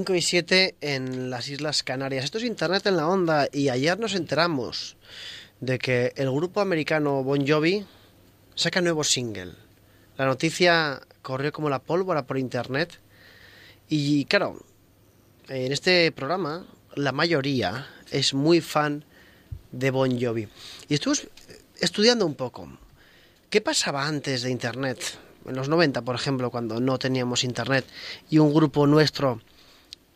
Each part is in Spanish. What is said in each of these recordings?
5 y 7 en las Islas Canarias. Esto es Internet en la Onda y ayer nos enteramos de que el grupo americano Bon Jovi saca nuevo single. La noticia corrió como la pólvora por Internet y claro, en este programa la mayoría es muy fan de Bon Jovi. Y estuve estudiando un poco. ¿Qué pasaba antes de Internet? En los 90, por ejemplo, cuando no teníamos Internet y un grupo nuestro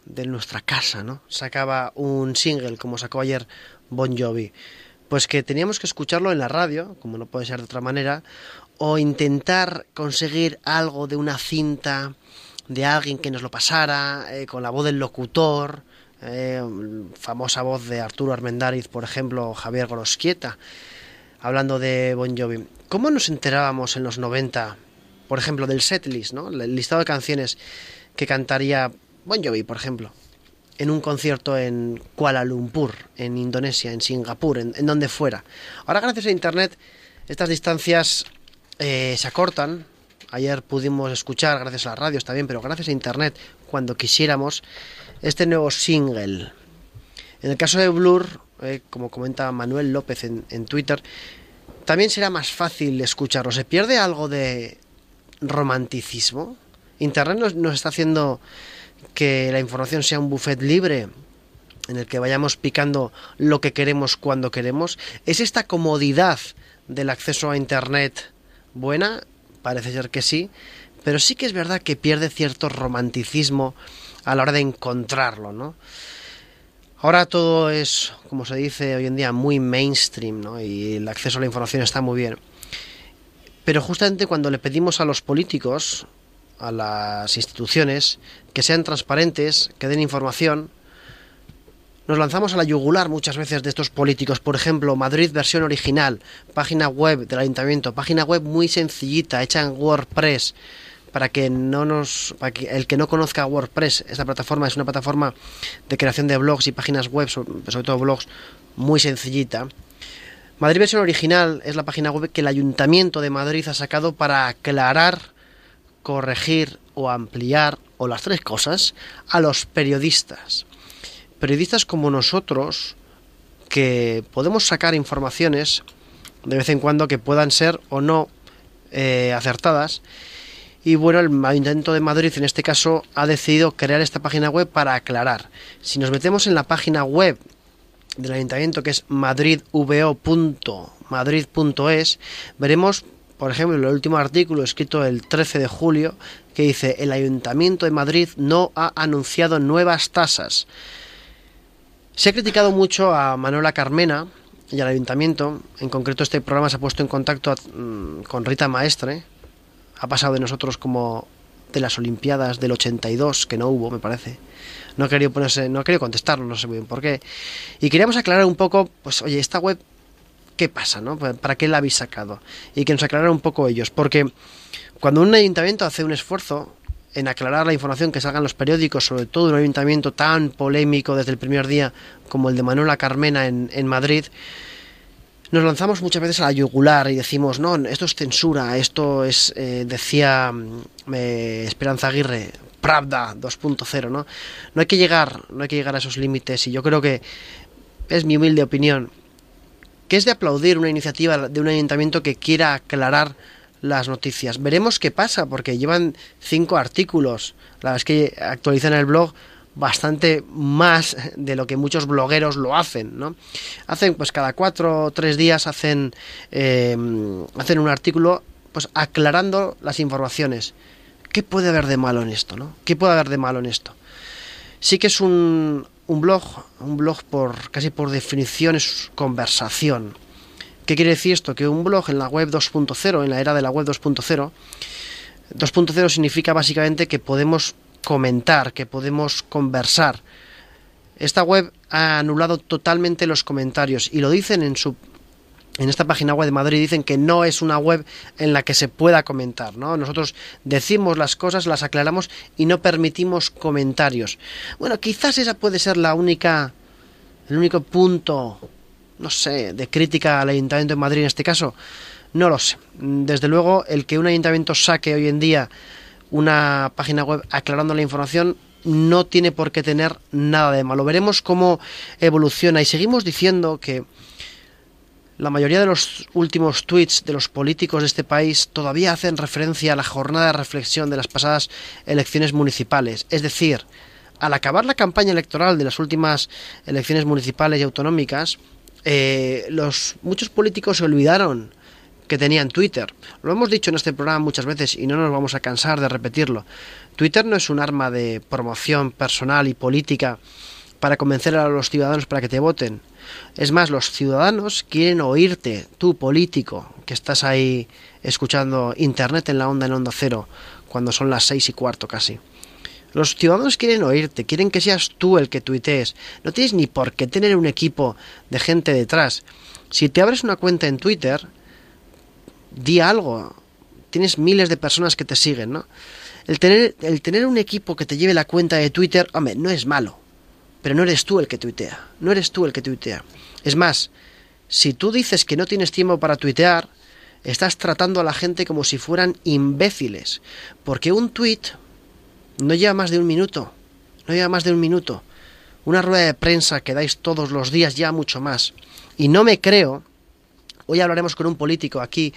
de nuestra casa, ¿no? Sacaba un single, como sacó ayer Bon Jovi. Pues que teníamos que escucharlo en la radio, como no puede ser de otra manera, o intentar conseguir algo de una cinta de alguien que nos lo pasara, eh, con la voz del locutor, eh, famosa voz de Arturo Armendáriz, por ejemplo, Javier Gorosquieta, hablando de Bon Jovi. ¿Cómo nos enterábamos en los 90, por ejemplo, del setlist, ¿no? el listado de canciones que cantaría Bon Jovi, por ejemplo, en un concierto en Kuala Lumpur, en Indonesia, en Singapur, en, donde fuera. Ahora, gracias a Internet, estas distancias eh, se acortan. Ayer pudimos escuchar, gracias a la radio, está bien, pero gracias a Internet, cuando quisiéramos, este nuevo single. En el caso de Blur, eh, como comenta Manuel López en, en Twitter, también será más fácil escucharlo. ¿Se pierde algo de romanticismo? Internet nos, nos está haciendo que la información sea un buffet libre en el que vayamos picando lo que queremos cuando queremos. ¿Es esta comodidad del acceso a Internet buena? Parece ser que sí, pero sí que es verdad que pierde cierto romanticismo a la hora de encontrarlo, ¿no? Ahora todo es, como se dice hoy en día, muy mainstream, ¿no? Y el acceso a la información está muy bien. Pero justamente cuando le pedimos a los políticos a las instituciones que sean transparentes, que den información. Nos lanzamos a la yugular muchas veces de estos políticos. Por ejemplo, Madrid versión original, página web del ayuntamiento, página web muy sencillita, hecha en WordPress. Para que no nos, para que el que no conozca WordPress, esta plataforma es una plataforma de creación de blogs y páginas web, sobre todo blogs, muy sencillita. Madrid versión original es la página web que el Ayuntamiento de Madrid ha sacado para aclarar corregir o ampliar, o las tres cosas, a los periodistas. Periodistas como nosotros, que podemos sacar informaciones de vez en cuando que puedan ser o no eh, acertadas. Y bueno, el Ayuntamiento de Madrid en este caso ha decidido crear esta página web para aclarar. Si nos metemos en la página web del Ayuntamiento que es madridvo.madrid.es, veremos por ejemplo, el último artículo escrito el 13 de julio que dice el Ayuntamiento de Madrid no ha anunciado nuevas tasas. Se ha criticado mucho a Manuela Carmena y al Ayuntamiento. En concreto, este programa se ha puesto en contacto mm, con Rita Maestre. Ha pasado de nosotros como de las Olimpiadas del 82, que no hubo, me parece. No ha querido ponerse, no ha querido contestarlo, no sé muy bien por qué. Y queríamos aclarar un poco, pues, oye, esta web qué pasa, ¿no? ¿Para qué la habéis sacado? Y que nos aclararan un poco ellos, porque cuando un ayuntamiento hace un esfuerzo en aclarar la información que salga en los periódicos, sobre todo un ayuntamiento tan polémico desde el primer día como el de Manuela Carmena en, Madrid, nos lanzamos muchas veces a la yugular y decimos, no, esto es censura, esto es, eh, decía mm, eh, Esperanza Aguirre, Pravda 2.0, ¿no? No hay que llegar, no hay que llegar a esos límites y yo creo que es mi humilde opinión que es de aplaudir una iniciativa de un ayuntamiento que quiera aclarar las noticias. Veremos qué pasa, porque llevan cinco artículos, la verdad es que actualizan el blog bastante más de lo que muchos blogueros lo hacen, ¿no? Hacen, pues cada cuatro o tres días hacen, eh, hacen un artículo, pues aclarando las informaciones. ¿Qué puede haber de malo en esto, no? ¿Qué puede haber de malo en esto? Sí que es un, un blog, un blog por casi por definición es conversación. ¿Qué quiere decir esto? Que un blog en la web 2.0, en la era de la web 2.0, 2.0 significa básicamente que podemos comentar, que podemos conversar. Esta web ha anulado totalmente los comentarios y lo dicen en su en esta página web de Madrid dicen que no es una web en la que se pueda comentar, ¿no? Nosotros decimos las cosas, las aclaramos y no permitimos comentarios. Bueno, quizás esa puede ser la única el único punto no sé, de crítica al Ayuntamiento de Madrid en este caso. No lo sé. Desde luego, el que un ayuntamiento saque hoy en día una página web aclarando la información no tiene por qué tener nada de malo. Veremos cómo evoluciona y seguimos diciendo que la mayoría de los últimos tweets de los políticos de este país todavía hacen referencia a la jornada de reflexión de las pasadas elecciones municipales. Es decir, al acabar la campaña electoral de las últimas elecciones municipales y autonómicas, eh, los muchos políticos se olvidaron que tenían Twitter. Lo hemos dicho en este programa muchas veces y no nos vamos a cansar de repetirlo. Twitter no es un arma de promoción personal y política para convencer a los ciudadanos para que te voten. Es más, los ciudadanos quieren oírte, tú político, que estás ahí escuchando Internet en la onda en onda cero, cuando son las seis y cuarto casi. Los ciudadanos quieren oírte, quieren que seas tú el que tuitees. No tienes ni por qué tener un equipo de gente detrás. Si te abres una cuenta en Twitter, di algo. Tienes miles de personas que te siguen, ¿no? El tener, el tener un equipo que te lleve la cuenta de Twitter, hombre, no es malo. Pero no eres tú el que tuitea. No eres tú el que tuitea. Es más, si tú dices que no tienes tiempo para tuitear, estás tratando a la gente como si fueran imbéciles. Porque un tweet no lleva más de un minuto. No lleva más de un minuto. Una rueda de prensa que dais todos los días ya mucho más. Y no me creo. Hoy hablaremos con un político aquí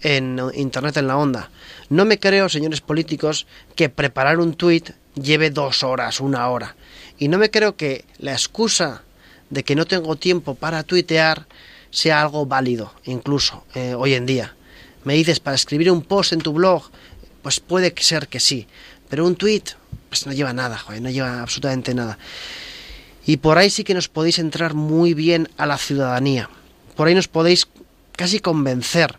en Internet en la Onda. No me creo, señores políticos, que preparar un tuit lleve dos horas, una hora. Y no me creo que la excusa de que no tengo tiempo para tuitear sea algo válido, incluso eh, hoy en día. Me dices, para escribir un post en tu blog, pues puede ser que sí. Pero un tweet, pues no lleva nada, joder, no lleva absolutamente nada. Y por ahí sí que nos podéis entrar muy bien a la ciudadanía. Por ahí nos podéis casi convencer.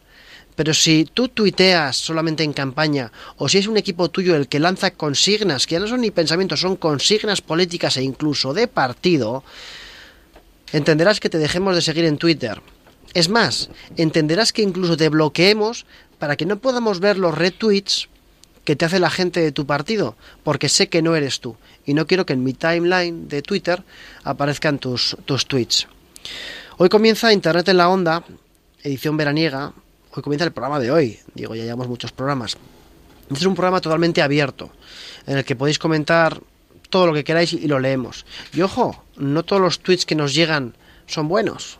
Pero si tú tuiteas solamente en campaña, o si es un equipo tuyo el que lanza consignas, que ya no son ni pensamientos, son consignas políticas e incluso de partido, entenderás que te dejemos de seguir en Twitter. Es más, entenderás que incluso te bloqueemos para que no podamos ver los retweets que te hace la gente de tu partido, porque sé que no eres tú y no quiero que en mi timeline de Twitter aparezcan tus, tus tweets. Hoy comienza Internet en la Onda, edición veraniega. Hoy comienza el programa de hoy. Digo, ya llevamos muchos programas. Este es un programa totalmente abierto, en el que podéis comentar todo lo que queráis y lo leemos. Y ojo, no todos los tweets que nos llegan son buenos.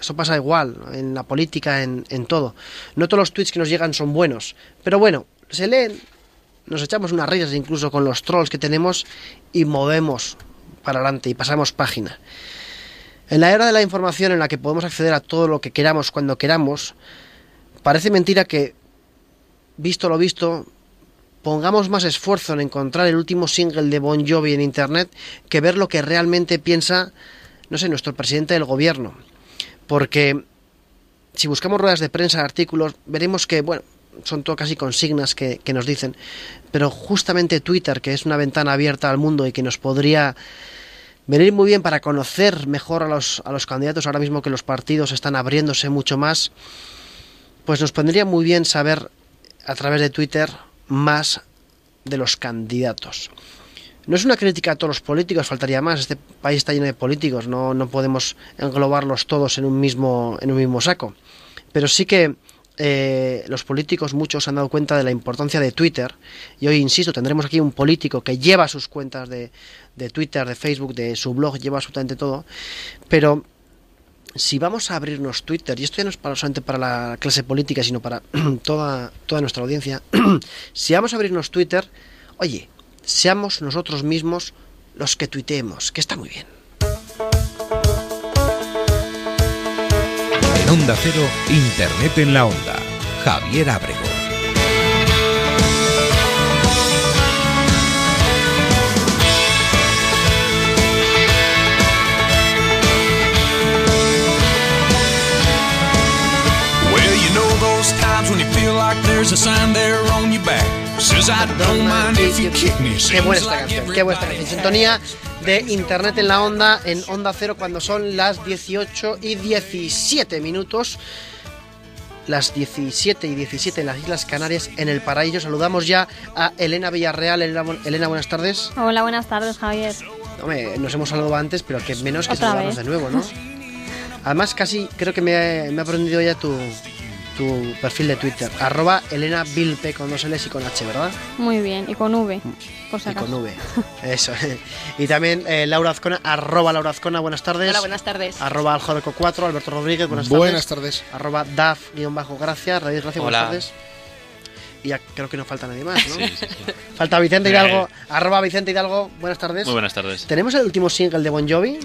Eso pasa igual en la política, en, en todo. No todos los tweets que nos llegan son buenos. Pero bueno, se leen, nos echamos unas risas incluso con los trolls que tenemos y movemos para adelante y pasamos página. En la era de la información en la que podemos acceder a todo lo que queramos cuando queramos, parece mentira que, visto lo visto, pongamos más esfuerzo en encontrar el último single de Bon Jovi en Internet que ver lo que realmente piensa, no sé, nuestro presidente del gobierno. Porque si buscamos ruedas de prensa, artículos, veremos que, bueno, son todo casi consignas que, nos dicen, pero justamente Twitter, que es una ventana abierta al mundo y que nos podría venir muy bien para conocer mejor a los, a los candidatos ahora mismo que los partidos están abriéndose mucho más, pues nos pondría muy bien saber a través de Twitter más de los candidatos. No es una crítica a todos los políticos, faltaría más. Este país está lleno de políticos, no, no podemos englobarlos todos en un mismo, en un mismo saco. Pero sí que eh, los políticos muchos se han dado cuenta de la importancia de Twitter y hoy insisto tendremos aquí un político que lleva sus cuentas de, de Twitter, de Facebook, de su blog, lleva absolutamente todo, pero si vamos a abrirnos Twitter, y esto ya no es para, solamente para la clase política, sino para toda, toda nuestra audiencia, si vamos a abrirnos Twitter, oye, seamos nosotros mismos los que tuiteemos, que está muy bien. Onda Cero, Internet en la Onda. Javier Abrego. Well, you know those times when you feel like there's a sign there on your back. Says I don't mind if you kick me. Qué buena esta canción, qué buena esta canción. Sintonía de Internet en la Onda, en Onda Cero, cuando son las 18 y 17 minutos. Las 17 y 17 en las Islas Canarias, en el paraíso. Saludamos ya a Elena Villarreal. Elena, buenas tardes. Hola, buenas tardes, Javier. Hombre, nos hemos saludado antes, pero que menos que saludarnos de nuevo, ¿no? Además, casi creo que me, me he aprendido ya tu, tu perfil de Twitter. Arroba Elena Vilpe con dos L's y con H, ¿verdad? Muy bien, y con V, por si Y con. V. Eso. y también eh, Laura Azcona, arroba Laura Azcona, buenas tardes. Hola, buenas tardes. Arroba Aljodeco 4, Alberto Rodríguez, buenas, Buenas tardes. tardes. Arroba DAF, guion bajo, gracias, Raíz, gracias, buenas tardes. Y ya creo que no falta nadie más, ¿no? Sí, sí, sí. Falta Vicente Hidalgo, arroba Vicente Hidalgo, buenas tardes. Muy buenas tardes. ¿Tenemos el último single de Bon Jovi?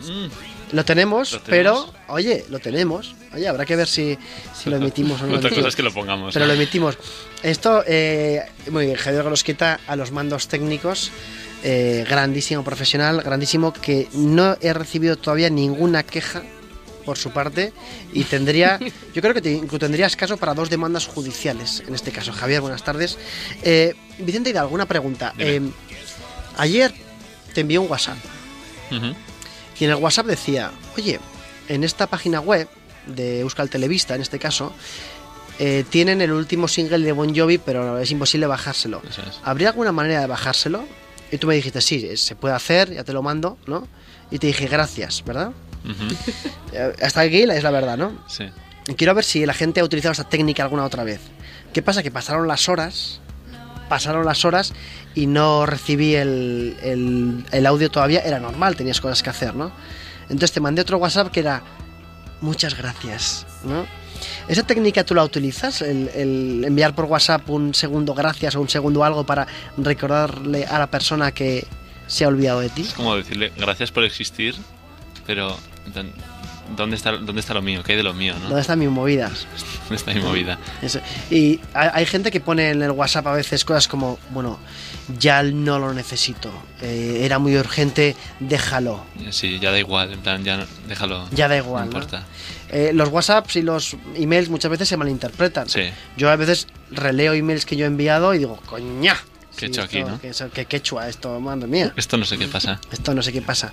Mm, Lo tenemos, ¿Lo pero, oye, lo tenemos. Oye, habrá que ver si, si lo emitimos o no Otra cosa es que lo pongamos. Pero ¿no? lo emitimos. Esto, eh, muy bien, Javier Golosqueta a los mandos técnicos. eh, grandísimo profesional, grandísimo, que no he recibido todavía ninguna queja por su parte y tendría, yo creo que te, tendrías caso para dos demandas judiciales en este caso. Javier, buenas tardes. Eh, Vicente Hidalgo, una pregunta. Eh, ayer te envié un WhatsApp. Y en el WhatsApp decía, oye, en esta página web de Euskal Televista, en este caso, eh, tienen el último single de Bon Jovi, pero es imposible bajárselo. Es. ¿Habría alguna manera de bajárselo? Y tú me dijiste, sí, eh, se puede hacer, ya te lo mando, ¿no? Y te dije, gracias, ¿verdad? Ujú. Eh, Hasta aquí es la verdad, ¿no? Sí. Quiero ver si la gente ha utilizado esta técnica alguna otra vez. ¿Qué pasa? Que pasaron las horas, pasaron las horas y no recibí el, el- audio todavía. Era normal, tenías cosas que hacer, ¿no? Entonces te mandé otro WhatsApp que era, muchas gracias, ¿no? ¿Esa técnica tú la utilizas? El, enviar por WhatsApp un segundo gracias o un segundo algo para recordarle a la persona que se ha olvidado de ti. Es como decirle gracias por existir, pero ¿dó- ¿dónde está, dónde está lo mío? ¿Qué hay de lo mío? ¿no? ¿Dónde están mis movidas? ¿Dónde está mi movida? Eso. Y hay, hay gente que pone en el WhatsApp a veces cosas como, bueno, ya no lo necesito, eh, era muy urgente, déjalo. Sí, ya da igual, en plan, ya déjalo. Ya da igual, No ¿no? importa. Eh, los WhatsApps y los emails muchas veces se malinterpretan. Sí. Yo a veces releo emails que yo he enviado y digo, coña. ¿Qué he hecho aquí, no? Que, que quechua esto, madre mía. Esto no sé qué pasa. Esto no sé qué pasa.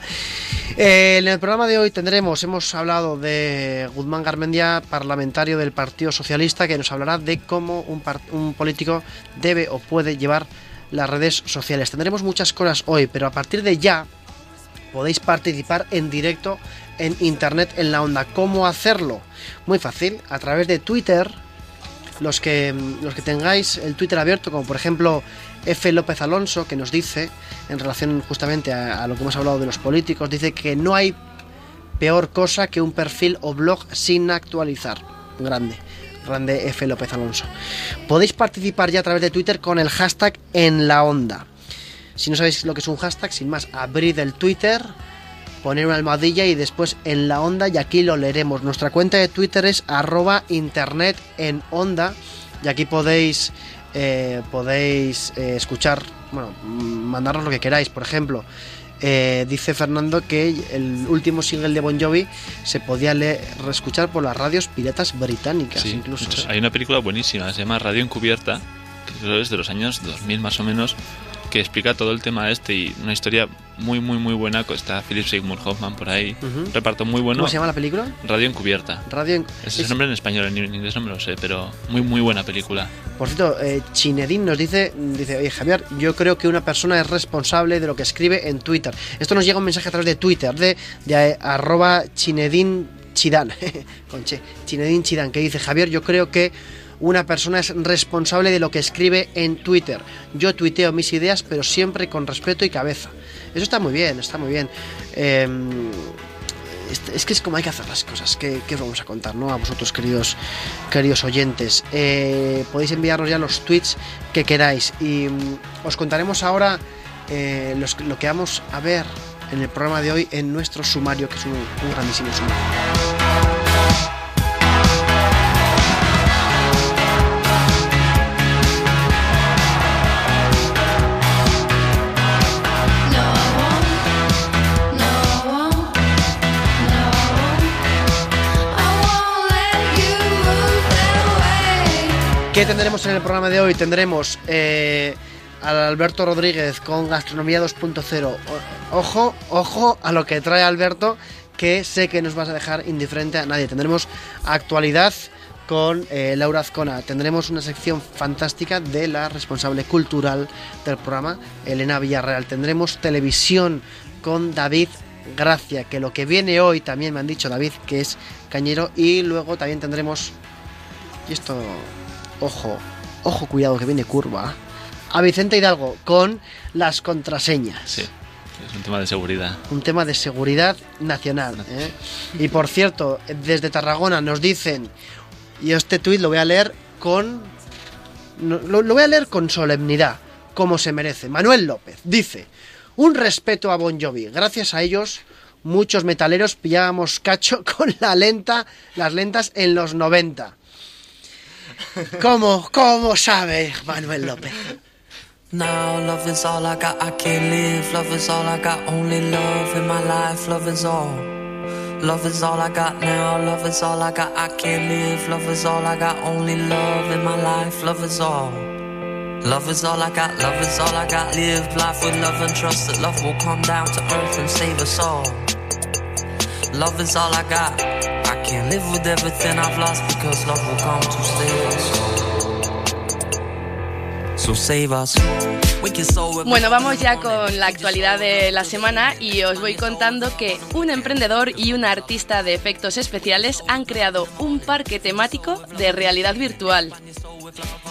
Eh, en el programa de hoy tendremos, hemos hablado de Guzmán Garmendia, parlamentario del Partido Socialista, que nos hablará de cómo un, par- un político debe o puede llevar las redes sociales. Tendremos muchas cosas hoy, pero a partir de ya podéis participar en directo en Internet en la onda. ¿Cómo hacerlo? Muy fácil, a través de Twitter. Los que, los que tengáis el Twitter abierto, como por ejemplo F. López Alonso, que nos dice, en relación justamente a, lo que hemos hablado de los políticos, dice que no hay peor cosa que un perfil o blog sin actualizar. Grande, grande F. López Alonso. Podéis participar ya a través de Twitter con el hashtag en la onda. Si no sabéis lo que es un hashtag, sin más, abrid el Twitter, poner una almohadilla y después en la onda y aquí lo leeremos. Nuestra cuenta de Twitter es arroba internet en onda y aquí podéis eh, podéis eh, escuchar, bueno, mandarnos lo que queráis. Por ejemplo, eh, dice Fernando que el último single de Bon Jovi se podía leer, escuchar por las radios piratas británicas Sí, incluso. hay una película buenísima, se llama Radio Encubierta, que creo es de los años 2000 más o menos, que explica todo el tema este y una historia muy, muy, muy buena. Está Philip Seymour Hoffman por ahí, reparto muy bueno. ¿Cómo se llama la película? Radio Encubierta. Radio en- Ese es el nombre en español, en en inglés no me lo sé, pero muy, muy buena película. Por cierto, eh, Chinedín nos dice, dice, oye Javier, yo creo que una persona es responsable de lo que escribe en Twitter. Esto nos llega un mensaje a través de Twitter, de, de eh, arroba Chinedín Chidán, con che, Chinedín Chidán, que dice, Javier, yo creo que una persona es responsable de lo que escribe en Twitter. Yo tuiteo mis ideas, pero siempre con respeto y cabeza. Eso está muy bien, está muy bien. Eh, es, es que es como hay que hacer las cosas. ¿Qué, qué os vamos a contar, no? A vosotros, queridos, queridos oyentes. Eh, podéis enviarnos ya los tweets que queráis. Y mm, os contaremos ahora eh, los- lo que vamos a ver en el programa de hoy en nuestro sumario, que es un, un grandísimo sumario. ¿Qué tendremos en el programa de hoy? Tendremos eh, al Alberto Rodríguez con Gastronomía 2.0. O- Ojo, ojo a lo que trae Alberto, que sé que nos vas a dejar indiferente a nadie. Tendremos actualidad con eh, Laura Azcona. Tendremos una sección fantástica de la responsable cultural del programa, Elena Villarreal. Tendremos televisión con David Gracia, que lo que viene hoy también me han dicho David que es cañero. Y luego también tendremos y esto, ojo, ojo, cuidado que viene curva, a Vicente Hidalgo con las contraseñas. Sí, es un tema de seguridad. Un tema de seguridad nacional. ¿eh? Y por cierto, desde Tarragona nos dicen, y este tuit lo voy a leer con... lo voy a leer con solemnidad, como se merece. Manuel López dice, un respeto a Bon Jovi. Gracias a ellos, muchos metaleros pillábamos cacho con la lenta, las lentas en los 90. ¿Cómo, cómo sabe Manuel López? Now love is all I got, I can't live. Love is all I got, only love in my life. Love is all. Love is all I got now. Love is all I got, I can't live. Love is all I got, only love in my life. Love is all. Love is all I got, love is all I got. Live life with love and trust that love will come down to earth and save us all. Love is all I got. I can't live with everything I've lost because love will come to save us. So save us. Bueno, vamos ya con la actualidad de la semana y os voy contando que un emprendedor y una artista de efectos especiales han creado un parque temático de realidad virtual.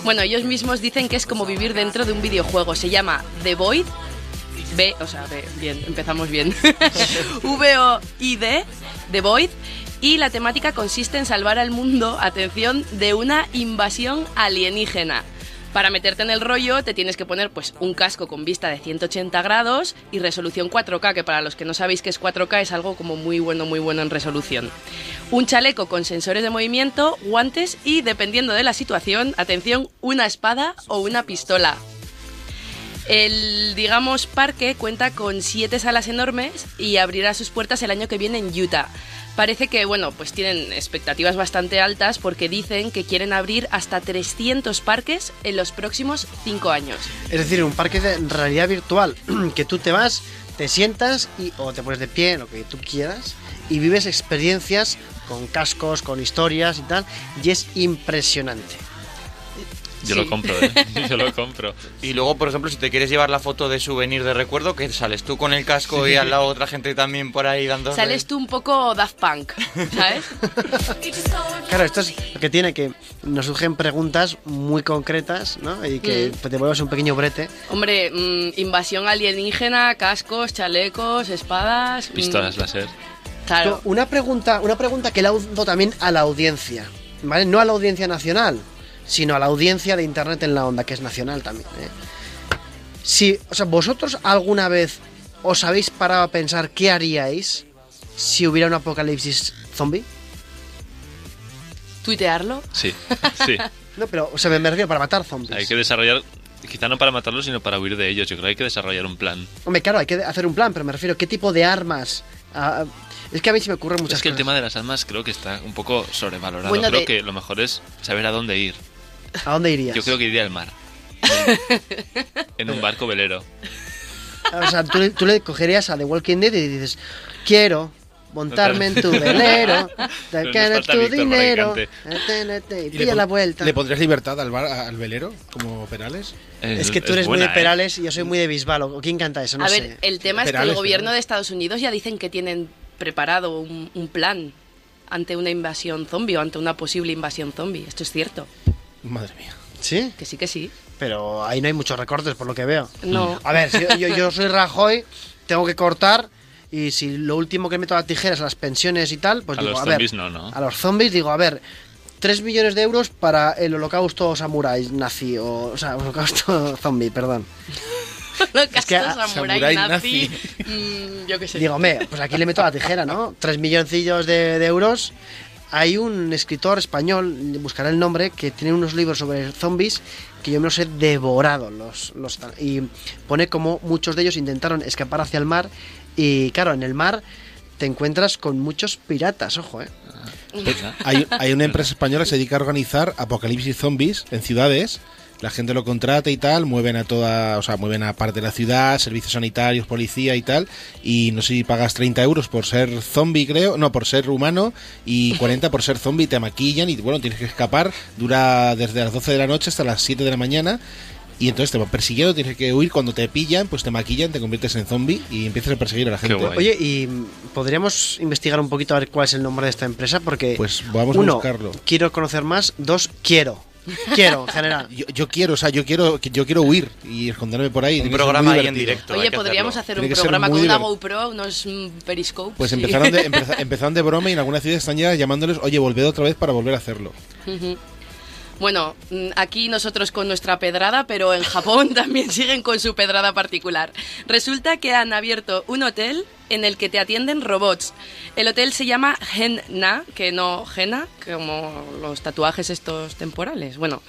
Bueno, ellos mismos dicen que es como vivir dentro de un videojuego. Se llama The Void. B, o sea, B, bien, empezamos bien. V-O-I-D, The Void. Y la temática consiste en salvar al mundo, atención, de una invasión alienígena. Para meterte en el rollo te tienes que poner pues un casco con vista de 180 grados y resolución 4K, que para los que no sabéis qué es 4K es algo como muy bueno, muy bueno en resolución. Un chaleco con sensores de movimiento, guantes y, dependiendo de la situación, atención, una espada o una pistola. El, digamos, parque cuenta con siete salas enormes y abrirá sus puertas el año que viene en Utah. Parece que, bueno, pues tienen expectativas bastante altas porque dicen que quieren abrir hasta 300 parques en los próximos 5 años. Es decir, un parque de realidad virtual, que tú te vas, te sientas y, o te pones de pie, lo que tú quieras, y vives experiencias con cascos, con historias y tal, y es impresionante. Yo Sí. lo compro, ¿eh? Yo lo compro. Y luego, por ejemplo, si te quieres llevar la foto de souvenir de recuerdo, que sales tú con el casco y al lado otra gente también por ahí dando. Sales tú un poco Daft Punk, ¿sabes? Claro, esto es lo que tiene que nos surgen preguntas muy concretas, ¿no? Y que Mm. te vuelvas un pequeño brete. Hombre, mm, invasión alienígena, cascos, chalecos, espadas. mm, Pistolas láser. Claro. Una pregunta, una pregunta que le hago también a la audiencia, ¿vale? No a la audiencia nacional, sino a la audiencia de Internet en la onda, que es nacional también. ¿eh? Si, o sea, vosotros alguna vez os habéis parado a pensar qué haríais si hubiera un apocalipsis zombie? ¿Tuitearlo? Sí, sí. No, pero o sea, me refiero para matar zombies. Hay que desarrollar, quizá no para matarlos, sino para huir de ellos. Yo creo que hay que desarrollar un plan. Hombre, claro, hay que hacer un plan, pero me refiero, ¿qué tipo de armas? Ah, es que a mí se me ocurren muchas es que el cosas. tema de las armas creo que está un poco sobrevalorado. Bueno, creo de- que lo mejor es saber a dónde ir. ¿A dónde irías? Yo creo que iría al mar. en un barco velero. O sea, tú, le- tú le cogerías a The Walking Dead y dices, quiero montarme en tu velero, falta tu dinero, y ¿Y le pilla la vuelta. ¿Le pondrías libertad al, bar- al velero, como Perales? Es que tú eres muy de ¿eh? Perales y yo soy muy de Bisbal. ¿o ¿Quién canta eso? No a sé. ver, el tema es que el gobierno de Estados Unidos ya dicen que tienen preparado un, un plan ante una invasión zombie o ante una posible invasión zombie. Esto es cierto. Madre mía. ¿Sí? Que sí, que sí. Pero ahí no hay muchos recortes, por lo que veo. No. A ver, si yo, yo soy Rajoy, tengo que cortar. Y si lo último que meto a las tijeras a las pensiones y tal, pues A digo, los a ver. zombies no, ¿no? A los zombies digo, a ver, 3 millones de euros para el holocausto samurái nazi. O, o sea, holocausto zombie, perdón. Holocausto que samurái samurái nazi. mm, yo qué sé. Digo, me, pues aquí le meto la tijera, ¿no? 3 milloncillos de, de euros. Hay un escritor español, buscaré el nombre, que tiene unos libros sobre zombies que yo me los he devorado. Los, los, y pone como muchos de ellos intentaron escapar hacia el mar. Y claro, en el mar te encuentras con muchos piratas, ojo, ¿eh? Venga. Hay, hay una empresa española que se dedica a organizar apocalipsis zombies en ciudades. La gente lo contrata y tal, mueven a toda, o sea, mueven a parte de la ciudad, servicios sanitarios, policía y tal, y no sé si pagas 30 euros por ser zombie, creo, no, por ser humano, y 40 por ser zombie, te maquillan y bueno, tienes que escapar, dura desde las 12 de la noche hasta las 7 de la mañana, y entonces te va persiguiendo, tienes que huir, cuando te pillan, pues te maquillan, te conviertes en zombie y empiezas a perseguir a la gente. Oye, y podríamos investigar un poquito a ver cuál es el nombre de esta empresa, porque Pues vamos a uno, buscarlo. quiero conocer más, dos, quiero. Quiero, en general. Yo, yo quiero, o sea, yo quiero, yo quiero huir y esconderme por ahí. Un tiene programa muy ahí en directo. Oye, podríamos hacerlo. hacer Tiene un programa con una. GoPro, unos mm, periscopes. Pues empezaron de, empeza- empezaron de broma y en algunas ciudades están ya llamándoles, oye, volved otra vez para volver a hacerlo. Ujú. Bueno, mm, aquí nosotros con nuestra pedrada, pero en Japón también siguen con su pedrada particular. Resulta que han abierto un hotel en el que te atienden robots. El hotel se llama Henna, que no Henna, como los tatuajes estos temporales. Bueno,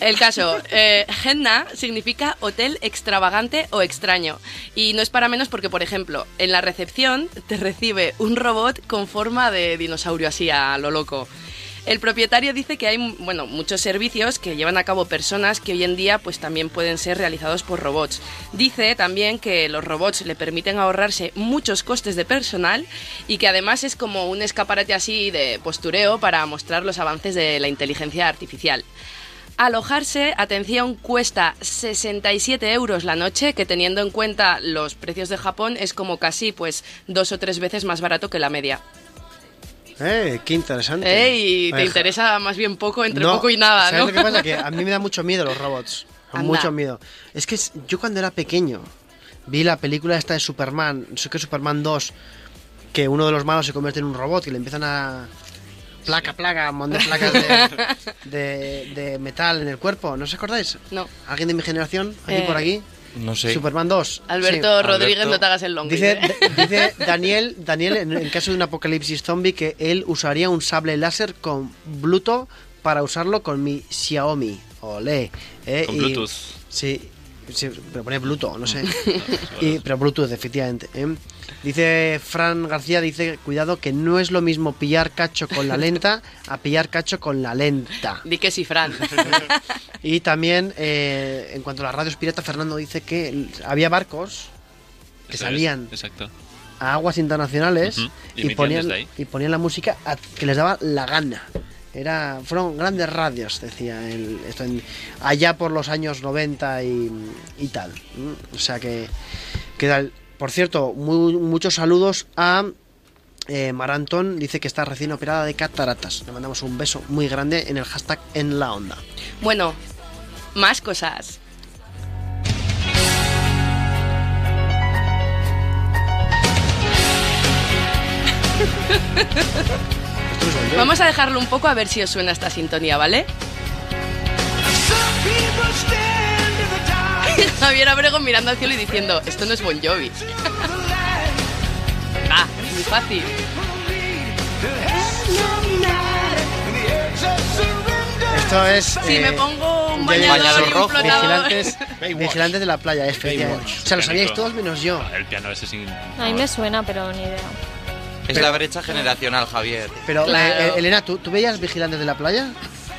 el caso, eh, Henna significa hotel extravagante o extraño. Y no es para menos porque, por ejemplo, en la recepción te recibe un robot con forma de dinosaurio así a lo loco. El propietario dice que hay bueno, muchos servicios que llevan a cabo personas que hoy en día pues también pueden ser realizados por robots. Dice también que los robots le permiten ahorrarse muchos costes de personal y que además es como un escaparate así de postureo para mostrar los avances de la inteligencia artificial. Alojarse, atención, cuesta 67 euros la noche, que teniendo en cuenta los precios de Japón es como casi pues dos o tres veces más barato que la media. Eh, qué interesante. Ey, te Oye, interesa más bien poco, entre no, poco y nada, ¿sabes ¿no? lo que pasa? Que a mí me da mucho miedo los robots. Anda. Mucho miedo. Es que yo cuando era pequeño vi la película esta de Superman, sé que Superman 2, que uno de los malos se convierte en un robot y le empiezan a placa, placa, un montón de placas de, de- de metal en el cuerpo. ¿No os acordáis? No. ¿Alguien de mi generación? ¿Aquí Eh, por aquí? No sé. Superman 2. Alberto Sí. Rodríguez, Alberto. no te hagas el longo. Dice, dice Daniel, Daniel en, en caso de un apocalipsis zombie, que él usaría un sable láser con Bluetooth para usarlo con mi Xiaomi. Olé. eh, Con y- Bluetooth. Sí, sí, pero pone Bluetooth, no sé. Y- pero Bluetooth, efectivamente. ¿eh? Dice Fran García, dice, cuidado que no es lo mismo pillar cacho con la lenta a pillar cacho con la lenta. Di que sí, Fran. Y también, eh, en cuanto a las radios piratas, Fernando dice que había barcos que Eso es, salían Exacto. a aguas internacionales y ponían, y ponían la música a- que les daba la gana. Era, fueron grandes radios, decía el, esto en- allá por los años 90 y, y tal. O sea que, que tal. Por cierto, muy- muchos saludos a eh, Marantón, dice que está recién operada de cataratas. Le mandamos un beso muy grande en el hashtag en la onda. Bueno, más cosas. Vamos a dejarlo un poco a ver si os suena esta sintonía, ¿vale? Javier Abrego mirando al cielo y diciendo, esto no es Bon Jovi. ah, es muy fácil. Esto es. Si eh, me pongo un bañador y un rojo. Vigilantes, vigilantes de la playa. Baywatch. O sea, lo sabíais todos menos yo. El piano ese sin... A mí me suena, pero ni idea. Es la brecha generacional, Javier. Pero, Claro. eh, eh, Elena, ¿tú, ¿tú veías vigilantes de la playa?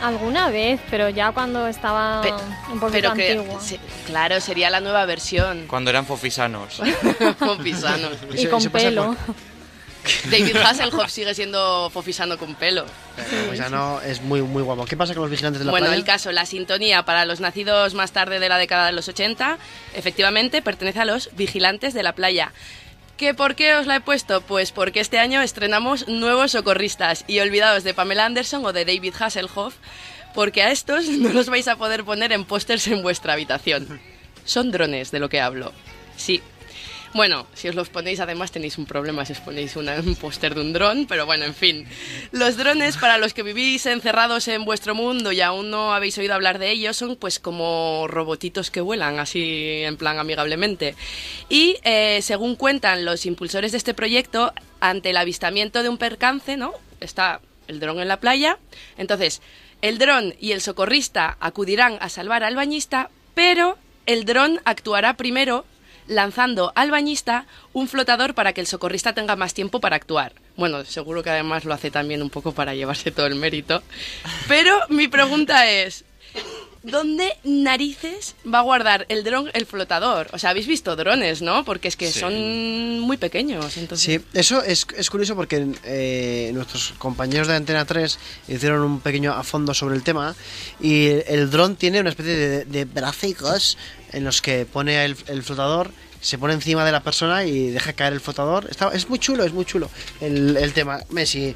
Alguna vez, pero ya cuando estaba Pe- un poquito Pero que, antigua. se- claro, sería la nueva versión. Cuando eran fofisanos. Con Pisano. Y con pasa pelo. David Hasselhoff sigue siendo fofisano con pelo. Pues ya no, es muy, muy guapo. ¿Qué pasa con los vigilantes de la Bueno, playa? el caso, la sintonía para los nacidos más tarde de la década de los 80, efectivamente pertenece a los vigilantes de la playa. ¿Qué por qué os la he puesto? Pues porque este año estrenamos nuevos socorristas y olvidados de Pamela Anderson o de David Hasselhoff, porque a estos no los vais a poder poner en pósters en vuestra habitación. Son drones de lo que hablo. Sí. Bueno, si os los ponéis además tenéis un problema si os ponéis un póster de un dron, pero bueno, en fin. Los drones, para los que vivís encerrados en vuestro mundo y aún no habéis oído hablar de ellos, son pues como robotitos que vuelan, así en plan amigablemente. Y eh, según cuentan los impulsores de este proyecto, ante el avistamiento de un percance, ¿no? Está el dron en la playa, entonces el dron y el socorrista acudirán a salvar al bañista, pero el dron actuará primero lanzando al bañista un flotador para que el socorrista tenga más tiempo para actuar. Bueno, seguro que además lo hace también un poco para llevarse todo el mérito. Pero mi pregunta es, ¿dónde narices va a guardar el dron el flotador? O sea, habéis visto drones, ¿no? Porque es que Sí. son muy pequeños. Entonces... Sí, eso es, es curioso porque eh, nuestros compañeros de Antena 3 hicieron un pequeño a fondo sobre el tema y el, el dron tiene una especie de, de bracicos en los que pone el, el flotador, se pone encima de la persona y deja caer el flotador. Está, es muy chulo, es muy chulo el, el tema. Hombre, si,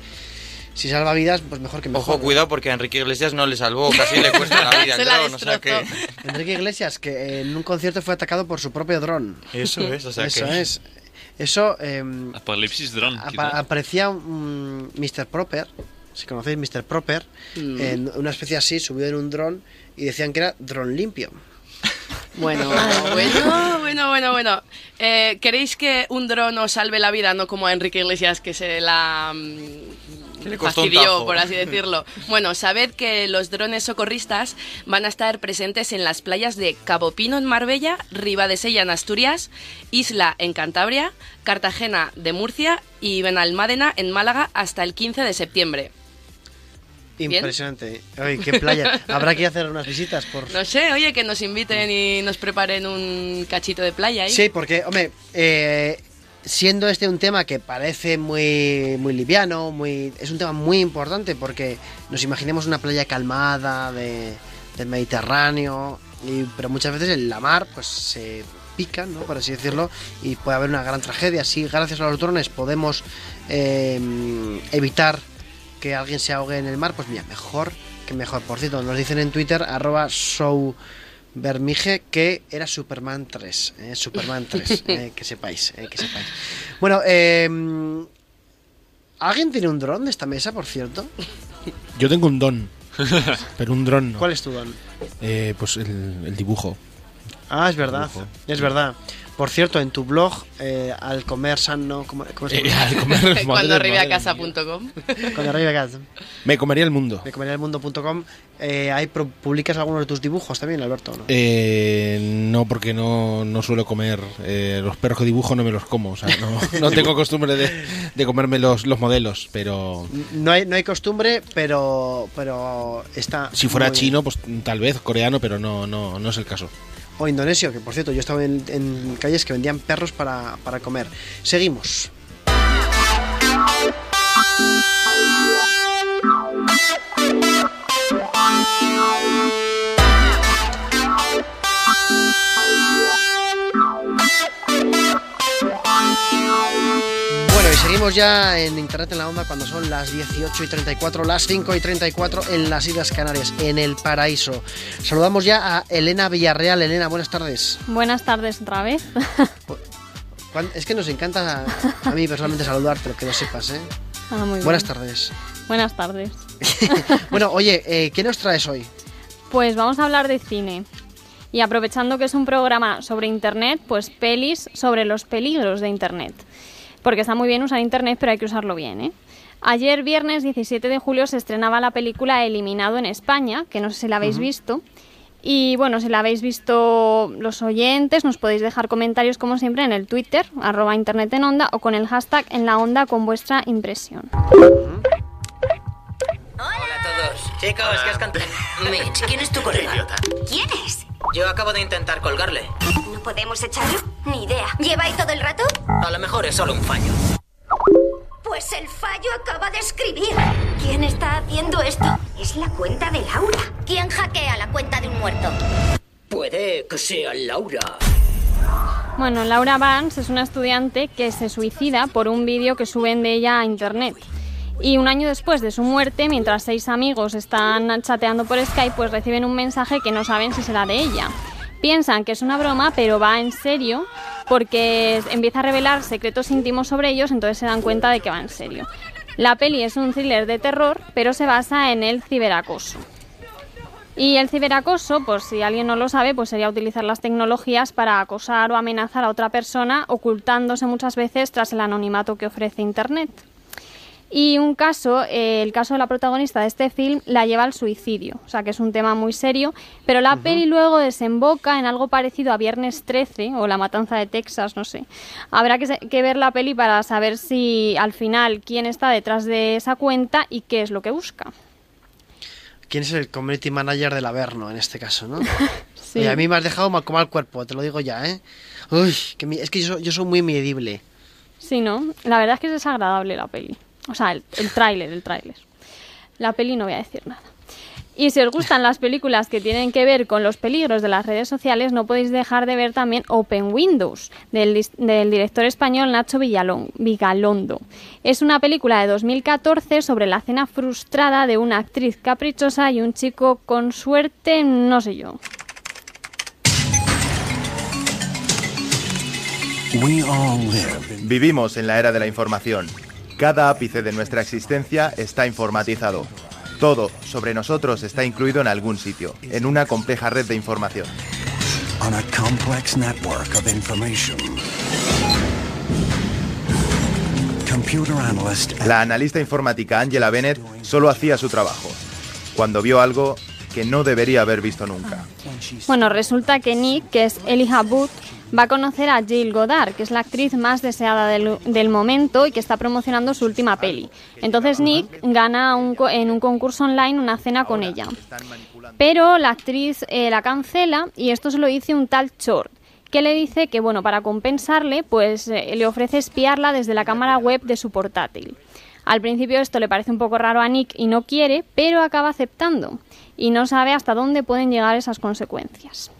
salva vidas, pues mejor que mejor. Ojo, cuidado, porque a Enrique Iglesias no le salvó, casi le cuesta la vida el dron, o sea que... destrozó. Enrique Iglesias, que en un concierto fue atacado por su propio dron. Eso es, o sea Eso que... es. Eso em, Apocalipsis quizá. aparecía un Mr. Proper, si conocéis Mr. Proper, Mm. en una especie así, subido en un dron y decían que era dron limpio. Bueno, bueno, bueno, bueno, bueno. Eh, ¿Queréis que un dron os salve la vida, no como a Enrique Iglesias que se la mm, Que le costó un fastidió, tajo. por así decirlo? Bueno, sabed que los drones socorristas van a estar presentes en las playas de Cabo Pino en Marbella, Ribadesella en Asturias, Isla en Cantabria, Cartagena de Murcia y Benalmádena en Málaga hasta el 15 de septiembre. Impresionante. Ay, qué playa. Habrá que hacer unas visitas por... No sé, oye, que nos inviten y nos preparen un cachito de playa ahí. Sí, porque, hombre, eh, siendo este un tema que parece muy, muy liviano, muy, es un tema muy importante porque nos imaginemos una playa calmada de, del Mediterráneo, y, pero muchas veces en la mar pues se pica, ¿no? por así decirlo, y puede haber una gran tragedia. Si gracias a los drones podemos eh, evitar que alguien se ahogue en el mar, pues mira, mejor que mejor. Por cierto, nos dicen en Twitter, arroba show Bermige que era Superman 3, eh, Superman 3, eh, que sepáis, eh, que sepáis. Bueno, eh, ¿alguien tiene un dron de esta mesa, por cierto? Yo tengo un don, pero un dron no. ¿Cuál es tu don? Eh, pues el, el dibujo. Ah, es verdad, es verdad. Por cierto, en tu blog, eh, al comer sano, ¿cómo, cómo se Eh, llama? al comer, madre- Cuando arribe a casa.com. Cuando arriba casa, Me comería el mundo. de comerelmundo.com, eh, ahí pro- publicas algunos de tus dibujos también, Alberto, ¿no? Eh, no, porque no, no suelo comer. eh, los perros que dibujo no me los como. O sea, no, no tengo costumbre de, de comerme los, los modelos. Pero No hay, no hay costumbre, pero, pero está... si fuera muy chino, pues tal vez coreano, pero no, no, no es el caso. O indonesio, que por cierto, yo estaba en, en calles que vendían perros para, para comer. Seguimos. Seguimos ya en Internet en la Onda cuando son las 18 y 34, las 5 y 34 en las Islas Canarias, en el paraíso. Saludamos ya a Elena Villarreal. Elena, buenas tardes. Buenas tardes otra vez. Es que nos encanta a mí personalmente saludarte, pero que lo sepas, ¿eh? Ah, muy bien. Buenas tardes. Buenas tardes. Bueno, oye, eh, ¿qué nos traes hoy? Pues vamos a hablar de cine. Y aprovechando que es un programa sobre Internet, pues pelis sobre los peligros de Internet. Porque está muy bien usar Internet, pero hay que usarlo bien, ¿eh? Ayer, viernes 17 de julio, se estrenaba la película Eliminado en España, que no sé si la habéis visto. Y bueno, si la habéis visto los oyentes, nos podéis dejar comentarios como siempre en el Twitter, arroba Internet en Onda, o con el hashtag en la onda con vuestra impresión. Hola a todos. Chicos, ¿qué has cantado? Mitch, ¿quién es tu colega? ¿Quién es? Yo acabo de intentar colgarle. ¿No podemos echarlo? Ni idea. ¿Lleva ahí todo el rato? A lo mejor es solo un fallo. Pues el fallo acaba de escribir. ¿Quién está haciendo esto? Es la cuenta de Laura. ¿Quién hackea la cuenta de un muerto? Puede que sea Laura. Bueno, Laura Vance es una estudiante que se suicida por un vídeo que suben de ella a internet. Y un año después de su muerte, mientras seis amigos están chateando por Skype, pues reciben un mensaje que no saben si será de ella. Piensan que es una broma, pero va en serio porque empieza a revelar secretos íntimos sobre ellos, entonces se dan cuenta de que va en serio. La peli es un thriller de terror, pero se basa en el ciberacoso. Y el ciberacoso, pues si alguien no lo sabe, pues sería utilizar las tecnologías para acosar o amenazar a otra persona, ocultándose muchas veces tras el anonimato que ofrece Internet. Y un caso, eh, el caso de la protagonista de este film, la lleva al suicidio, o sea que es un tema muy serio, pero la peli luego desemboca en algo parecido a Viernes 13 o La Matanza de Texas, no sé. Habrá que, se- que ver la peli para saber si al final quién está detrás de esa cuenta y qué es lo que busca. quién es el community manager del Averno en este caso, ¿no? Sí. Oye, a mí me has dejado mal como al cuerpo, te lo digo ya, ¿eh? Uy, que mi- es que yo, yo soy muy medible. Sí, ¿no? La verdad es que es desagradable la peli. O sea, el, el tráiler, el tráiler. La peli no voy a decir nada. Y si os gustan las películas que tienen que ver con los peligros de las redes sociales, no podéis dejar de ver también Open Windows, del, director español Nacho Villalón- Vigalondo. Es una película de 2014 sobre la cena frustrada de una actriz caprichosa y un chico con suerte, no sé yo. Vivimos en la era de la información. Cada ápice de nuestra existencia está informatizado. Todo sobre nosotros está incluido en algún sitio, en una compleja red de información. on a complex network of information. Computer analyst La analista informática Angela Bennett solo hacía su trabajo, cuando vio algo que no debería haber visto nunca. Bueno, resulta que Nick, que es Elijah Wood, va a conocer a Jill Godard, que es la actriz más deseada del, del momento y que está promocionando su última peli. Entonces Nick gana un en un concurso online una cena con ella. Pero la actriz eh, la cancela y esto se lo dice un tal Short, que le dice que, bueno, para compensarle, pues eh, le ofrece espiarla desde la cámara web de su portátil. Al principio esto le parece un poco raro a Nick y no quiere, pero acaba aceptando y no sabe hasta dónde pueden llegar esas consecuencias.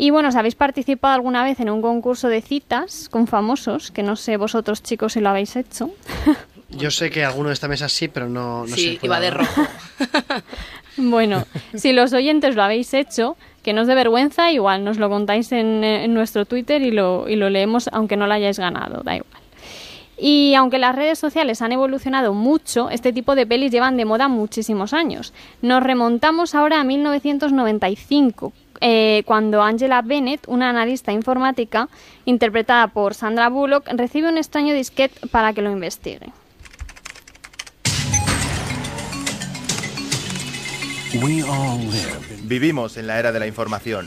Y bueno, si habéis participado alguna vez en un concurso de citas con famosos, que no sé vosotros chicos si lo habéis hecho. Yo sé que alguno de esta mesa sí, pero no, no Sí, sé. iba de rojo. Bueno, si los oyentes lo habéis hecho, que no os dé vergüenza, igual nos lo contáis en, nuestro Twitter y lo, y lo leemos aunque no lo hayáis ganado, da igual. Y aunque las redes sociales han evolucionado mucho, este tipo de pelis llevan de moda muchísimos años. Nos remontamos ahora a 1995, eh, cuando Angela Bennett, una analista informática interpretada por Sandra Bullock, recibe un extraño disquete para que lo investigue. We all Vivimos en la era de la información.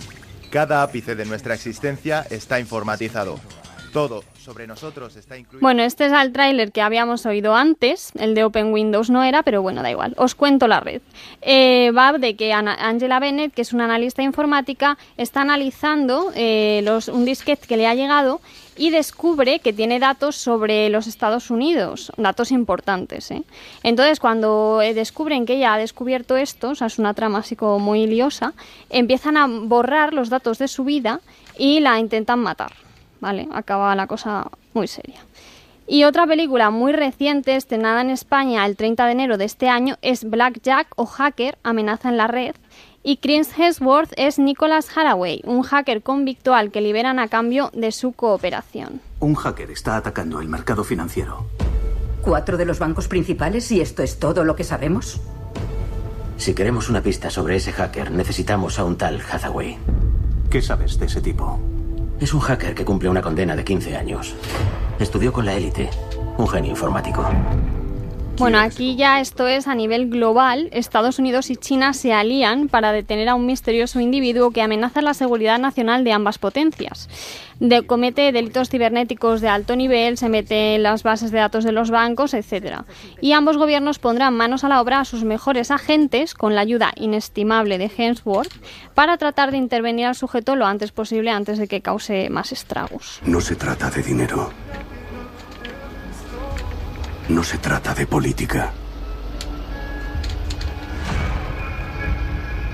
Cada ápice de nuestra existencia está informatizado. Todo sobre nosotros está incluido. Bueno, este es el tráiler que habíamos oído antes, el de Open Windows no era, pero bueno, da igual. Os cuento la red. Eh, va de que Angela Bennett, que es una analista informática, está analizando eh, los, un disquete que le ha llegado y descubre que tiene datos sobre los Estados Unidos, datos importantes. ¿eh? Entonces, cuando eh, descubren que ella ha descubierto esto, o sea, es una trama así como muy liosa, empiezan a borrar los datos de su vida y la intentan matar. ¿Vale? Acaba la cosa muy seria. Y otra película muy reciente, estrenada en España el 30 de enero de este año, es Black Jack o Hacker, Amenaza en la Red. Y Chris Hemsworth es Nicholas Haraway, un hacker convicto al que liberan a cambio de su cooperación. Un hacker está atacando el mercado financiero. ¿Cuatro de los bancos principales y esto es todo lo que sabemos? Si queremos una pista sobre ese hacker, necesitamos a un tal Hathaway. ¿Qué sabes de ese tipo? Es un hacker que cumple una condena de 15 años. Estudió con la élite, un genio informático. Bueno, aquí ya esto es a nivel global. Estados Unidos y China se alían para detener a un misterioso individuo que amenaza la seguridad nacional de ambas potencias. De- comete delitos cibernéticos de alto nivel, se mete en las bases de datos de los bancos, etc. Y ambos gobiernos pondrán manos a la obra a sus mejores agentes, con la ayuda inestimable de Hemsworth, para tratar de intervenir al sujeto lo antes posible antes de que cause más estragos. No se trata de dinero. No se trata de política.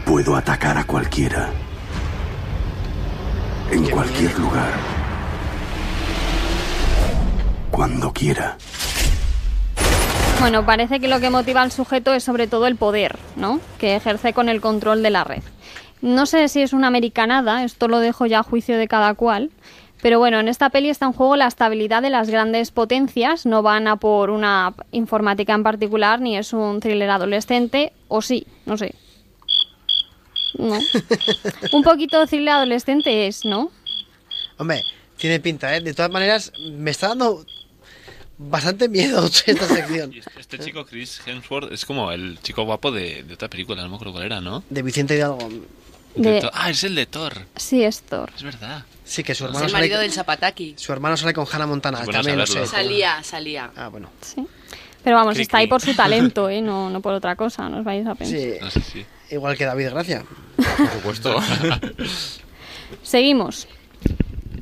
Puedo atacar a cualquiera. En cualquier lugar. Cuando quiera. Bueno, parece que lo que motiva al sujeto es sobre todo el poder, ¿no? Que ejerce con el control de la red. No sé si es una americanada, esto lo dejo ya a juicio de cada cual. Pero bueno, en esta peli está en juego la estabilidad de las grandes potencias, no van a por una informática en particular, ni es un thriller adolescente, o sí, no sé. No. un poquito thriller adolescente es, ¿no? Hombre, tiene pinta, ¿eh? De todas maneras, me está dando bastante miedo esta sección. Este chico, Chris Hemsworth, es como el chico guapo de, de otra película, no me acuerdo cuál era, ¿no? De Vicente Hidalgo. De De-. Ah, es el de Thor. Sí, es Thor. Es verdad. Sí, que su Es hermano el sale, marido del Zapataki. su hermano sale con Hannah Montana. Es bueno también lo sé. saberlo. Salía, salía. Ah, bueno. Sí. Pero vamos, Cri, está ahí por su talento, ¿eh? no, no por otra cosa, no os vais a pensar. Sí. Igual que David Gracia. Por supuesto. Seguimos.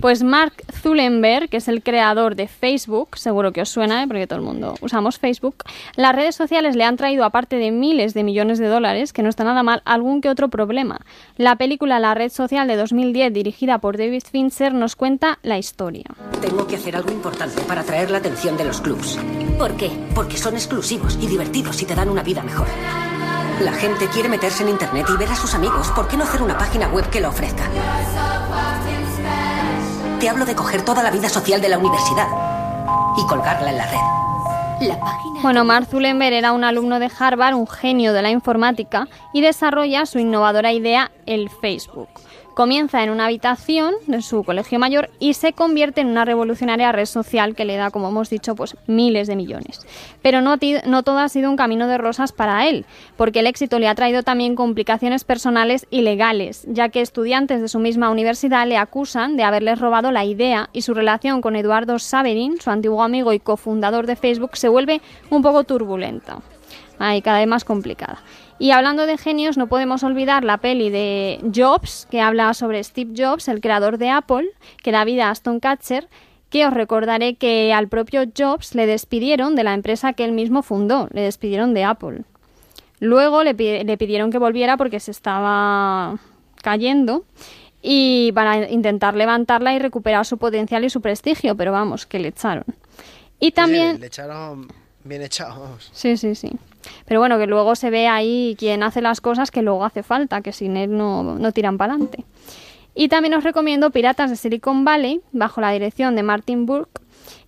Pues Mark Zuckerberg, que es el creador de Facebook, seguro que os suena, ¿eh? porque todo el mundo usamos Facebook, las redes sociales le han traído, aparte de miles de millones de dólares, que no está nada mal, algún que otro problema. La película La red social de 2010, dirigida por David Fincher, nos cuenta la historia. Tengo que hacer algo importante para atraer la atención de los clubs. ¿Por qué? Porque son exclusivos y divertidos y te dan una vida mejor. La gente quiere meterse en internet y ver a sus amigos. ¿Por qué no hacer una página web que lo ofrezca? Te hablo de coger toda la vida social de la universidad y colgarla en la red. La página. Bueno, Mark Zuckerberg era un alumno de Harvard, un genio de la informática, y desarrolla su innovadora idea, el Facebook. Comienza en una habitación de su colegio mayor y se convierte en una revolucionaria red social que le da, como hemos dicho, pues miles de millones. Pero no, todo ha sido un camino de rosas para él, porque el éxito le ha traído también complicaciones personales y legales, ya que estudiantes de su misma universidad le acusan de haberles robado la idea y su relación con Eduardo Saverin, su antiguo amigo y cofundador de Facebook, se vuelve un poco turbulenta. Ahí cada vez más complicada. Y hablando de genios, no podemos olvidar la peli de Jobs, que habla sobre Steve Jobs, el creador de Apple, que da vida a Aston Catcher, que os recordaré que al propio Jobs le despidieron de la empresa que él mismo fundó, le despidieron de Apple. Luego le, le pidieron que volviera porque se estaba cayendo y para intentar levantarla y recuperar su potencial y su prestigio, pero vamos, que le echaron. Y también... Sí, le echaron bien echados. Sí, sí, sí. Pero bueno, que luego se ve ahí quien hace las cosas que luego hace falta, que sin él no, no tiran para adelante. Y también os recomiendo Piratas de Silicon Valley, bajo la dirección de Martin Burke,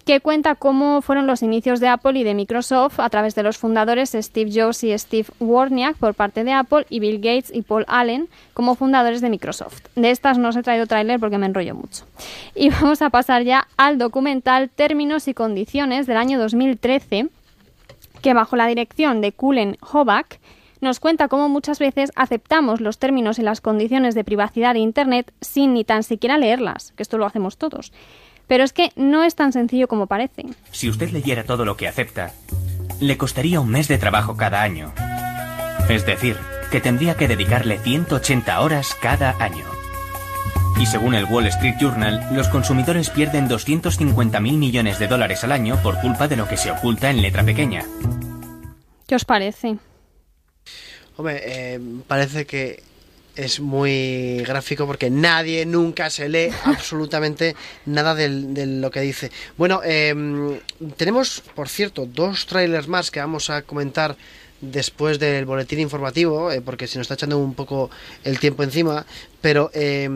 que cuenta cómo fueron los inicios de Apple y de Microsoft a través de los fundadores Steve Jobs y Steve Wozniak por parte de Apple y Bill Gates y Paul Allen como fundadores de Microsoft. De estas no os he traído tráiler porque me enrollo mucho. Y vamos a pasar ya al documental Términos y Condiciones del año 2013 que bajo la dirección de Kulen Hoback nos cuenta cómo muchas veces aceptamos los términos y las condiciones de privacidad de Internet sin ni tan siquiera leerlas, que esto lo hacemos todos. Pero es que no es tan sencillo como parece. Si usted leyera todo lo que acepta, le costaría un mes de trabajo cada año. Es decir, que tendría que dedicarle 180 horas cada año. Y según el Wall Street Journal, los consumidores pierden 250.000 millones de dólares al año por culpa de lo que se oculta en letra pequeña. ¿Qué os parece? Hombre, eh, parece que es muy gráfico porque nadie nunca se lee absolutamente nada de lo que dice. Bueno, eh, tenemos, por cierto, dos trailers más que vamos a comentar después del boletín informativo, eh, porque se nos está echando un poco el tiempo encima, pero eh,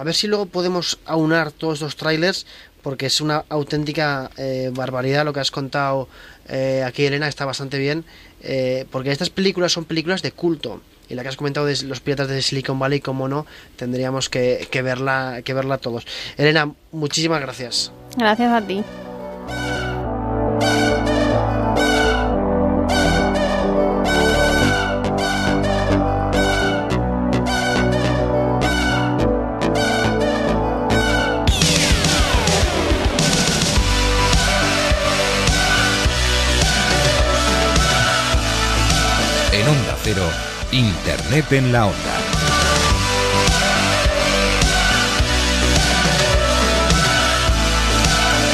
a ver si luego podemos aunar todos estos trailers, porque es una auténtica eh, barbaridad lo que has contado eh, aquí, Elena, está bastante bien, eh, porque estas películas son películas de culto. Y la que has comentado de los piratas de Silicon Valley, como no, tendríamos que, que verla, que verla todos. Elena, muchísimas gracias. Gracias a ti. Internet en la Onda.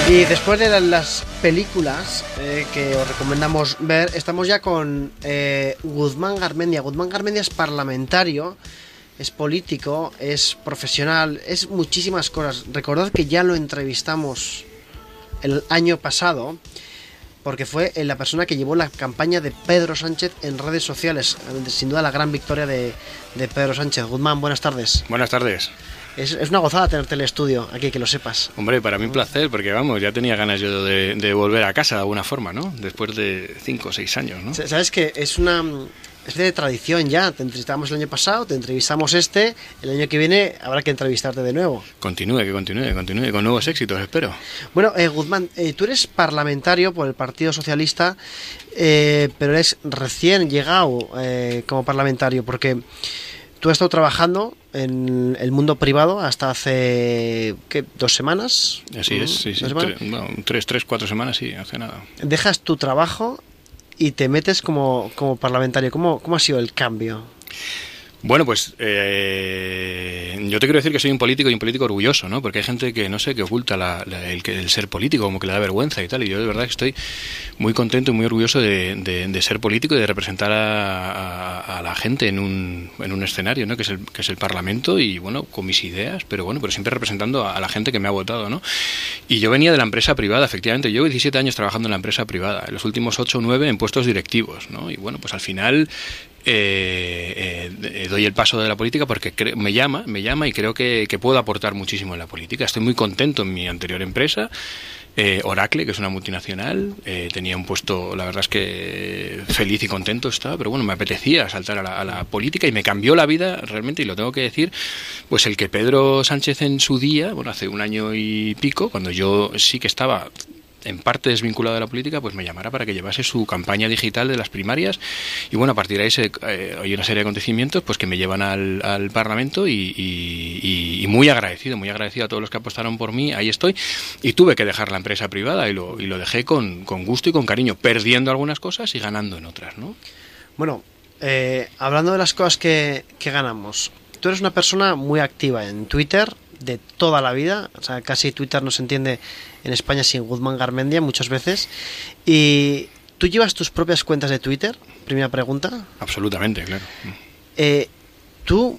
Y después de la- las películas eh, que os recomendamos ver, estamos ya con eh, Guzmán Garmendia. Guzmán Garmendia es parlamentario, es político, es profesional, es muchísimas cosas. Recordad que ya lo entrevistamos el año pasado, porque fue eh, la persona que llevó la campaña de Pedro Sánchez en redes sociales. Eh, Sin duda la gran victoria de, de Pedro Sánchez. Guzmán, buenas tardes. Buenas tardes. Es, es una gozada tenerte en el estudio, aquí que lo sepas. Hombre, para mí un placer, porque vamos, ya tenía ganas yo de, de volver a casa de alguna forma, ¿no? Después de cinco o seis años, ¿no? Sa- Sabes que es una especie de tradición ya. Te entrevistamos el año pasado, te entrevistamos este. El año que viene habrá que entrevistarte de nuevo. Continúe, que continúe, continúe, con nuevos éxitos, espero. Bueno, eh, Guzmán, eh, tú eres parlamentario por el Partido Socialista, eh, pero eres recién llegado eh, como parlamentario, porque tú has estado trabajando en el mundo privado hasta hace, ¿qué? ¿Dos semanas? Así es, ¿Mm? sí, sí. ¿Dos semanas? Tre- bueno, tres, tres, cuatro semanas, sí, hace nada. Dejas tu trabajo y te metes como, como parlamentario. ¿Cómo, ¿Cómo ha sido el cambio? Bueno, pues eh, yo te quiero decir que soy un político y un político orgulloso, ¿no? Porque hay gente que, no sé, que oculta la- la- el, el ser político, como que le da vergüenza y tal. Y yo de verdad que estoy muy contento y muy orgulloso de, de- ser político y de representar a, la gente en un, en un escenario, ¿no? Que es, el, que es el Parlamento y, bueno, con mis ideas, pero bueno, pero siempre representando a, la gente que me ha votado, ¿no? Y yo venía de la empresa privada, efectivamente. Yo llevo 17 años trabajando en la empresa privada, en los últimos 8 o 9 en puestos directivos, ¿no? Y bueno, pues al final eh, eh, doy el paso de la política porque me llama, me llama y creo que, puedo aportar muchísimo en la política. Estoy muy contento en mi anterior empresa. eh, Oracle, que es una multinacional, tenía un puesto, la verdad es que feliz y contento estaba, pero bueno, me apetecía saltar a la, a la política y me cambió la vida realmente, y lo tengo que decir, pues el que Pedro Sánchez en su día, bueno, hace un año y pico, cuando yo sí que estaba en parte desvinculado de la política, pues me llamara para que llevase su campaña digital de las primarias. Y bueno, a partir de ahí eh, hay una serie de acontecimientos pues que me llevan al, Parlamento y muy agradecido, muy agradecido a todos los que apostaron por mí. Ahí estoy. Y tuve que dejar la empresa privada y lo, y lo dejé con, con gusto y con cariño, perdiendo algunas cosas y ganando en otras, ¿no? Bueno, eh, hablando de las cosas que, que ganamos, tú eres una persona muy activa en Twitter de toda la vida, o sea, casi Twitter no se entiende en España sin Guzmán Garmendia muchas veces, y tú llevas tus propias cuentas de Twitter, primera pregunta, Absolutamente, claro. eh, ¿tú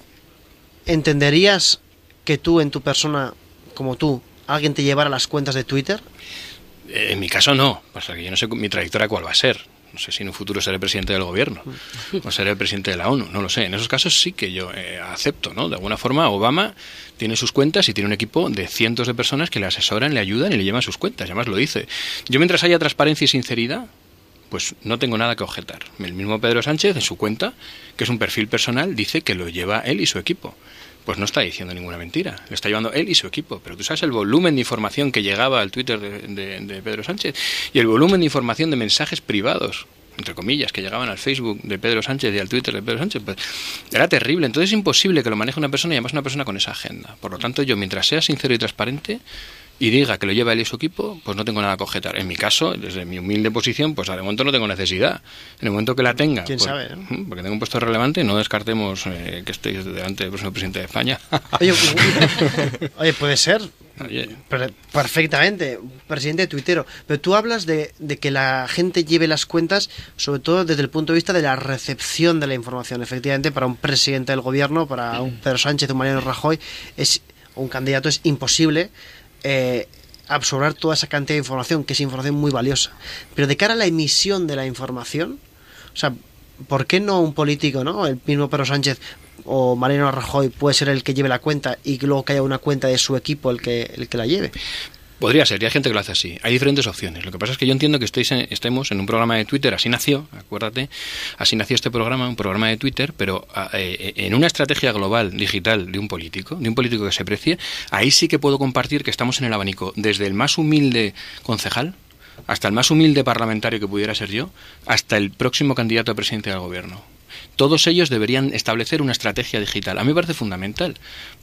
entenderías que tú en tu persona, como tú, alguien te llevara las cuentas de Twitter? Eh, En mi caso no, pasa que yo no sé mi trayectoria cuál va a ser. No sé si en un futuro seré presidente del gobierno o seré presidente de la ONU, no lo sé. En esos casos sí que yo eh, acepto, ¿no? De alguna forma Obama tiene sus cuentas y tiene un equipo de cientos de personas que le asesoran, le ayudan y le llevan sus cuentas, además lo dice. Yo mientras haya transparencia y sinceridad, pues no tengo nada que objetar. El mismo Pedro Sánchez en su cuenta, que es un perfil personal, dice que lo lleva él y su equipo. Pues no está diciendo ninguna mentira, lo está llevando él y su equipo. Pero tú sabes el volumen de información que llegaba al Twitter de, de- de Pedro Sánchez y el volumen de información de mensajes privados, entre comillas, que llegaban al Facebook de Pedro Sánchez y al Twitter de Pedro Sánchez, pues era terrible. Entonces es imposible que lo maneje una persona y además una persona con esa agenda. Por lo tanto, yo mientras sea sincero y transparente, y diga que lo lleva él y su equipo, pues no tengo nada que objetar. En mi caso, desde mi humilde posición, pues de momento no tengo necesidad. En el momento que la tenga, ¿Quién pues, sabe, no? ujú, porque tengo un puesto relevante, no descartemos eh, que estéis delante del próximo presidente de España. Oye, oye, puede ser. Oye. Perfectamente, presidente tuitero. Pero tú hablas de, de que la gente lleve las cuentas, sobre todo desde el punto de vista de la recepción de la información. Efectivamente, para un presidente del gobierno, para un Pedro Sánchez, un Mariano Rajoy, es un candidato es imposible eh, absorber toda esa cantidad de información, que es información muy valiosa. Pero de cara a la emisión de la información, o sea, ¿por qué no un político, no? El mismo Pedro Sánchez o Mariano Rajoy puede ser el que lleve la cuenta y luego que haya una cuenta de su equipo el que, el que la lleve. Podría ser, y hay gente que lo hace así. Hay diferentes opciones. Lo que pasa es que yo entiendo que estéis en- estemos en un programa de Twitter, así nació, acuérdate, así nació este programa, un programa de Twitter, pero a- eh, en una estrategia global, digital, de un político, de un político que se precie, ahí sí que puedo compartir que estamos en el abanico, desde el más humilde concejal, hasta el más humilde parlamentario que pudiera ser yo, hasta el próximo candidato a presidente del gobierno. Todos ellos deberían establecer una estrategia digital. A mí me parece fundamental.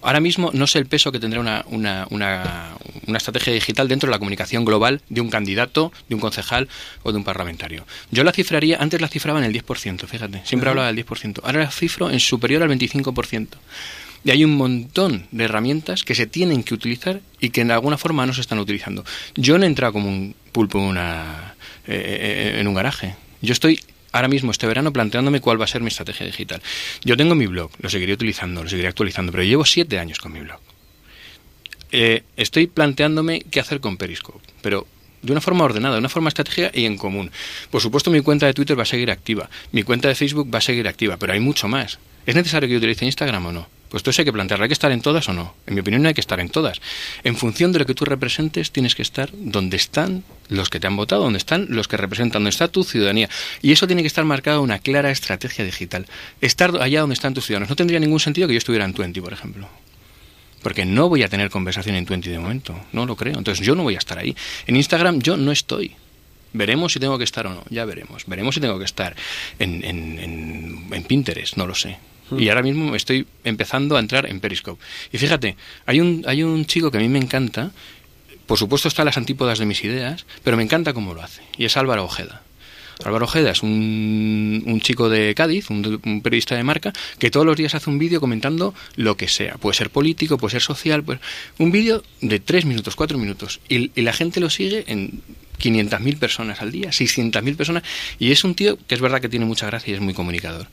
Ahora mismo no sé el peso que tendrá una, una, una, una estrategia digital dentro de la comunicación global de un candidato, de un concejal o de un parlamentario. Yo la cifraría, antes la cifraba en el 10%, fíjate, siempre hablaba del 10%. Ahora la cifro en superior al 25%. Y hay un montón de herramientas que se tienen que utilizar y que en alguna forma no se están utilizando. Yo no he entrado como un pulpo en, una, eh, eh, en un garaje. Yo estoy ahora mismo, este verano, planteándome cuál va a ser mi estrategia digital. Yo tengo mi blog, lo seguiré utilizando, lo seguiré actualizando, pero llevo siete años con mi blog. Eh, estoy planteándome qué hacer con Periscope, pero de una forma ordenada, de una forma estratégica y en común. Por supuesto, mi cuenta de Twitter va a seguir activa, mi cuenta de Facebook va a seguir activa, pero hay mucho más. ¿Es necesario que yo utilice Instagram o no? Pues esto hay que plantearlo. ¿Hay que estar en todas o no? En mi opinión, no hay que estar en todas. En función de lo que tú representes, tienes que estar donde están los que te han votado, donde están los que representan, donde está tu ciudadanía. Y eso tiene que estar marcado una clara estrategia digital. Estar allá donde están tus ciudadanos. No tendría ningún sentido que yo estuviera en Twenty, por ejemplo porque no voy a tener conversación en Twenty de momento, no lo creo. Entonces yo no voy a estar ahí. En Instagram yo no estoy. Veremos si tengo que estar o no, ya veremos. Veremos si tengo que estar en, en, en Pinterest, no lo sé. Y ahora mismo estoy empezando a entrar en Periscope. Y fíjate, hay un, hay un chico que a mí me encanta, por supuesto está a las antípodas de mis ideas, pero me encanta cómo lo hace. Y es Álvaro Ojeda. Álvaro Ojeda es un, un chico de Cádiz, un, un periodista de marca, que todos los días hace un vídeo comentando lo que sea. Puede ser político, puede ser social, un vídeo de tres minutos, cuatro minutos. Y, y la gente lo sigue en 500.000 personas al día, 600.000 personas. Y es un tío que es verdad que tiene mucha gracia y es muy comunicador.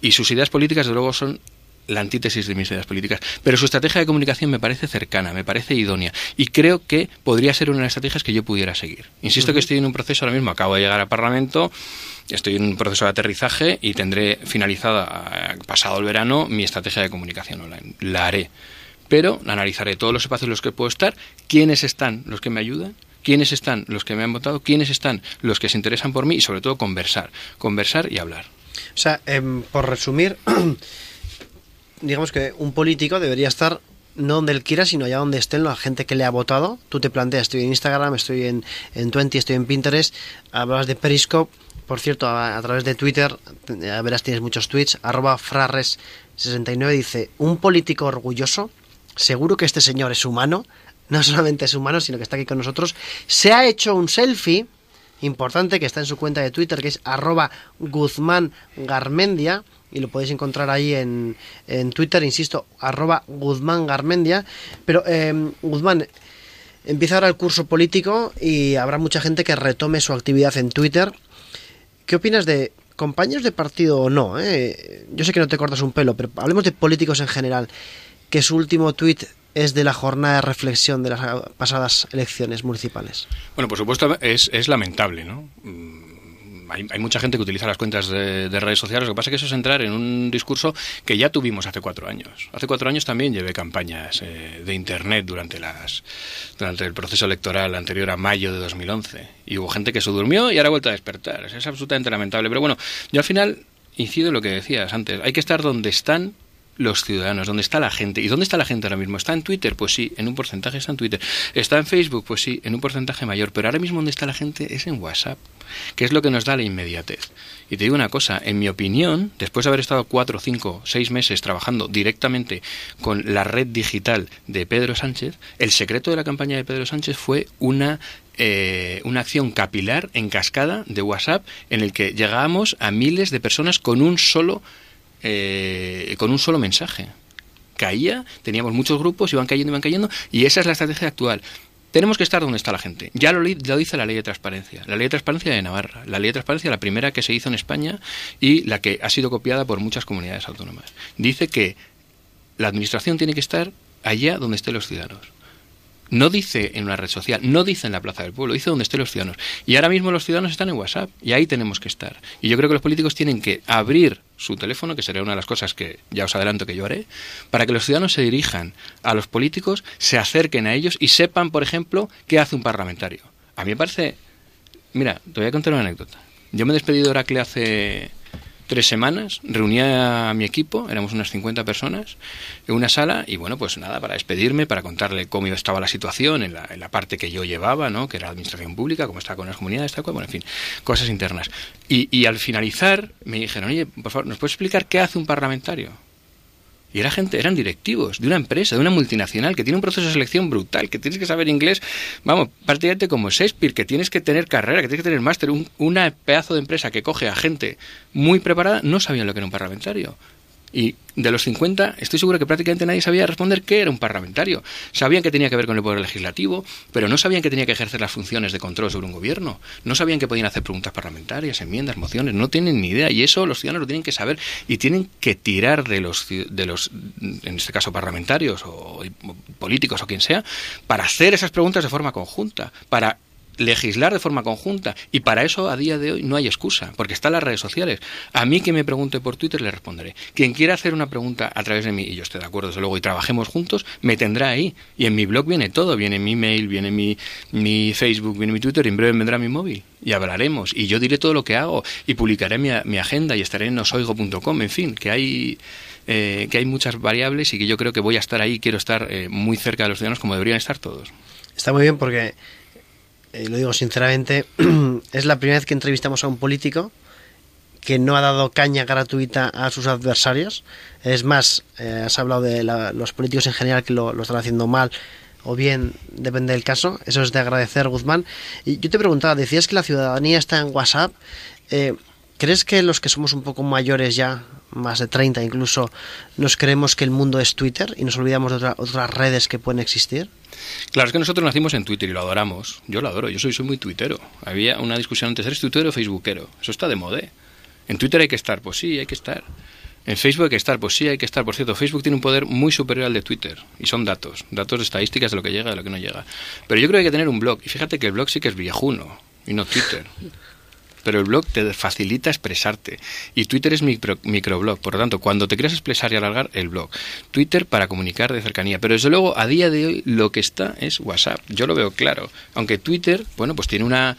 Y sus ideas políticas, de luego, son la antítesis de mis ideas políticas. Pero su estrategia de comunicación me parece cercana, me parece idónea. Y creo que podría ser una de las estrategias que yo pudiera seguir. Insisto que estoy en un proceso ahora mismo, acabo de llegar al Parlamento, estoy en un proceso de aterrizaje y tendré finalizada, eh, pasado el verano, mi estrategia de comunicación online. La haré. Pero analizaré todos los espacios en los que puedo estar, quiénes están los que me ayudan, quiénes están los que me han votado, quiénes están los que se interesan por mí y sobre todo conversar, conversar y hablar. O sea, em, por resumir, digamos que un político debería estar no donde él quiera, sino allá donde estén la gente que le ha votado. Tú te planteas, estoy en Instagram, estoy en, en Twenty, estoy en Pinterest, hablabas de Periscope, por cierto, a, a través de Twitter, ya verás, tienes muchos tweets, arroba frares69 dice, un político orgulloso, seguro que este señor es humano, no solamente es humano, sino que está aquí con nosotros, se ha hecho un selfie importante que está en su cuenta de Twitter, que es arroba Guzmán Garmendia, y lo podéis encontrar ahí en, en Twitter, insisto, arroba Guzmán Garmendia. Pero, eh, Guzmán, empieza ahora el curso político y habrá mucha gente que retome su actividad en Twitter. ¿Qué opinas de compañeros de partido o no? eh? Yo sé que no te cortas un pelo, pero hablemos de políticos en general. Que su último tuit es de la jornada de reflexión de las pasadas elecciones municipales. Bueno, por supuesto, es, lamentable, ¿no? Mm, Hay, hay, mucha gente que utiliza las cuentas de, de, redes sociales. Lo que pasa es que eso es entrar en un discurso que ya tuvimos hace cuatro años. Hace cuatro años también llevé campañas eh, de Internet durante, las, durante el proceso electoral anterior a mayo de 2011. Y hubo gente que se durmió y ahora ha vuelto a despertar. Es absolutamente lamentable. Pero bueno, yo al final incido en lo que decías antes. Hay que estar donde están los ciudadanos, dónde está la gente. ¿Y dónde está la gente ahora mismo? ¿Está en Twitter? Pues sí, en un porcentaje está en Twitter. ¿Está en Facebook? Pues sí, en un porcentaje mayor. Pero ahora mismo donde está la gente es en WhatsApp, que es lo que nos da la inmediatez. Y te digo una cosa, en mi opinión, después de haber estado cuatro, cinco, seis meses trabajando directamente con la red digital de Pedro Sánchez, el secreto de la campaña de Pedro Sánchez fue una eh, una acción capilar en cascada de WhatsApp en el que llegábamos a miles de personas con un solo eh, con un solo mensaje. Caía, teníamos muchos grupos, iban cayendo, iban cayendo, y esa es la estrategia actual. Tenemos que estar donde está la gente. Ya lo, lo, dice la ley de transparencia. La ley de transparencia de Navarra. La ley de transparencia, la primera que se hizo en España y la que ha sido copiada por muchas comunidades autónomas. Dice que la administración tiene que estar allá donde estén los ciudadanos. No dice en una red social, no dice en la Plaza del Pueblo, dice donde estén los ciudadanos. Y ahora mismo los ciudadanos están en WhatsApp y ahí tenemos que estar. Y yo creo que los políticos tienen que abrir su teléfono, que sería una de las cosas que ya os adelanto que yo haré, para que los ciudadanos se dirijan a los políticos, se acerquen a ellos y sepan, por ejemplo, qué hace un parlamentario. A mí me parece... Mira, te voy a contar una anécdota. Yo me he despedido de Oracle hace tres semanas, reuní a mi equipo, éramos unas 50 personas, en una sala, y bueno, pues nada, para despedirme, para contarle cómo estaba la situación en la, en la parte que yo llevaba, ¿no? que era la administración pública, cómo estaba con las comunidades, tal cual, bueno, en fin, cosas internas. Y, y al finalizar me dijeron, oye, por favor, ¿nos puedes explicar qué hace un parlamentario? Y era gente, eran directivos de una empresa, de una multinacional, que tiene un proceso de selección brutal, que tienes que saber inglés, vamos, prácticamente como Shakespeare, que tienes que tener carrera, que tienes que tener máster, un una pedazo de empresa que coge a gente muy preparada, no sabían lo que era un parlamentario. Y de los 50, estoy seguro que prácticamente nadie sabía responder qué era un parlamentario. Sabían que tenía que ver con el poder legislativo, pero no sabían que tenía que ejercer las funciones de control sobre un gobierno. No sabían que podían hacer preguntas parlamentarias, enmiendas, mociones. No tienen ni idea. Y eso los ciudadanos lo tienen que saber y tienen que tirar de los, de los en este caso, parlamentarios o políticos o quien sea, para hacer esas preguntas de forma conjunta, para legislar de forma conjunta y para eso a día de hoy no hay excusa, porque están las redes sociales. A mí que me pregunte por Twitter le responderé. Quien quiera hacer una pregunta a través de mí, y yo estoy de acuerdo desde luego, y trabajemos juntos, me tendrá ahí. Y en mi blog viene todo, viene mi mail, viene mi, mi Facebook, viene mi Twitter, y en breve vendrá mi móvil. Y hablaremos, y yo diré todo lo que hago, y publicaré mi, mi agenda, y estaré en nosoigo.com, en fin, que hay... Eh, que hay muchas variables y que yo creo que voy a estar ahí, quiero estar eh, muy cerca de los ciudadanos como deberían estar todos. Está muy bien porque eh, lo digo sinceramente, es la primera vez que entrevistamos a un político que no ha dado caña gratuita a sus adversarios. Es más, eh, has hablado de los políticos en general que lo, lo están haciendo mal, o bien depende del caso. Eso es de agradecer, Guzmán. Y yo te preguntaba, decías que la ciudadanía está en WhatsApp. Eh, ¿Crees que los que somos un poco mayores ya, más de 30 incluso, nos creemos que el mundo es Twitter y nos olvidamos de otra- otras redes que pueden existir? Claro, es que nosotros nacimos en Twitter y lo adoramos. Yo lo adoro, yo soy, soy muy tuitero. Había una discusión antes, ¿eres tuitero o facebookero? Eso está de moda. ¿eh? En Twitter hay que estar, pues sí, hay que estar. En Facebook hay que estar, pues sí, hay que estar. Por cierto, Facebook tiene un poder muy superior al de Twitter. Y son datos, datos de estadísticas de lo que llega y de lo que no llega. Pero yo creo que hay que tener un blog. Y fíjate que el blog sí que es viejuno, y no Twitter. Pero el blog te facilita expresarte. Y Twitter es micro, microblog. Por lo tanto, cuando te quieras expresar y alargar, el blog. Twitter para comunicar de cercanía. Pero desde luego, a día de hoy, lo que está es WhatsApp. Yo lo veo claro. Aunque Twitter, bueno, pues tiene una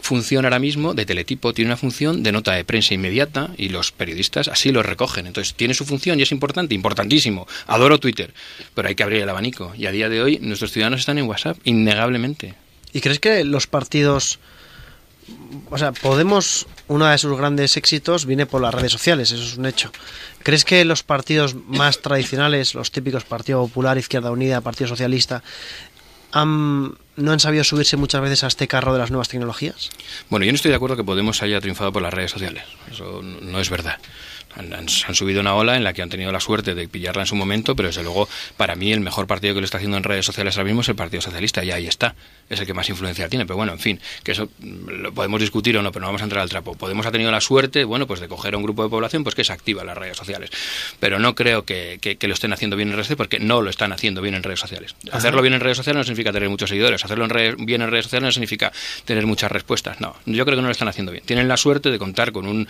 función ahora mismo de teletipo, tiene una función de nota de prensa inmediata y los periodistas así lo recogen. Entonces tiene su función y es importante, importantísimo. Adoro Twitter, pero hay que abrir el abanico. Y a día de hoy nuestros ciudadanos están en WhatsApp, innegablemente. ¿Y crees que los partidos... O sea, Podemos, uno de sus grandes éxitos viene por las redes sociales, eso es un hecho. ¿Crees que los partidos más tradicionales, los típicos Partido Popular, Izquierda Unida, Partido Socialista, han- no han sabido subirse muchas veces a este carro de las nuevas tecnologías? Bueno, yo no estoy de acuerdo que Podemos haya triunfado por las redes sociales. Eso no es verdad. Han, han- han subido una ola en la que han tenido la suerte de pillarla en su momento, pero desde luego, para mí, el mejor partido que lo está haciendo en redes sociales ahora mismo es el Partido Socialista, y ahí está. Es el que más influencia tiene. Pero bueno, en fin, que eso mm, lo podemos discutir o no, pero no vamos a entrar al trapo. Podemos ha tenido la suerte, bueno, pues de coger a un grupo de población pues que es activa en las redes sociales. Pero no creo que, que- que lo estén haciendo bien en redes porque no lo están haciendo bien en redes sociales. Ajá. Hacerlo bien en redes sociales no significa tener muchos seguidores. Hacerlo en redes- bien en redes sociales no significa tener muchas respuestas. No, yo creo que no lo están haciendo bien. Tienen la suerte de contar con un-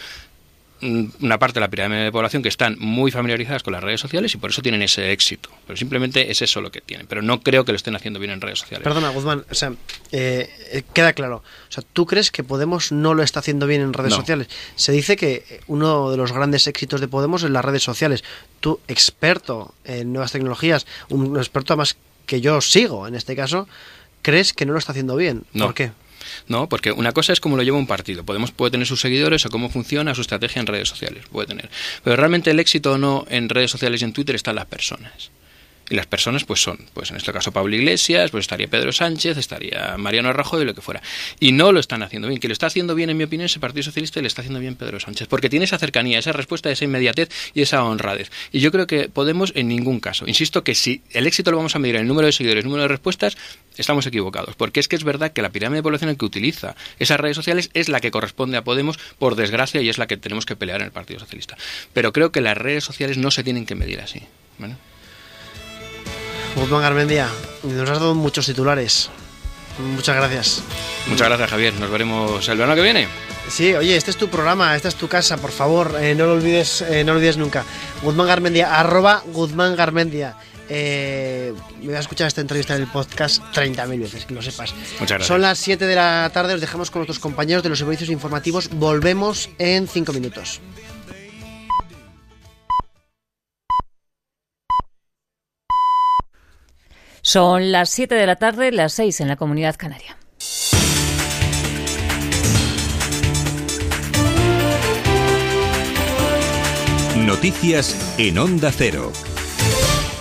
una parte de la pirámide de población que están muy familiarizadas con las redes sociales y por eso tienen ese éxito. Pero simplemente es eso lo que tienen. Pero no creo que lo estén haciendo bien en redes sociales. Perdona, Guzmán, o sea, eh, eh, queda claro. O sea, ¿tú crees que Podemos no lo está haciendo bien en redes No. sociales? Se dice que uno de los grandes éxitos de Podemos es las redes sociales. Tú, experto en nuevas tecnologías, un experto además que yo sigo en este caso, ¿crees que no lo está haciendo bien? No. ¿Por qué? No, porque una cosa es cómo lo lleva un partido. Podemos, puede tener sus seguidores o cómo funciona su estrategia en redes sociales. Puede tener. Pero realmente el éxito o no en redes sociales y en Twitter está en las personas. Y las personas, pues son, pues en este caso Pablo Iglesias, pues estaría Pedro Sánchez, estaría Mariano Rajoy, lo que fuera. Y no lo están haciendo bien. Que lo está haciendo bien, en mi opinión, ese Partido Socialista y le está haciendo bien Pedro Sánchez. Porque tiene esa cercanía, esa respuesta, esa inmediatez y esa honradez. Y yo creo que Podemos en ningún caso. Insisto que si el éxito lo vamos a medir en el número de seguidores, el número de respuestas, estamos equivocados. Porque es que es verdad que la pirámide poblacional que utiliza esas redes sociales es la que corresponde a Podemos, por desgracia, y es la que tenemos que pelear en el Partido Socialista. Pero creo que las redes sociales no se tienen que medir así. Guzmán Garmendia, nos has dado muchos titulares. Muchas gracias. Muchas gracias, Javier. Nos veremos el verano que viene. Sí, oye, este es tu programa, esta es tu casa, por favor, eh, no lo olvides, eh, no lo olvides nunca. Guzmán Garmendia, arroba Guzmán Garmendia. Eh, me voy a escuchar esta entrevista en el podcast 30.000 veces, que lo sepas. Muchas gracias. Son las 7 de la tarde, os dejamos con nuestros compañeros de los servicios informativos. Volvemos en 5 minutos. Son las 7 de la tarde, las 6 en la comunidad canaria. Noticias en Onda Cero.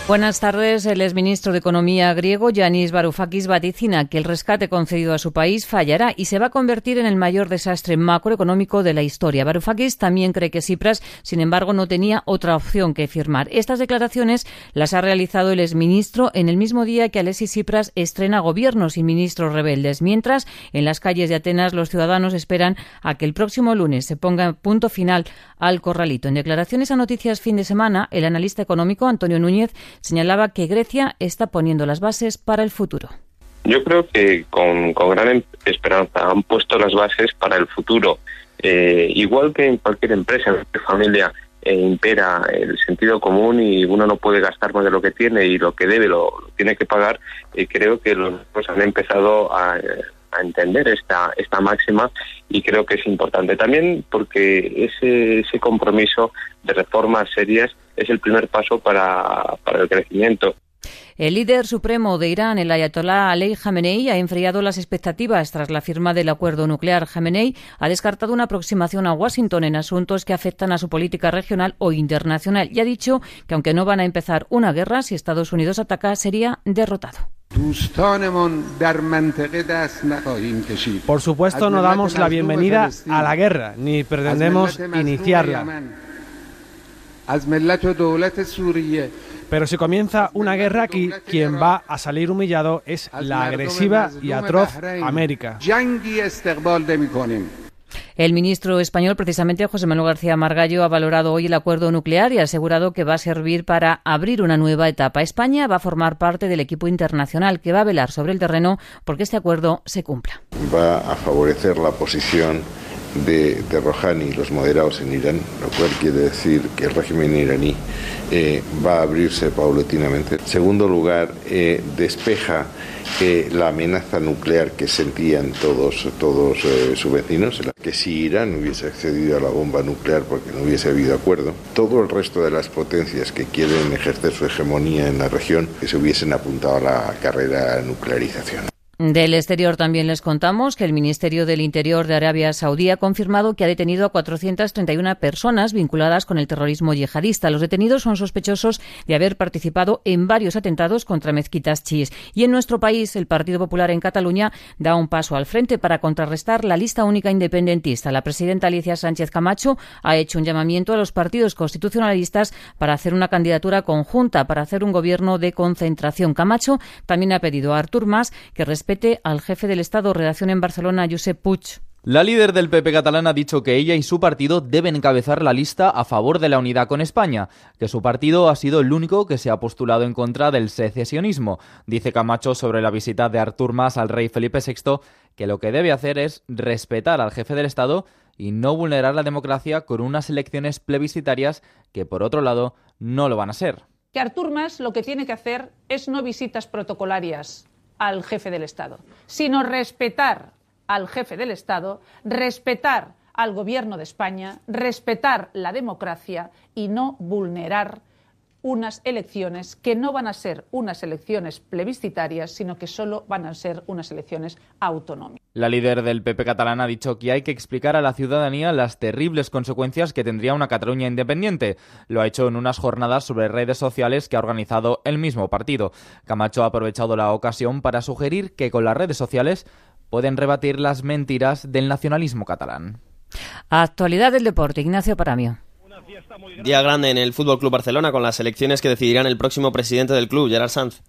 Buenas tardes. El exministro de Economía griego, Yanis Varoufakis, vaticina que el rescate concedido a su país fallará y se va a convertir en el mayor desastre macroeconómico de la historia. Varoufakis también cree que Cipras, sin embargo, no tenía otra opción que firmar. Estas declaraciones las ha realizado el exministro en el mismo día que Alexis Tsipras estrena gobiernos y ministros rebeldes, mientras en las calles de Atenas los ciudadanos esperan a que el próximo lunes se ponga punto final al corralito. En declaraciones a Noticias fin de semana, el analista económico Antonio Núñez señalaba que Grecia está poniendo las bases para el futuro. Yo creo que con, con gran em- esperanza han puesto las bases para el futuro. Eh, igual que en cualquier empresa, en cualquier familia, eh, impera el sentido común y uno no puede gastar más de lo que tiene y lo que debe lo, tiene que pagar, eh, creo que los han empezado a, eh, a entender esta, esta máxima y creo que es importante también porque ese, ese compromiso de reformas serias es el primer paso para, para el crecimiento. El líder supremo de Irán, el ayatolá Ali Khamenei, ha enfriado las expectativas tras la firma del acuerdo nuclear. Khamenei ha descartado una aproximación a Washington en asuntos que afectan a su política regional o internacional y ha dicho que aunque no van a empezar una guerra, si Estados Unidos ataca, sería derrotado. Por supuesto, no damos la bienvenida a la guerra, ni pretendemos iniciarla. Pero si comienza una guerra aquí, quien va a salir humillado es la agresiva y atroz América. El ministro español, precisamente José Manuel García Margallo, ha valorado hoy el acuerdo nuclear y ha asegurado que va a servir para abrir una nueva etapa. España va a formar parte del equipo internacional que va a velar sobre el terreno porque este acuerdo se cumpla. Va a favorecer la posición de, de Rouhani y los moderados en Irán, lo cual quiere decir que el régimen iraní eh, va a abrirse paulatinamente. En segundo lugar, eh, despeja eh, la amenaza nuclear que sentían todos, todos sus vecinos, que si Irán hubiese accedido a la bomba nuclear porque no hubiese habido acuerdo, todo el resto de las potencias que quieren ejercer su hegemonía en la región que se hubiesen apuntado a la carrera nuclearización. Del exterior también les contamos que el Ministerio del Interior de Arabia Saudí ha confirmado que ha detenido a 431 personas vinculadas con el terrorismo yihadista. Los detenidos son sospechosos de haber participado en varios atentados contra mezquitas chiíes. Y en nuestro país, el Partido Popular en Cataluña da un paso al frente para contrarrestar la lista única independentista. La presidenta Alicia Sánchez Camacho ha hecho un llamamiento a los partidos constitucionalistas para hacer una candidatura conjunta, para hacer un gobierno de concentración. Camacho también ha pedido a Artur Mas que respete al jefe del Estado. Redacción en Barcelona, Josep Puig. La líder del PP catalán ha dicho que ella y su partido deben encabezar la lista a favor de la unidad con España, que su partido ha sido el único que se ha postulado en contra del secesionismo. Dice Camacho sobre la visita de Artur Mas al rey Felipe VI que lo que debe hacer es respetar al jefe del Estado y no vulnerar la democracia con unas elecciones plebiscitarias que, por otro lado, no lo van a ser. Que Artur Mas lo que tiene que hacer es no visitas protocolarias al jefe del Estado, sino respetar al jefe del Estado, respetar al gobierno de España, respetar la democracia y no vulnerar unas elecciones que no van a ser unas elecciones plebiscitarias, sino que solo van a ser unas elecciones autonómicas. La líder del PP catalán ha dicho que hay que explicar a la ciudadanía las terribles consecuencias que tendría una Cataluña independiente. Lo ha hecho en unas jornadas sobre redes sociales que ha organizado el mismo partido. Camacho ha aprovechado la ocasión para sugerir que con las redes sociales pueden rebatir las mentiras del nacionalismo catalán. Actualidad del deporte, Ignacio Paramio. Día grande en el Fútbol Club Barcelona con las elecciones que decidirán el próximo presidente del club, Gerard Sanz.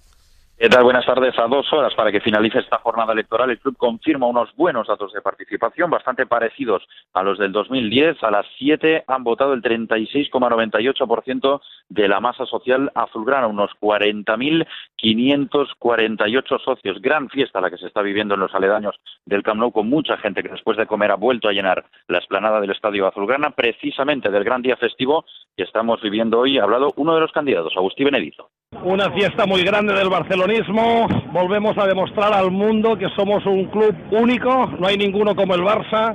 Buenas tardes. A dos horas para que finalice esta jornada electoral, el club confirma unos buenos datos de participación, bastante parecidos a los del 2010. A las 7 han votado el 36,98% de la masa social azulgrana, unos 40.548 socios. Gran fiesta la que se está viviendo en los aledaños del Camp Nou, con mucha gente que después de comer ha vuelto a llenar la esplanada del Estadio Azulgrana, precisamente del gran día festivo que estamos viviendo hoy. Ha hablado uno de los candidatos, Agustí Benedito. Una fiesta muy grande del barcelonismo. Volvemos a demostrar al mundo que somos un club único. No hay ninguno como el Barça.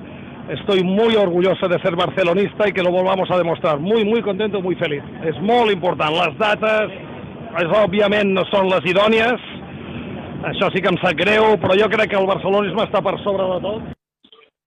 Estoy muy orgulloso de ser barcelonista i que lo volvamos a demostrar. Muy, muy contento, muy feliz. És molt important. Les dates, és, òbviament, no són les idònies. Això sí que em sap greu, però jo crec que el barcelonisme està per sobre de tot.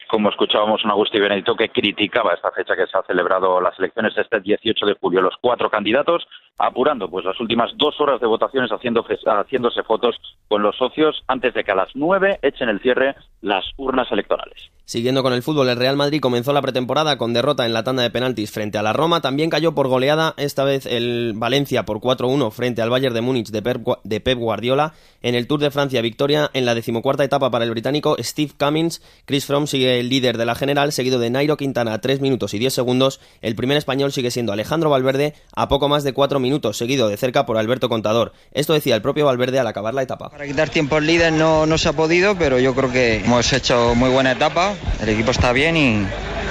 Como escuchábamos un Agustí Benedito que criticaba esta fecha que se ha celebrado las elecciones este 18 de julio. Los cuatro candidatos apurando pues las últimas dos horas de votaciones haciendo, haciéndose fotos con los socios antes de que a las nueve echen el cierre las urnas electorales. Siguiendo con el fútbol, el Real Madrid comenzó la pretemporada con derrota en la tanda de penaltis frente a la Roma. También cayó por goleada, esta vez el Valencia por 4-1 frente al Bayern de Múnich de Pep, Guardiola. En el Tour de Francia, victoria en la decimocuarta etapa para el británico Steve Cummins. Chris Froome sigue el líder de la general, seguido de Nairo Quintana a 3 minutos y 10 segundos. El primer español sigue siendo Alejandro Valverde a poco más de 4 minutos, seguido de cerca por Alberto Contador. Esto decía el propio Valverde al acabar la etapa. Para quitar tiempo al líder no, no se ha podido, pero yo creo que hemos hecho muy buena etapa el equipo está bien y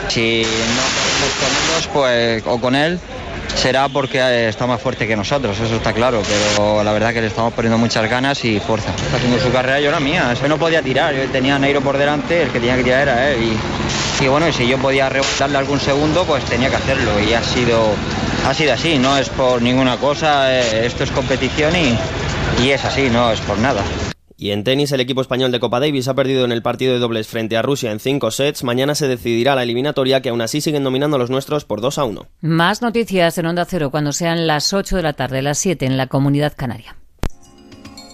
si no podemos con ellos pues, o con él será porque eh, está más fuerte que nosotros, eso está claro, pero la verdad que le estamos poniendo muchas ganas y fuerza. Está haciendo su carrera yo la mía, yo no podía tirar, yo tenía a Nairo por delante, el que tenía que tirar era él y, bueno, si yo podía rebotarle algún segundo pues tenía que hacerlo y ha sido, ha sido así, no es por ninguna cosa, eh, esto es competición Y es así, no es por nada. Y en tenis, el equipo español de Copa Davis ha perdido en el partido de dobles frente a Rusia en cinco sets. Mañana se decidirá la eliminatoria, que aún así siguen dominando los nuestros por 2 a 1. Más noticias en Onda Cero cuando sean las 8 de la tarde, las 7 en la Comunidad Canaria.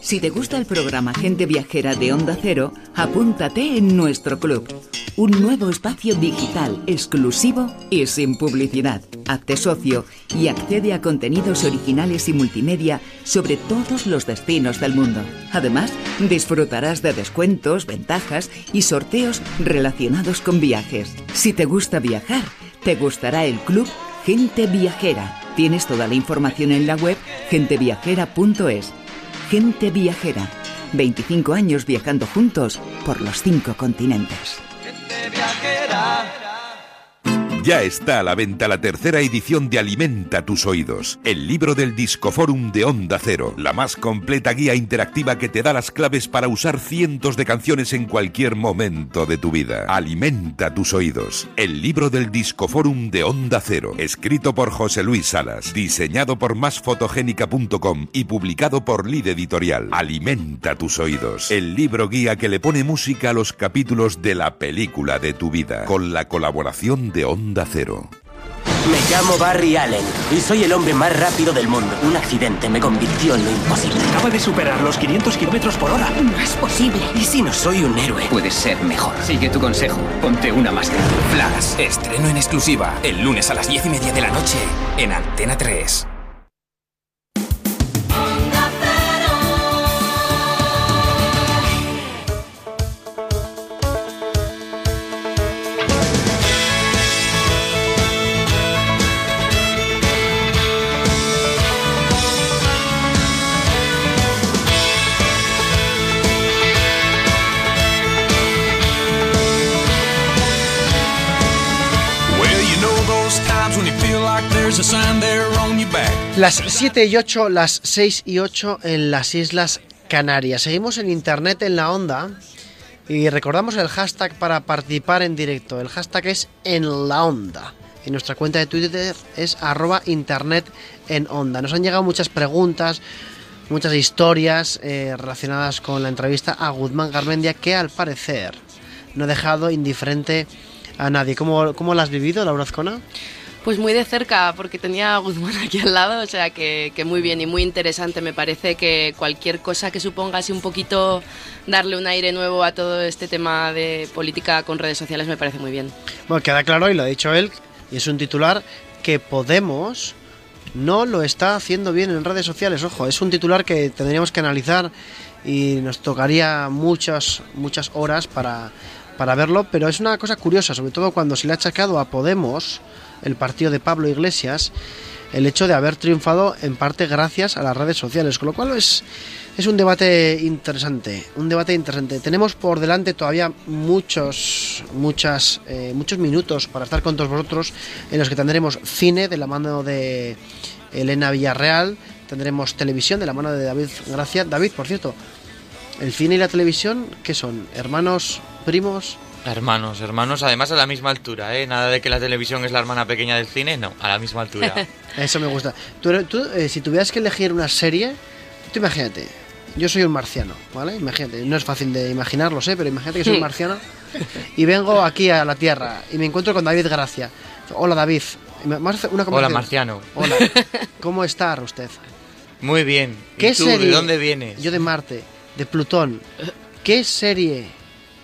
Si te gusta el programa Gente Viajera de Onda Cero, apúntate en nuestro club. Un nuevo espacio digital, exclusivo y sin publicidad. Hazte socio y accede a contenidos originales y multimedia sobre todos los destinos del mundo. Además, disfrutarás de descuentos, ventajas y sorteos relacionados con viajes. Si te gusta viajar, te gustará el club Gente Viajera. Tienes toda la información en la web genteviajera.es. Gente Viajera. 25 años viajando juntos por los cinco continentes. Ya está a la venta la tercera edición de Alimenta tus oídos, el libro del Discoforum de Onda Cero, la más completa guía interactiva que te da las claves para usar cientos de canciones en cualquier momento de tu vida. Alimenta tus oídos, el libro del Discoforum de Onda Cero, escrito por José Luis Salas, diseñado por másfotogénica.com y publicado por Lid Editorial. Alimenta tus oídos, el libro guía que le pone música a los capítulos de la película de tu vida, con la colaboración de Onda Cero. Me llamo Barry Allen y soy el hombre más rápido del mundo. Un accidente me convirtió en lo imposible. Acaba de superar los 500 kilómetros por hora. No es posible. ¿Y si no soy un héroe? Puedes ser mejor. Sigue tu consejo. Ponte una máscara. Flash. Estreno en exclusiva. El lunes a las 10 y media de la noche en Antena 3. Las 7 y 8, las 6 y 8 en las Islas Canarias. Seguimos en internet en la onda y recordamos el hashtag para participar en directo. El hashtag es en la onda. Y nuestra cuenta de Twitter es arroba internet. Nos han llegado muchas preguntas, muchas historias eh, relacionadas con la entrevista a Guzmán Garmendia que al parecer no ha dejado indiferente a nadie. ¿Cómo, cómo la has vivido, Laura Azcona? Pues muy de cerca, porque tenía a Guzmán aquí al lado, o sea que, que muy bien y muy interesante. Me parece que cualquier cosa que suponga así un poquito darle un aire nuevo a todo este tema de política con redes sociales me parece muy bien. Bueno, queda claro, y lo ha dicho él, y es un titular que Podemos no lo está haciendo bien en redes sociales. Ojo, es un titular que tendríamos que analizar y nos tocaría muchas, muchas horas para, para verlo, pero es una cosa curiosa, sobre todo cuando se le ha achacado a Podemos, el partido de Pablo Iglesias, el hecho de haber triunfado en parte gracias a las redes sociales, con lo cual es, es un debate interesante, un debate interesante. Tenemos por delante todavía muchos, muchas, eh, muchos minutos para estar con todos vosotros, en los que tendremos cine de la mano de Elena Villarreal, tendremos televisión de la mano de David Gracia. David, por cierto, el cine y la televisión, ¿qué son? ¿Hermanos, primos? Hermanos, hermanos, además a la misma altura, ¿eh? Nada de que la televisión es la hermana pequeña del cine, no, a la misma altura. Eso me gusta. Tú, eh, si tuvieras que elegir una serie, tú imagínate, yo soy un marciano, ¿vale? Imagínate, no es fácil de imaginarlo, sé, pero imagínate que soy un marciano y vengo aquí a la Tierra y me encuentro con David Gracia. Hola David. Una Hola, marciano. Hola. ¿Cómo está usted? Muy bien. ¿Y ¿Qué tú, serie? de dónde vienes? Yo de Marte, de Plutón. ¿Qué serie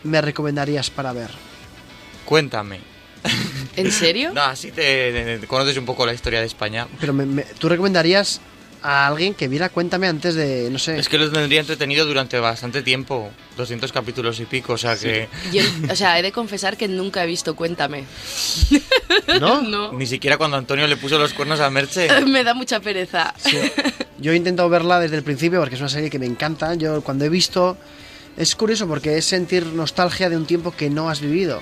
me recomendarías para ver? Cuéntame. ¿En serio? No, así te, te conoces un poco la historia de España. Pero me- me- tú recomendarías a alguien que viera Cuéntame antes de, no sé. Es que lo tendría entretenido durante bastante tiempo, 200 capítulos y pico, o sea que... Yo, o sea, he de confesar que nunca he visto Cuéntame. ¿No? no. Ni siquiera cuando Antonio le puso los cuernos a Merche. Me da mucha pereza. Yo he intentado verla desde el principio porque es una serie que me encanta. Yo cuando he visto... Es curioso porque es sentir nostalgia de un tiempo que no has vivido.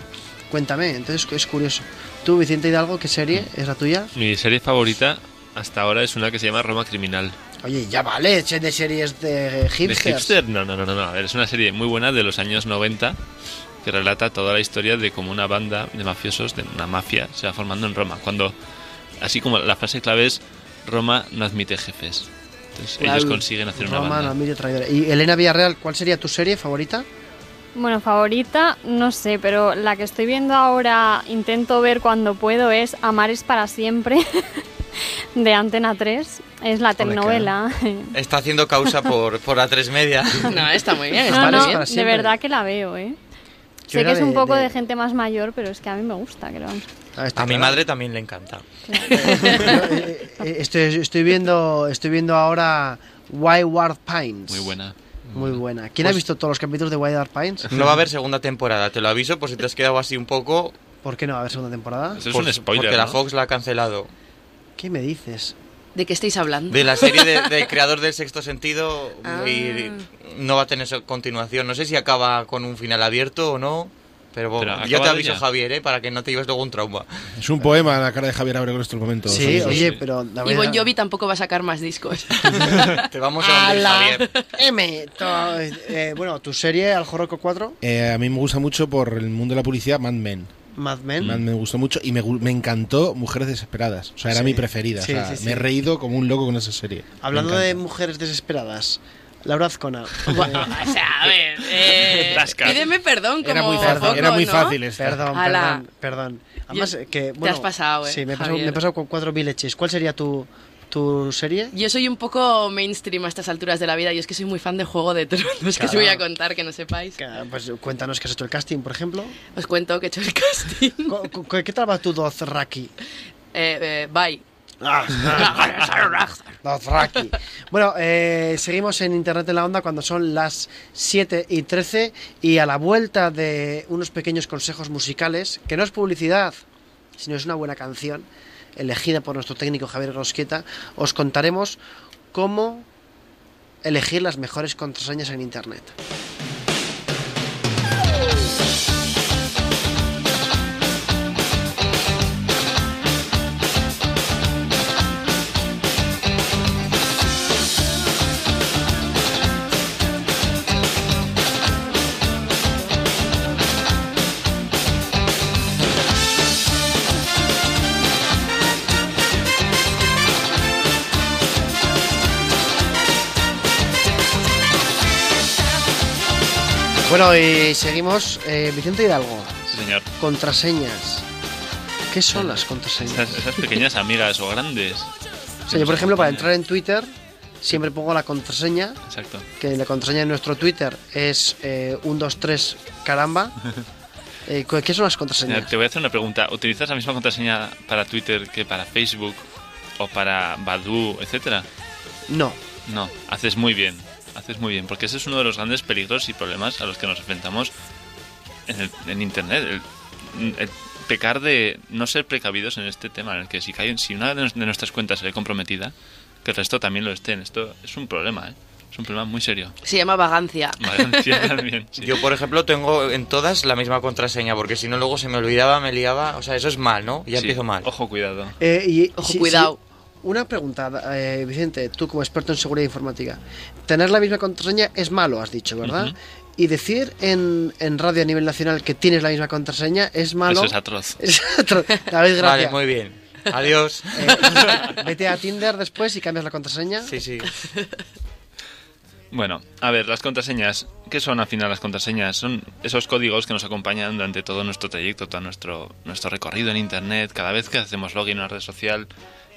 Cuéntame, entonces es curioso. Tú, Vicente Hidalgo, ¿qué serie es la tuya? Mi serie favorita hasta ahora es una que se llama Roma Criminal. Oye, ya vale, che, de series de ¿De hipsters. hipster? No, no, no, no, no. A ver, es una serie muy buena de los años 90 que relata toda la historia de cómo una banda de mafiosos, de una mafia, se va formando en Roma. Cuando, así como la frase clave es, Roma no admite jefes. Entonces ellos consiguen hacer una Romano, banda. Emilio Traidora. Y Elena Villarreal, ¿cuál sería tu serie favorita? Bueno, favorita, no sé, pero la que estoy viendo ahora, intento ver cuando puedo, es Amar es para siempre, de Antena 3. Es la telenovela. Está haciendo causa por, por a tres media. No, está muy bien. No, está no, bien. de verdad que la veo, ¿eh? Yo Sé que es un de- poco de- de... gente más mayor, pero es que a mí me gusta, creo. A mi madre también le encanta. Eh, estoy, estoy viendo estoy viendo ahora Wayward Pines. Muy buena. Muy buena. ¿Quién Pues- ha visto todos los capítulos de Wayward Pines? No va a haber segunda temporada, te lo aviso por si te has quedado así un poco. ¿Por qué no va a haber segunda temporada? Eso es Por- un spoiler. Porque la. Fox la ha cancelado. ¿Qué me dices? ¿De qué estáis hablando? De la serie de- del creador del sexto sentido Ah. y no va a tener continuación. No sé si acaba con un final abierto o no. Pero, Pero ya te aviso, ya. Javier, ¿eh? para que no te lleves luego un trauma. Es un poema la cara de Javier Abrego en estos momentos. Sí, amigos. oye, pero... la Y Bon Jovi tampoco va a sacar más discos. Te vamos a. Javier. M. to- eh, bueno, tu serie, Al Jorroco 4, Eh, a mí me gusta mucho por el mundo de la publicidad Mad Men. Mad Men. Mad Men me gustó mucho y me, me encantó Mujeres Desesperadas. O sea, era Sí. mi preferida. Sí, o sea, sí, sí. Me he reído como un loco con esa serie. Hablando de mujeres desesperadas, Laura Azcona. Bueno, o sea, a ver, eh, pídeme perdón como Era muy fácil, poco, era muy ¿no? fácil esta. Perdón, Ala. perdón, perdón. Además, Yo- eh, que, te bueno, has pasado, eh, Sí, me he pasado, me he pasado con cuatro leches. ¿Cuál sería tu, tu serie? Yo soy un poco mainstream a estas alturas de la vida y es que soy muy fan de Juego de Tronos, que os Claro. voy a contar que no sepáis. Pues cuéntanos que has hecho el casting, por ejemplo. Os cuento que he hecho el casting. Co- ¿Qué tal va tu Dothraki? Eh, eh, bye. Bueno, eh, seguimos en Internet en la Onda cuando son las 7 y 13 y a la vuelta de unos pequeños consejos musicales, que no es publicidad, sino es una buena canción, elegida por nuestro técnico Javier Rosqueta, os contaremos cómo elegir las mejores contraseñas en Internet. Bueno, y seguimos. eh, Vicente Hidalgo, Sí, señor. contraseñas. ¿Qué son las contraseñas? Esas, esas pequeñas amigas o grandes. O sea, yo, por ejemplo, para entrar en Twitter, siempre pongo la contraseña, Exacto. que la contraseña de nuestro Twitter es eh, 123 caramba. Eh, ¿Qué son las contraseñas? te voy a hacer una pregunta. ¿Utilizas la misma contraseña para Twitter que para Facebook o para Badu, etcétera? No. No, haces muy bien. Haces muy bien, porque ese es uno de los grandes peligros y problemas a los que nos enfrentamos en, el- en Internet. El, el pecar de no ser precavidos en este tema, en el que si, cae, si una de nuestras cuentas se ve comprometida, que el resto también lo estén. Esto es un problema, ¿eh? Es un problema muy serio. Se llama vagancia. Valencia también. sí. Yo, por ejemplo, tengo en todas la misma contraseña, porque si no luego se me olvidaba, me liaba. O sea, eso es mal, ¿no? Ya Sí, empiezo mal. Ojo, cuidado. Eh, y, Ojo, sí, cuidado. Una pregunta, eh, Vicente, tú como experto en seguridad informática. Tener la misma contraseña es malo, has dicho, ¿verdad? Y decir en, en radio a nivel nacional que tienes la misma contraseña es malo. Eso es atroz. Es atroz. David, gracias. Vale, muy bien. Adiós. Eh, vete a Tinder después y cambias la contraseña. Sí, sí. Bueno, a ver, las contraseñas. ¿Qué son al final las contraseñas? Son esos códigos que nos acompañan durante todo nuestro trayecto, todo nuestro, nuestro recorrido en Internet, cada vez que hacemos login a una red social,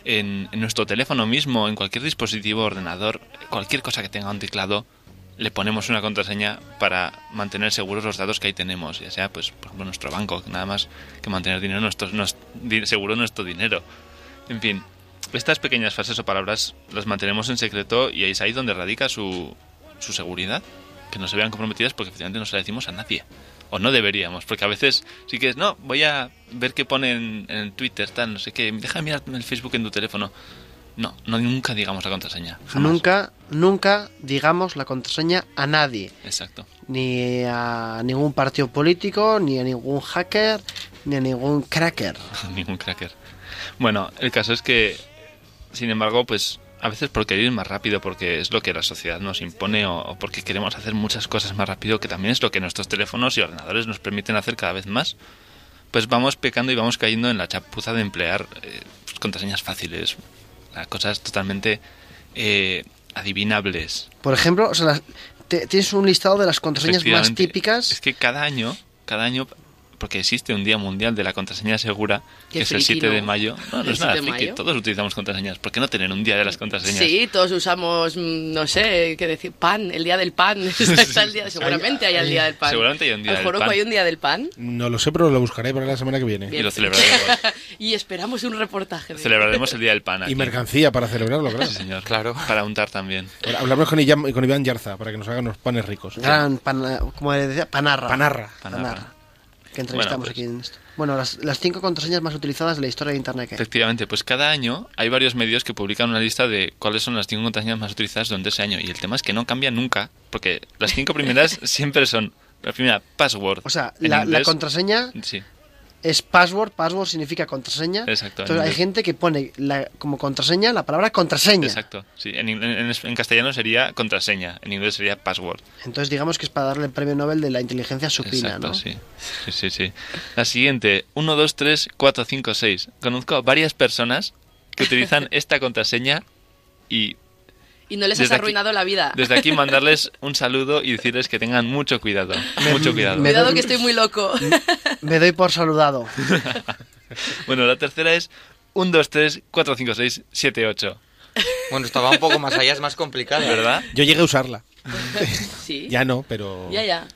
en, nuestro teléfono mismo, en cualquier dispositivo, ordenador, cualquier cosa que tenga un teclado, le ponemos una contraseña para mantener seguros los datos que ahí tenemos, ya sea, pues, por ejemplo, nuestro banco, nada más que mantener dinero nuestro, seguro nuestro dinero. En fin, estas pequeñas frases o palabras las mantenemos en secreto y es ahí donde radica su, su seguridad. Que no se vean comprometidas porque efectivamente no se la decimos a nadie. O no deberíamos, porque a veces sí que es, no, voy a ver qué pone en, en Twitter, tal, no sé qué, deja de mirar el Facebook en tu teléfono. No, no nunca digamos la contraseña. Jamás. Nunca, nunca digamos la contraseña a nadie. Exacto. Ni a ningún partido político, ni a ningún hacker, ni a ningún cracker. Ningún cracker. Bueno, el caso es que, sin embargo, pues a veces por querer ir más rápido, porque es lo que la sociedad nos impone o, o porque queremos hacer muchas cosas más rápido, que también es lo que nuestros teléfonos y ordenadores nos permiten hacer cada vez más, pues vamos pecando y vamos cayendo en la chapuza de emplear eh, pues, contraseñas fáciles, cosas totalmente eh, adivinables. Por ejemplo, o sea, las- te- tienes un listado de las contraseñas más típicas. Es que cada año, cada año, porque existe un día mundial de la contraseña segura, Qué que es el friki, 7 de mayo. No, no ¿El es nada 7 de friki, mayo? todos utilizamos contraseñas. ¿Por qué no tener un día de las contraseñas? Sí, todos usamos, mm, no sé, qué decir, pan, el día del pan. Está el día, seguramente hay el día del pan. Seguramente hay un día ¿Al del Joropo pan. hay un día del pan? No lo sé, pero lo buscaré para la semana que viene. Y lo celebraremos. y esperamos un reportaje. de- Celebraremos el día del pan. Y mercancía para celebrarlo, claro. Sí, señor. Claro. Para untar también. Hablamos con, Iván- con Iván Yarza para que nos hagan unos panes ricos. Gran, pana- como decía, panarra. Panarra. Panarra. Que entrevistamos Bueno, pues- aquí en esto. Bueno, las, las cinco contraseñas más utilizadas de la historia de Internet. ¿qué? Efectivamente, pues cada año hay varios medios que publican una lista de cuáles son las cinco contraseñas más utilizadas durante ese año. Y el tema es que no cambian nunca, porque las cinco primeras siempre son. La primera, password. O sea, la, la contraseña Sí, es password. Password significa contraseña. Exacto, en Entonces hay gente que pone la- como contraseña la palabra contraseña. exacto. Sí, en, in- en- en castellano sería contraseña, en inglés sería password. Entonces digamos que es para darle el premio Nobel de la inteligencia supina, Exacto, ¿no? sí. sí. Sí, sí, La siguiente, 1, 2, 3, 4, 5, 6. Conozco a varias personas que utilizan esta contraseña y Y no les has Desde aquí- arruinado la vida. desde aquí mandarles un saludo y decirles que tengan mucho cuidado. Mucho cuidado. me Cuidado que estoy muy loco. Me doy por saludado. Bueno, la tercera es 1, 2, 3, 4, 5, 6, 7, 8. Bueno, estaba un poco más allá, es más complicado. ¿Verdad? Yo llegué a usarla. Sí. Ya no, pero... Ya, ya.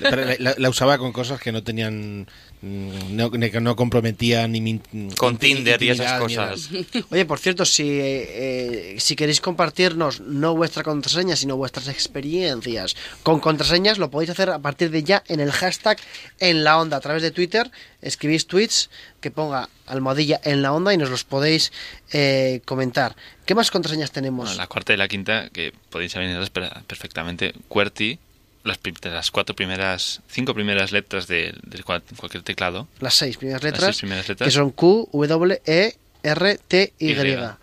pero la, la- la usaba con cosas que no tenían... No, que no comprometían ni... mi- Con Tinder y esas cosas. Oye, por cierto, si, eh, si queréis compartirnos no vuestra contraseña, sino vuestras experiencias con contraseñas, lo podéis hacer a partir de ya en el hashtag en la onda a través de Twitter. Escribís tweets que ponga almohadilla en la onda y nos los podéis eh, comentar. ¿Qué más contraseñas tenemos? Bueno, la cuarta y la quinta, que podéis per- perfectamente. QWERTY, las, las cuatro primeras, cinco primeras letras de, de cual- cualquier teclado. Las seis primeras Las letras, seis primeras letras. que son Q, W, E, R, T, Y. Y. ¿Eh?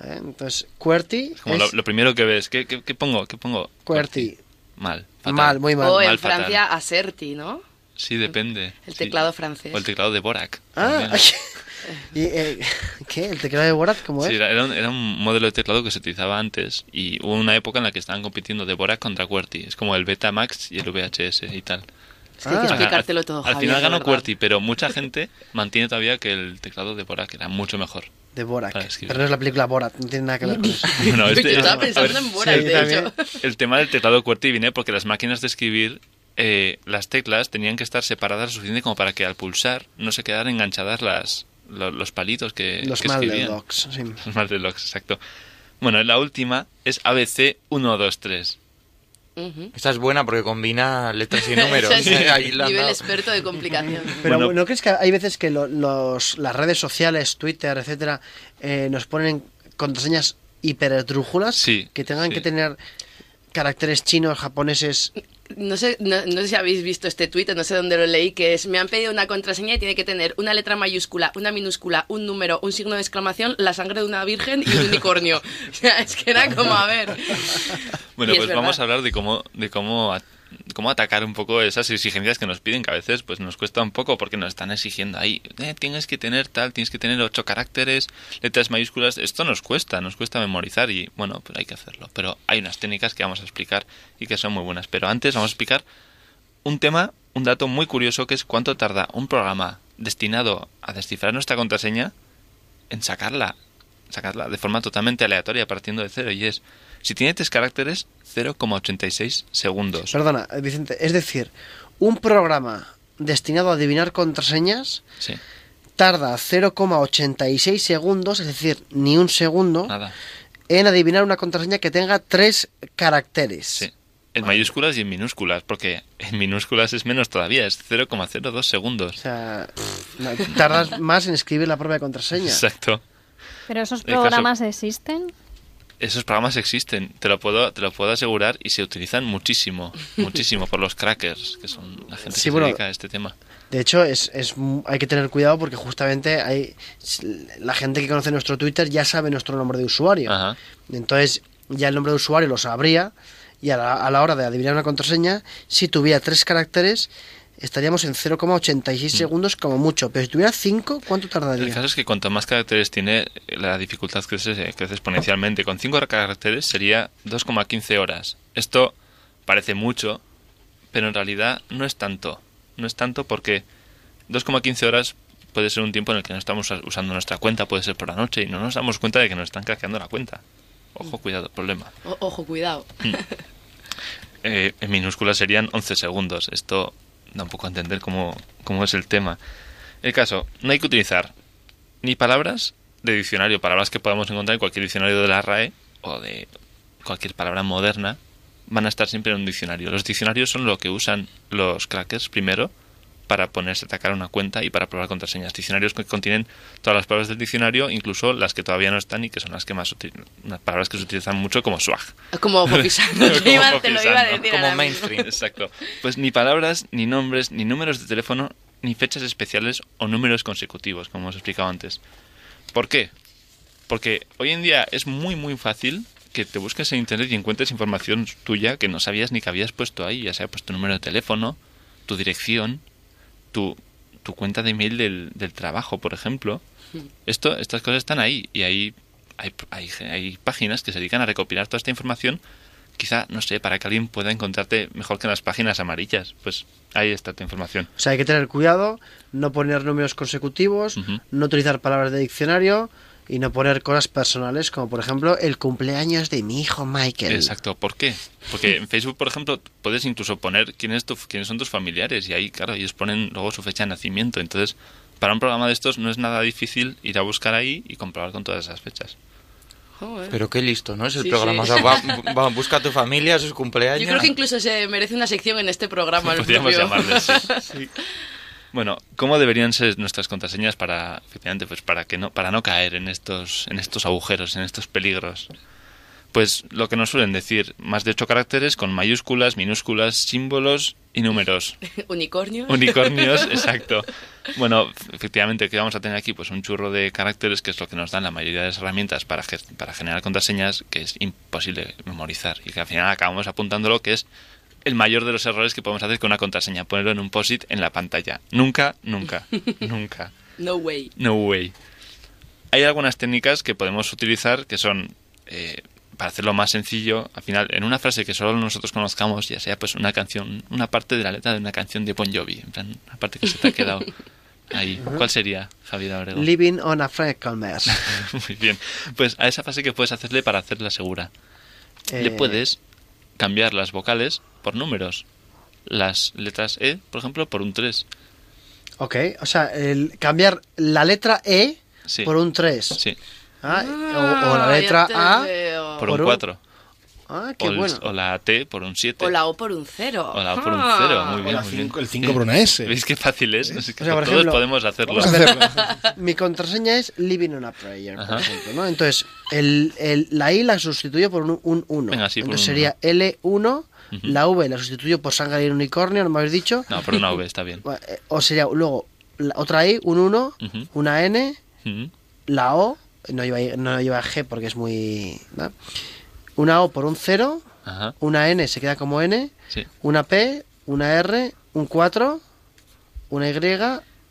Entonces, QWERTY Es como es lo, lo primero que ves. ¿Qué, qué, qué pongo? ¿Qué pongo? QWERTY. Mal. fatal. Mal, muy mal. O en Mal, fatal. Francia, Aserti, ¿no? Sí, depende. El Sí. teclado francés. O el teclado de Borac. Ah. Y, eh, ¿qué? ¿El teclado de Borat cómo es? Sí, era, un, era un modelo de teclado que se utilizaba antes y hubo una época en la que estaban compitiendo de Borac contra QWERTY. Es como el Betamax y el VHS y tal. Es que hay que Ah. explicártelo todo, Al Javier, final de ganó. QWERTY, pero mucha gente mantiene todavía que el teclado de Borac era mucho mejor. De Borat. Pero no es la película Borat, no tiene nada que ver con eso. Bueno, este- Yo estaba pensando ver, en Borat, sí, de también. hecho. El tema del teclado QWERTY viene porque las máquinas de escribir, eh, las teclas tenían que estar separadas lo suficiente como para que al pulsar no se quedaran enganchadas las, lo- los palitos que, Los que. Dogs, sí. Los Malden Dogs, exacto. Bueno, la última es ABC 123. Ujú. Esta es buena porque combina letras y números. Es Ahí la nivel dado. experto de complicación. Pero Bueno. ¿no crees que hay veces que lo- los, las redes sociales, Twitter, etcétera, eh, nos ponen contraseñas hiperesdrújulas Sí, que tengan sí. que tener caracteres chinos, japoneses? No sé, no, no sé si habéis visto este tuit, no sé dónde lo leí, que es, me han pedido una contraseña y tiene que tener una letra mayúscula, una minúscula, un número, un signo de exclamación, la sangre de una virgen y un unicornio. O sea, es que era como, a ver. Bueno, Y pues vamos a hablar de cómo, de cómo, cómo atacar un poco esas exigencias que nos piden, que a veces pues nos cuesta un poco porque nos están exigiendo ahí, eh, tienes que tener tal, tienes que tener ocho caracteres, letras mayúsculas, esto nos cuesta, nos cuesta memorizar y bueno, pues hay que hacerlo. Pero hay unas técnicas que vamos a explicar y que son muy buenas. Pero antes vamos a explicar un tema, un dato muy curioso que es cuánto tarda un programa destinado a descifrar nuestra contraseña en sacarla, sacarla de forma totalmente aleatoria partiendo de cero y es si tiene tres caracteres 0,86 segundos. Perdona, eh, Vicente, es decir, un programa destinado a adivinar contraseñas Sí, tarda 0,86 segundos, es decir, ni un segundo, nada. en adivinar una contraseña que tenga tres caracteres. Sí. En mayúsculas y en minúsculas, porque en minúsculas es menos todavía, es 0,02 segundos. O sea, tardas más en escribir la propia contraseña. Exacto. ¿Pero esos caso- programas existen? Esos programas existen, te lo puedo, te lo puedo asegurar y se utilizan muchísimo, muchísimo por los crackers, que son la gente Sí, que bueno, se dedica a este tema. De hecho, es, es, mu- hay que tener cuidado porque justamente hay la gente que conoce nuestro Twitter ya sabe nuestro nombre de usuario. Ajá. Entonces, ya el nombre de usuario lo sabría y a la, a la hora de adivinar una contraseña, si tuviera tres caracteres, estaríamos en 0,86 segundos como mucho. Pero si tuviera 5, ¿cuánto El tardaría? caso es que cuanto más caracteres tiene, la dificultad crece, crece exponencialmente. Con 5 caracteres sería 2,15 horas. Esto parece mucho, pero en realidad no es tanto. No es tanto porque 2,15 horas puede ser un tiempo en el que no estamos usando nuestra cuenta, puede ser por la noche, y no nos damos cuenta de que nos están craqueando la cuenta. Ojo, cuidado, problema. O- ojo, cuidado. Eh, en minúsculas serían 11 segundos. Esto da un poco a entender cómo, cómo es el tema. El caso, no hay que utilizar ni palabras de diccionario, palabras que podamos encontrar en cualquier diccionario de la RAE o de cualquier palabra moderna, van a estar siempre en un diccionario. Los diccionarios son lo que usan los crackers primero para ponerse a atacar una cuenta y para probar contraseñas. Diccionarios que contienen todas las palabras del diccionario, incluso las que todavía no están y que son las que más unas palabras que se utilizan mucho como swag. Como Como iba- te lo iba a Fofisano. decir ahora mismo. Exacto. Pues ni palabras, ni nombres, ni números de teléfono, ni fechas especiales o números consecutivos, como os he explicado antes. ¿Por qué? Porque hoy en día es muy, muy fácil que te busques en internet y encuentres información tuya que no sabías ni que habías puesto ahí, ya sea pues tu número de teléfono, tu dirección, tu, tu cuenta de email del, del trabajo, por ejemplo. Esto, estas cosas están ahí y ahí hay, hay, hay páginas que se dedican a recopilar toda esta información, quizá, no sé, para que alguien pueda encontrarte mejor que en las páginas amarillas. Pues ahí está tu información. O sea, hay que tener cuidado, no poner números consecutivos, no utilizar palabras de diccionario y no poner cosas personales, como por ejemplo el cumpleaños de mi hijo Michael. Exacto, ¿por qué? Porque en Facebook, por ejemplo, puedes incluso poner quién es tu- quiénes son tus familiares y ahí, claro, ellos ponen luego su fecha de nacimiento. Entonces, para un programa de estos no es nada difícil ir a buscar ahí y comprobar con todas esas fechas. Pero qué listo, ¿no? Es el Sí, programa. sí. O sea, va- va- busca a tu familia, sus cumpleaños. Yo creo que incluso se merece una sección en este programa. el Podríamos llamarle, sí. Bueno, ¿cómo deberían ser nuestras contraseñas para, efectivamente, pues para que no, para no caer en estos, en estos agujeros, en estos peligros? Pues lo que nos suelen decir, más de ocho caracteres con mayúsculas, minúsculas, símbolos y números. Unicornios. Unicornios, exacto. Bueno, efectivamente, ¿qué vamos a tener aquí? Pues un churro de caracteres, que es lo que nos dan la mayoría de las herramientas para, ge- para generar contraseñas, que es imposible memorizar. Y que al final acabamos apuntándolo, que es el mayor de los errores que podemos hacer con una contraseña, ponerlo en un post-it en la pantalla. Nunca, nunca, nunca. No way. No way. Hay algunas técnicas que podemos utilizar que son, eh, para hacerlo más sencillo, al final, en una frase que solo nosotros conozcamos, ya sea pues una canción, una parte de la letra de una canción de Bon Jovi, en plan, una parte que se te ha quedado ahí. ¿Cuál sería, Javier Abrego? Living on a freckles. Muy bien. Pues a esa frase que puedes hacerle para hacerla segura. Le Eh, puedes cambiar las vocales por números. Las letras E, por ejemplo, por un 3. Ok, o sea, el cambiar la letra E Sí. por un 3. Sí. Ah, o, o la Ah, letra A veo. Por un 4. Ah, qué o, el- bueno. o la T por un 7. O la O por un cero. O la O por un Ah. 0. Muy bien, la muy bien. el cinco por una S. ¿Veis qué fácil es? Es que O sea, por todos ejemplo, podemos hacerlo. vamos a hacer- Mi contraseña es Living on a Prayer, por Ajá. ejemplo, ¿no? Entonces, el, el- la I la sustituyo por un 1. Venga, sí, por Entonces un sería L1, Ujú. la V la sustituyo por sangre y unicornio, ¿no me habéis dicho? No, por una V está bien. Eh, O sería luego la otra I, un 1, Ujú. una N, Ujú. la O, no lleva, no lleva G porque es muy... ¿no? Una O por un 0, Ajá. una N se queda como N, Sí. una P, una R, un 4, una Y,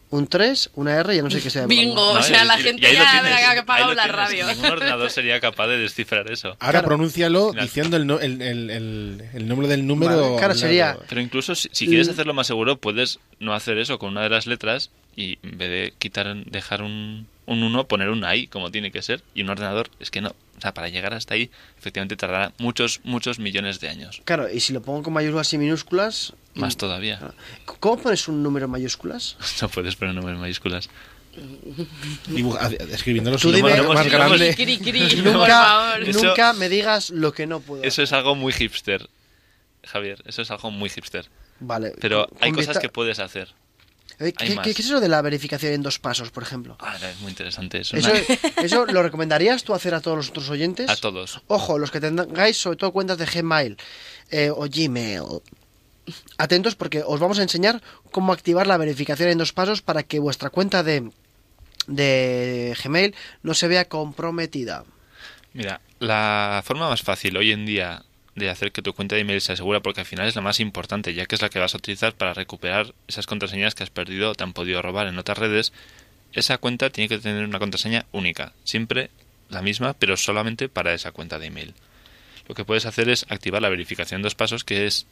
un 3, una R, ya no sé qué sea. Bingo, o sea, la gente y ya tienes, apagado lo la radio. Ningún ordenador sería capaz de descifrar eso. Ahora Claro. pronúncialo Claro. diciendo el, no- el, el, el, el nombre del número. Vale, claro, sería-. Pero incluso si, si quieres hacerlo más seguro, puedes no hacer eso con una de las letras y en vez de quitar, dejar un, un 1, poner un I, como tiene que ser. Y un ordenador, es que no. O sea, para llegar hasta ahí, efectivamente tardará muchos, muchos millones de años. Claro, y si lo pongo con mayúsculas y minúsculas... Más mm, todavía. ¿Cómo pones un número en mayúsculas? No puedes poner números mayúsculas. Dibuja- escribiéndolo Tú dime- más, más grande. Cri, cri, Nunca. Eso- nunca me digas lo que no puedo. Eso es algo muy hipster, Javier. Eso es algo muy hipster. Vale. Pero hay cosas que puedes hacer. ¿Qué, más. qué- qué es eso de la verificación en dos pasos, por ejemplo? Ah, es muy interesante eso. ¿Eso, ¿Eso lo recomendarías tú hacer a todos los otros oyentes? A todos. Ojo, los que tengáis sobre todo cuentas de Gmail eh, o Gmail. Atentos porque os vamos a enseñar cómo activar la verificación en dos pasos para que vuestra cuenta de, de Gmail no se vea comprometida. Mira, la forma más fácil hoy en día de hacer que tu cuenta de email sea segura porque al final es la más importante, ya que es la que vas a utilizar para recuperar esas contraseñas que has perdido o te han podido robar en otras redes. Esa cuenta tiene que tener una contraseña única, siempre la misma, pero solamente para esa cuenta de email. Lo que puedes hacer es activar la verificación en dos pasos, que es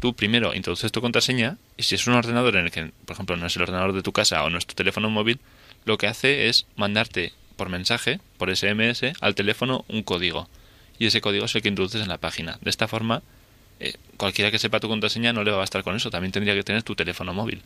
tú primero introduces tu contraseña y si es un ordenador en el que, por ejemplo, no es el ordenador de tu casa o no es tu teléfono móvil, lo que hace es mandarte por mensaje, por SMS, al teléfono un código y ese código es el que introduces en la página. De esta forma, eh, cualquiera que sepa tu contraseña no le va a bastar con eso, también tendría que tener tu teléfono móvil.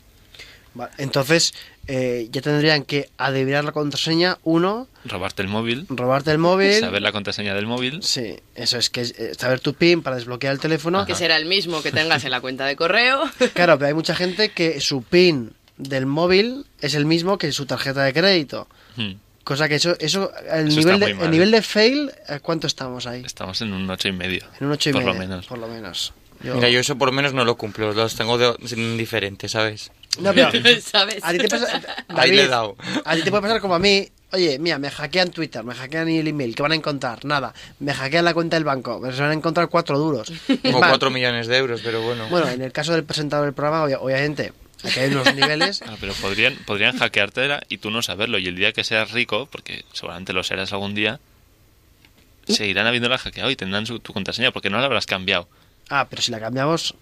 Vale, entonces, eh, ya tendrían que adivinar la contraseña, uno, Robarte el móvil. robarte el móvil. Saber la contraseña del móvil. Sí, eso es que eh, saber tu PIN para desbloquear el teléfono. Que será el mismo que tengas en la cuenta de correo. Claro, pero hay mucha gente que su PIN del móvil es el mismo que su tarjeta de crédito. Hmm. Cosa que eso, eso el, Eso nivel de, el nivel de fail, ¿a ¿cuánto estamos ahí? Estamos en un ocho y medio. En un ocho y por medio, lo menos. Por lo menos. Yo- Mira, yo eso por lo menos no lo cumplo, los tengo de, diferentes, ¿sabes? No, pero ¿Sabes? a ti te pasa, Ahí le he dado. a ti te puede pasar como a mí. Oye, mira, me hackean Twitter, me hackean el email, ¿qué van a encontrar? Nada. Me hackean la cuenta del banco, me se van a encontrar cuatro duros. Es O más, cuatro millones de euros, pero bueno. Bueno, en el caso del presentador del programa, obvia- obviamente, aquí hay unos niveles. Ah, pero podrían, podrían hackeártela y tú no saberlo. Y el día que seas rico, porque seguramente lo serás algún día, seguirán habiéndola hackeado y tendrán su- tu contraseña porque no la habrás cambiado. Ah, pero si la cambiamos.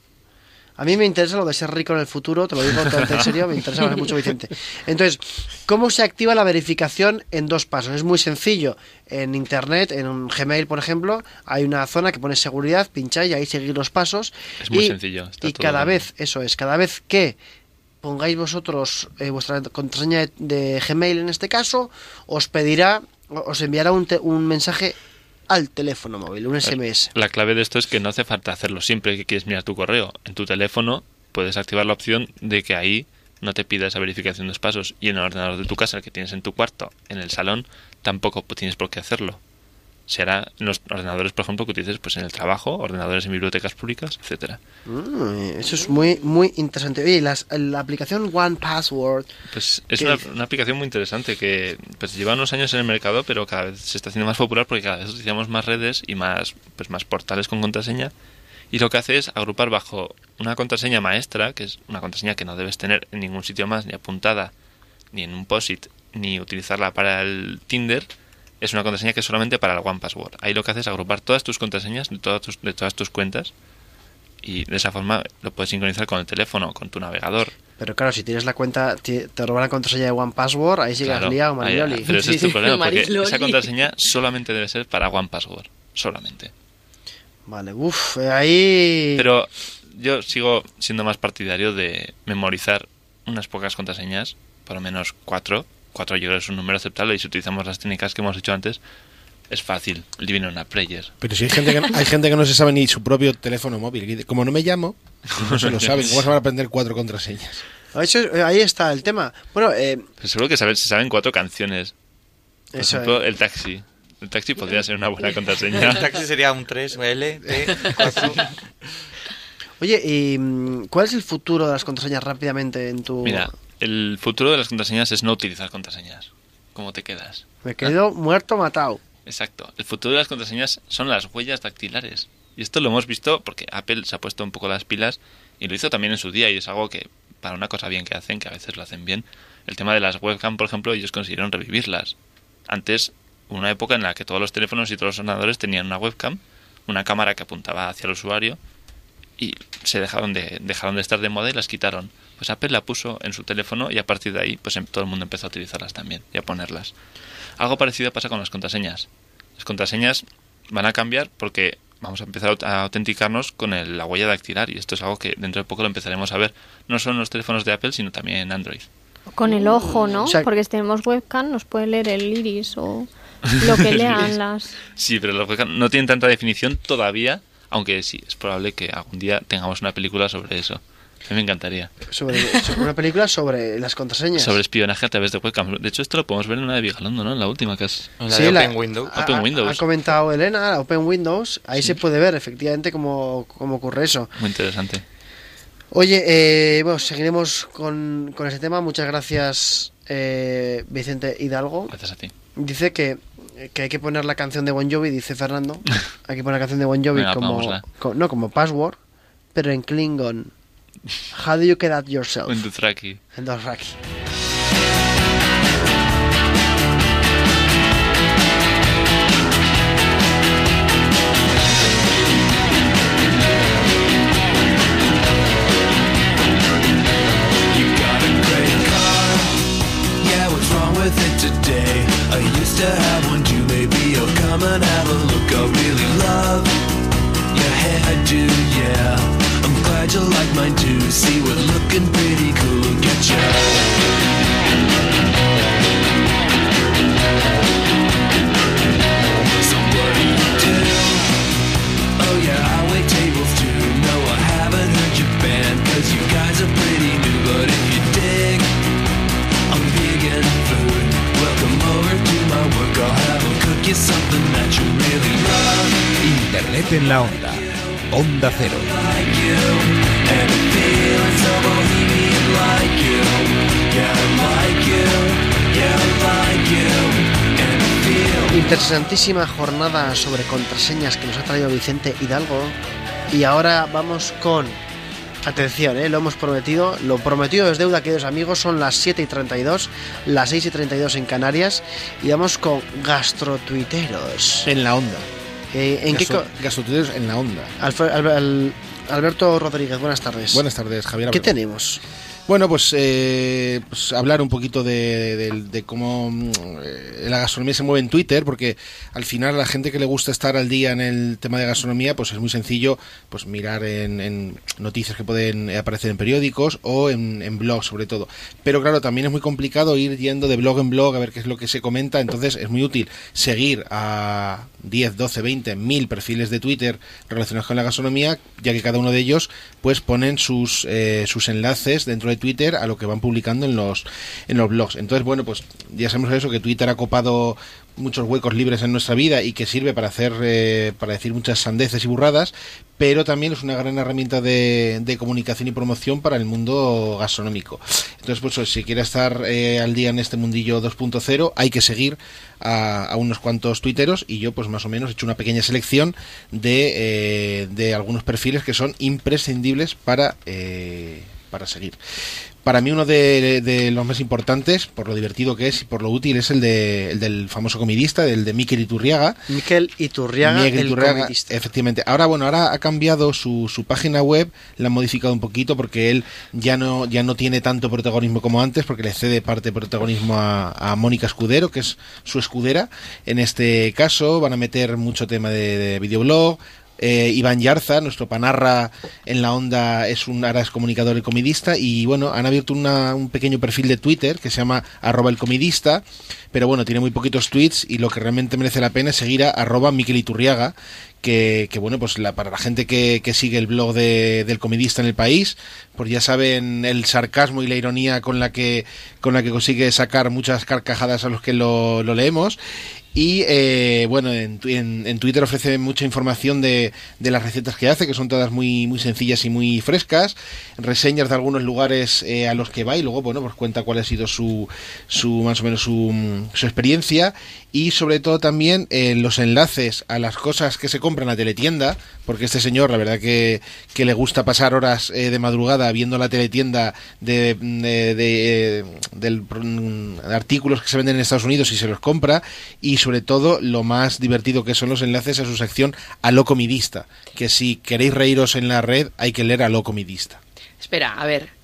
A mí me interesa lo de ser rico en el futuro, te lo digo en serio, me interesa mucho, Vicente. Entonces, ¿cómo se activa la verificación en dos pasos? Es muy sencillo. En internet, en un Gmail, por ejemplo, hay una zona que pone seguridad, pincháis y ahí seguir los pasos. Es muy y, sencillo, está y todo cada bien. vez, eso es, cada vez que pongáis vosotros eh, vuestra contraseña de, de Gmail en este caso, os pedirá, os enviará un, te- un mensaje al teléfono móvil, un SMS. La clave de esto es que no hace falta hacerlo siempre que quieres mirar tu correo. En tu teléfono puedes activar la opción de que ahí no te pida esa verificación de dos pasos. Y en el ordenador de tu casa, el que tienes en tu cuarto, en el salón, tampoco tienes por qué hacerlo. Será en los ordenadores, por ejemplo, que utilices pues, en el trabajo, ordenadores en bibliotecas públicas, etcétera. Mm, eso es muy, muy interesante. Oye, las- la aplicación One Password. Pues es ¿Qué una, una aplicación muy interesante que pues lleva unos años en el mercado, pero cada vez se está haciendo más popular porque cada vez utilizamos más redes y más, pues más portales con contraseña. Y lo que hace es agrupar bajo una contraseña maestra, que es una contraseña que no debes tener en ningún sitio más, ni apuntada, ni en un POSIT, ni utilizarla para el Tinder. Es una contraseña que es solamente para el One Password. Ahí lo que hace es agrupar todas tus contraseñas de todas tus, de todas tus cuentas y de esa forma lo puedes sincronizar con el teléfono, con tu navegador. Pero claro, si tienes la cuenta, te roban la contraseña de One Password, ahí sigues Claro, liado, ahí- Marioli. pero ese es tu problema, porque Mariloli. esa contraseña solamente debe ser para One Password. Solamente. Vale, uff, ahí... Pero yo sigo siendo más partidario de memorizar unas pocas contraseñas, por lo menos cuatro. Cuatro yo creo que es un número aceptable y si utilizamos las técnicas que hemos dicho antes, es fácil. El divino una player. Pero si hay gente, que, hay gente que no se sabe ni su propio teléfono móvil. Como no me llamo, no se lo saben. ¿Cómo se van a aprender cuatro contraseñas? Eso es- ahí está el tema. Bueno, eh, Pero seguro que saben- se saben cuatro canciones. Por Eso ejemplo, es. el taxi. El taxi podría ser una buena El contraseña. taxi sería un 3, L, T, 4. oye, ¿y mm, cuál es el futuro de las contraseñas rápidamente en tu... Mira, el futuro de las contraseñas es no utilizar contraseñas. ¿Cómo te quedas? Me quedo muerto matado. Exacto. El futuro de las contraseñas son las huellas dactilares. Y esto lo hemos visto porque Apple se ha puesto un poco las pilas y lo hizo también en su día y es algo que para una cosa bien que hacen, que a veces lo hacen bien, el tema de las webcam, por ejemplo, ellos consiguieron revivirlas. Antes, hubo una época en la que todos los teléfonos y todos los ordenadores tenían una webcam, una cámara que apuntaba hacia el usuario y se dejaron de, dejaron de estar de moda y las quitaron. Pues Apple la puso en su teléfono y a partir de ahí pues em- todo el mundo empezó a utilizarlas también y a ponerlas. Algo parecido pasa con las contraseñas. Las contraseñas van a cambiar porque vamos a empezar a autenticarnos con el- la huella dactilar y esto es algo que dentro de poco lo empezaremos a ver no solo en los teléfonos de Apple sino también en Android. Con el ojo, ¿no? O sea- Porque si tenemos webcam nos puede leer el iris o lo que lean las... Sí, pero los webcam no tienen tanta definición todavía, aunque sí, es probable que algún día tengamos una película sobre eso. A mí me encantaría. Sobre, sobre una película sobre las contraseñas. Sobre espionaje a través de webcam. De hecho, esto lo podemos ver en una de Vigalondo, ¿no? En la última que es... Sí, la- Open ha- Windows. Ha, comentado Elena, la Open Windows. Ahí se puede ver efectivamente cómo, cómo ocurre eso. Muy interesante. Oye, eh, bueno, seguiremos con, con ese tema. Muchas gracias, eh, Vicente Hidalgo. Gracias a ti. Dice que que hay que poner la canción de Bon Jovi, dice Fernando. Hay que poner la canción de Bon Jovi Venga, como, no como password, pero en Klingon. How do you get at yourself? En Dothraki. En Dothraki. You got a great car. Yeah, what's wrong with it today? I used to have one too. Maybe you'll come and have a look. I really love your hairdo. Yeah, I'm you like mine too. See, we're looking pretty cool. Get ya. So what do you do? Oh yeah, I wait tables too. No, I haven't heard your you guys are pretty new. But if you dig, I'm vegan food. Welcome over to my work, I'll cook you something that you really love. Internet en la onda. Onda Cero. Interesantísima jornada sobre contraseñas que nos ha traído Vicente Hidalgo. Y ahora vamos con. Atención, ¿eh? lo hemos prometido. Lo prometido es deuda, queridos amigos. Son las 7 y 32, las 6 y 32 en Canarias. Y vamos con gastrotuiteros. En la onda. Eh, ¿En qué Gaso- Gasotuiteros en la onda. Alfre- Al- Al- Alberto Rodríguez, buenas tardes. Buenas tardes, Javier. ¿Qué tenemos? Bueno, pues, eh, pues hablar un poquito de, de- de cómo mm, eh, la gastronomía se mueve en Twitter, porque al final a la gente que le gusta estar al día en el tema de gastronomía, pues es muy sencillo pues mirar en, en noticias que pueden aparecer en periódicos o en, en blogs sobre todo. Pero claro, también es muy complicado ir yendo de blog en blog a ver qué es lo que se comenta, entonces es muy útil seguir a 10, 12, 20, mil perfiles de Twitter relacionados con la gastronomía, ya que cada uno de ellos pues ponen sus, eh, sus enlaces dentro de Twitter a lo que van publicando en los, en los blogs. Entonces, bueno, pues ya sabemos eso, que Twitter ha copado muchos huecos libres en nuestra vida y que sirve para hacer, eh, para decir muchas sandeces y burradas, pero también es una gran herramienta de, de comunicación y promoción para el mundo gastronómico. Entonces, pues si quiere estar eh, al día en este mundillo 2.0, hay que seguir a, unos cuantos tuiteros y yo pues más o menos he hecho una pequeña selección de, eh, de algunos perfiles que son imprescindibles para, para seguir. Para mí uno de, de los más importantes, por lo divertido que es y por lo útil, es el, de, el del famoso comidista, del de Miquel Iturriaga. Miquel Iturriaga, Miguel el Iturriaga, efectivamente. Ahora, bueno, ahora ha cambiado su, su página web, la han modificado un poquito porque él ya no, ya no tiene tanto protagonismo como antes, porque le cede parte de protagonismo a, a Mónica Escudero, que es su escudera. En este caso, van a meter mucho tema de, de videoblog. Eh, Iván Yarza, nuestro panarra en la onda, es un ahora es comunicador y comidista y bueno, han abierto una- un pequeño perfil de Twitter que se llama arroba el comidista, pero bueno, tiene muy poquitos tweets y lo que realmente merece la pena es seguir a arroba Miquel Iturriaga, que, que, bueno, pues la, para la gente que, que sigue el blog de- del comidista en el país, pues ya saben el sarcasmo y la ironía con la que, con la que consigue sacar muchas carcajadas a los que lo, lo leemos. Y eh, bueno, en, en- Twitter ofrece mucha información de, de las recetas que hace, que son todas muy, muy sencillas y muy frescas, reseñas de algunos lugares eh, a los que va y luego, bueno, pues cuenta cuál ha sido su, su más o menos su, su experiencia y sobre todo también eh, los enlaces a las cosas que se compran a teletienda, porque este señor, la verdad que, que le gusta pasar horas eh, de madrugada viendo la teletienda de, de, de, eh, mm, artículos que se venden en Estados Unidos y se los compra todo lo más divertido que son los enlaces a su sección a lo comidista, que si queréis reíros en la red hay que leer a lo comidista. Espera, a ver.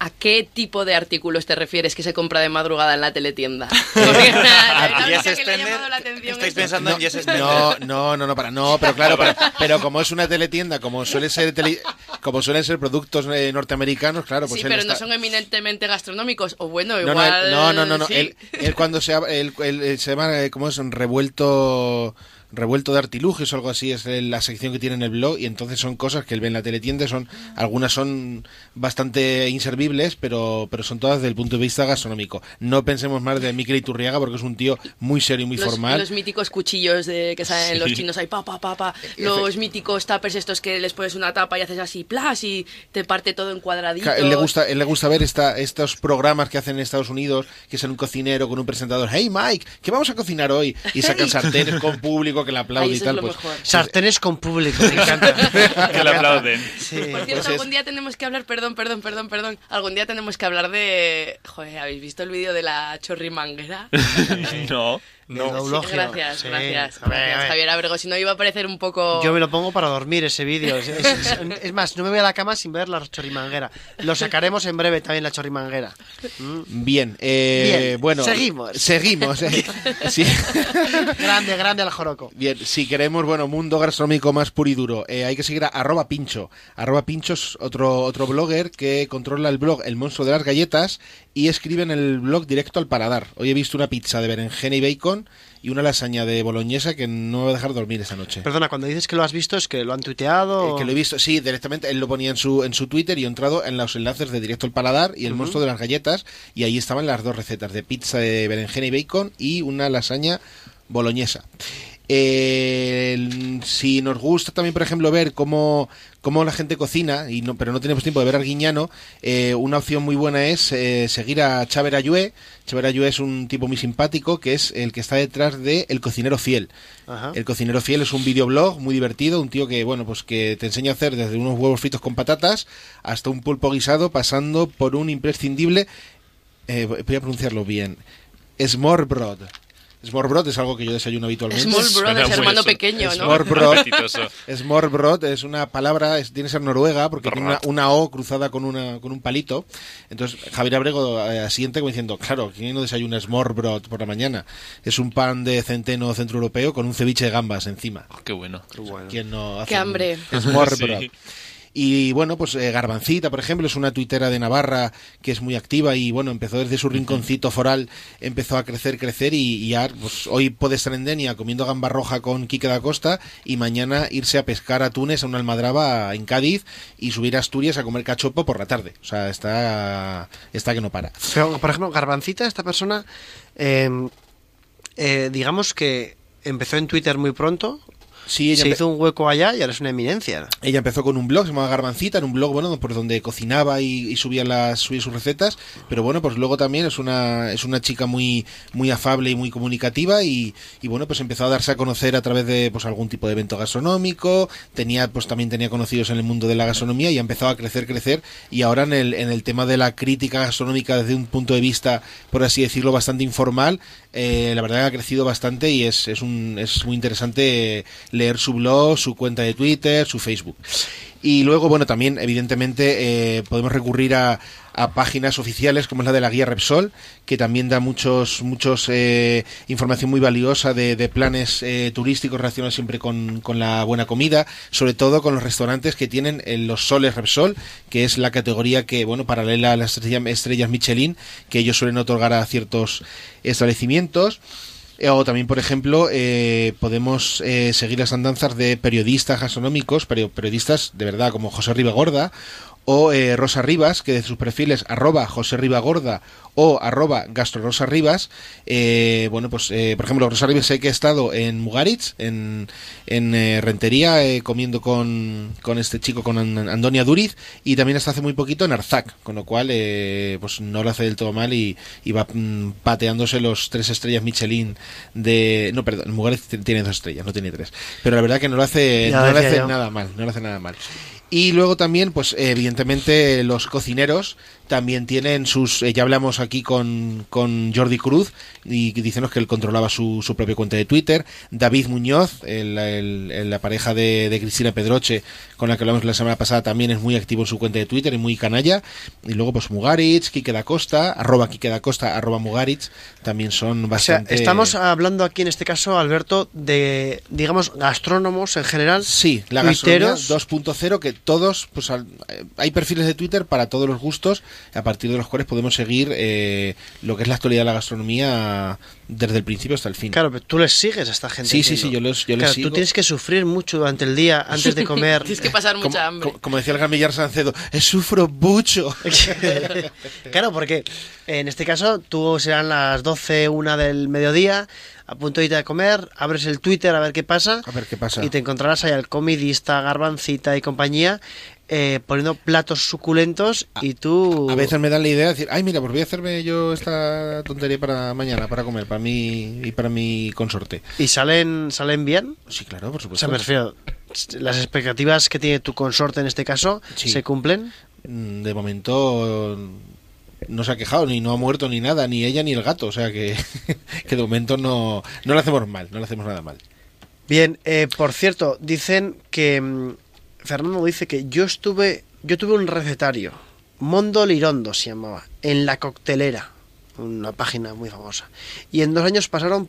¿A qué tipo de artículos te refieres que se compra de madrugada en la teletienda? Porque la, la única que le ha llamado la atención Estáis es- pensando en Yes. No, no, no, no, para, no, pero claro, pero, pero como es una teletienda, como suele ser tele- como suelen ser productos eh, norteamericanos, claro, pues sí, él pero está- no son eminentemente gastronómicos. O bueno, No, no, igual. él- no, no, no, no, sí. Él, él cuando se, él- él- él se llama, eh, ¿cómo es? Revuelto, revuelto de artilugios o algo así es la sección que tiene en el blog y entonces son cosas que él ve en la teletienda, son algunas son bastante inservibles, pero, pero son todas desde el punto de vista gastronómico. No pensemos más de Miquel Iturriaga porque es un tío muy serio y muy los, formal. los míticos cuchillos de que salen Sí. los chinos ahí, pa, pa, pa, pa. Los míticos tuppers estos que les pones una tapa y haces así, plas, y te parte todo en cuadraditos. Él le gusta, él le gusta ver esta, estos programas que hacen en Estados Unidos, que es un cocinero con un presentador. Hey Mike, ¿qué vamos a cocinar hoy? Y sacan sartenes con público que le aplaude Ay, y tal. pues. Sartenes con público, me encanta. Que le aplauden. Sí. Por cierto, Pues es- algún día tenemos que hablar, perdón, perdón, perdón, perdón. Algún día tenemos que hablar de. Joder, ¿habéis visto el vídeo de la chorrimanguera? no. No. Sí, gracias, Sí. gracias. A ver, gracias, a ver. Javier Abrego. Si no, iba a parecer un poco. Yo me lo pongo para dormir ese vídeo. Es, es- es- es más, no me voy a la cama sin ver la chorrimanguera. Lo sacaremos en breve también la chorrimanguera. Mm. Bien, eh, Bien, bueno. seguimos. Seguimos. eh. Sí. Grande, grande al joroco. Bien, si queremos, bueno, mundo gastronómico más puro y duro, eh, hay que seguir a arroba pincho. Arroba pincho es otro, otro blogger que controla el blog El Monstruo de las Galletas y escribe en el blog directo al paladar. Hoy he visto una pizza de berenjena y bacon y una lasaña de boloñesa que no me va a dejar dormir esa noche. Perdona, cuando dices que lo has visto es que lo han tuiteado. Eh, que lo he visto, sí, directamente él lo ponía en su, en su Twitter y he entrado en los enlaces de Directo al Paladar y el monstruo de las galletas y ahí estaban las dos recetas de pizza de berenjena y bacon y una lasaña boloñesa. Eh, si nos gusta también, por ejemplo, ver cómo, cómo la gente cocina, y no, pero no tenemos tiempo de ver al Guiñano, eh, una opción muy buena es eh, seguir a Chaver Ayue. Chaver Ayue es un tipo muy simpático que es el que está detrás de El Cocinero Fiel. Ajá. El cocinero fiel es un videoblog muy divertido, un tío que bueno, pues que te enseña a hacer desde unos huevos fritos con patatas hasta un pulpo guisado, pasando por un imprescindible, eh, voy a pronunciarlo bien, smorbrod. Smorbrod es algo que yo desayuno habitualmente. Suena es hermano eso. pequeño, ¿no? Smorbrod es una palabra, es- tiene que ser noruega porque tiene una, una O cruzada con una con un palito. Entonces Javier Abrego eh, asiente como diciendo, claro, ¿quién no desayuna Smorbrod por la mañana? Es un pan de centeno centroeuropeo con un ceviche de gambas encima. Qué bueno. ¿Quién no hace Qué hambre. Sí. Y bueno, pues eh, Garbancita, por ejemplo, es una tuitera de Navarra que es muy activa y bueno, empezó desde su rinconcito foral, empezó a crecer, crecer y, y ya, pues hoy puede estar en Denia comiendo gamba roja con Quique da Costa y mañana irse a pescar a Túnez a una almadraba en Cádiz y subir a Asturias a comer cachopo por la tarde. O sea, está, está que no para. Pero, por ejemplo, Garbancita, esta persona, eh, eh, digamos que empezó en Twitter muy pronto. Sí, ella se hizo un hueco allá y ahora es una eminencia. Ella empezó con un blog, se llamaba Garbancita, en un blog, bueno, por donde cocinaba y, y subía las subía sus recetas, pero bueno, pues luego también es una es una chica muy muy afable y muy comunicativa y, y bueno, pues empezó a darse a conocer a través de pues algún tipo de evento gastronómico, tenía pues también tenía conocidos en el mundo de la gastronomía y ha empezado a crecer, crecer y ahora en el en el tema de la crítica gastronómica desde un punto de vista, por así decirlo, bastante informal, eh, la verdad ha crecido bastante y es, es un es muy interesante leer su blog, su cuenta de Twitter, su Facebook. Y luego, bueno, también, evidentemente, eh, podemos recurrir a, a páginas oficiales como es la de la guía Repsol, que también da muchos, muchos eh, información muy valiosa de, de planes eh, turísticos relacionados siempre con, con la buena comida, sobre todo con los restaurantes que tienen eh, los soles Repsol, que es la categoría que, bueno, paralela a las estrella- estrellas Michelin, que ellos suelen otorgar a ciertos establecimientos. O también, por ejemplo, podemos seguir las andanzas de periodistas gastronómicos, periodistas de verdad, como José Ribagorda o eh, Rosa Rivas, que de sus perfiles arroba José Ribagorda o arroba Gastrorosa Rivas, eh, bueno, pues eh, por ejemplo, Rosa Rivas sé que ha estado en Mugaritz, en, en eh, Rentería, eh, comiendo con, con este chico, con An- Andonia Duriz, y también hasta hace muy poquito en Arzac, con lo cual pues pues no lo hace del todo mal y, y va mm, pateándose los tres estrellas Michelin de... No, perdón, Mugaritz tiene dos estrellas, no tiene tres. Pero la verdad que no lo hace, no lo hace yo. nada mal, no lo hace nada mal. Y luego también, pues evidentemente los cocineros también tienen sus, eh, ya hablamos aquí con, con Jordi Cruz y diciéndonos que él controlaba su, su propia cuenta de Twitter, David Muñoz, el- el- el- la pareja de, de Cristina Pedroche con la que hablamos la semana pasada, también es muy activo en su cuenta de Twitter y muy canalla. Y luego pues Mugaritz, Quique da Costa, arroba Quique da Costa, arroba Mugaritz, también son O sea, bastante... estamos hablando aquí en este caso, Alberto, de, digamos, gastrónomos en general. Sí, la gastronomía tuiteros. 2.0 que todos, pues al- eh, hay perfiles de Twitter para todos los gustos, a partir de los cuales podemos seguir eh, lo que es la actualidad de la gastronomía desde el principio hasta el fin. Claro, pero tú les sigues a esta gente. Sí, sí, entiendo. sí, yo les- yo les Claro, sigo. Tú tienes que sufrir mucho durante el día antes de comer. Tienes que pasar mucha hambre. Como decía el Gamillar Sancedo, "Eh, sufro mucho. claro, porque en este caso tú serán las 12, una del mediodía, a punto de irte a comer, abres el Twitter a ver qué pasa. A ver qué pasa. Y te encontrarás ahí al comidista, garbancita y compañía eh, poniendo platos suculentos y tú... A veces me dan la idea de decir, ay, mira, pues voy a hacerme yo esta tontería para mañana, para comer, para mí y para mi consorte. ¿Y salen, salen bien? Sí, claro, por O supuesto. sea, me refiero, las expectativas que tiene tu consorte en este caso, Sí. ¿se cumplen? Mm, De momento no se ha quejado, ni no ha muerto ni nada, ni ella ni el gato, o sea que, que de momento no, no le hacemos mal, no le hacemos nada mal. Bien, eh, por cierto, dicen que mm, Fernando dice que yo estuve, yo tuve un recetario, Mondo Lirondo se llamaba, en la coctelera, una página muy famosa, y en dos años pasaron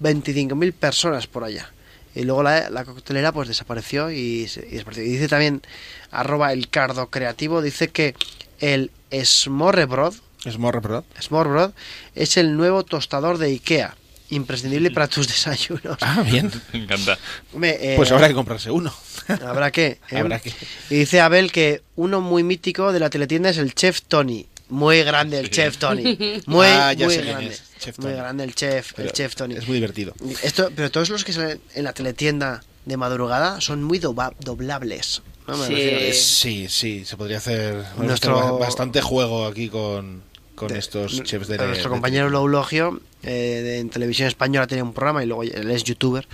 25.000 personas por allá. Y luego la, la coctelera pues desapareció y desapareció. Y dice también, arroba el cardo creativo, dice que el Smorrebrod, Smorrebrod. Smorrebrod es el nuevo tostador de Ikea, imprescindible para tus desayunos. Ah, bien. Me encanta. Hombre, eh, Pues habrá que comprarse uno. Habrá que. ¿eh? Habrá que. Y dice Abel que uno muy mítico de la teletienda es el Chef Tony. Muy grande el Chef Tony. Muy, Ah, ya muy sé quién grande. es, Chef muy grande el Chef, Pero el Chef Tony. Es muy divertido. Esto, pero todos los que salen en la teletienda de madrugada son muy doba- doblables. ¿No? Me refiero. Es- sí, sí, se podría hacer Nuestro- bastante juego aquí con, con estos chefs de nuestro de- compañero Loulogio eh, de- en televisión española tiene un programa y luego él es youtuber.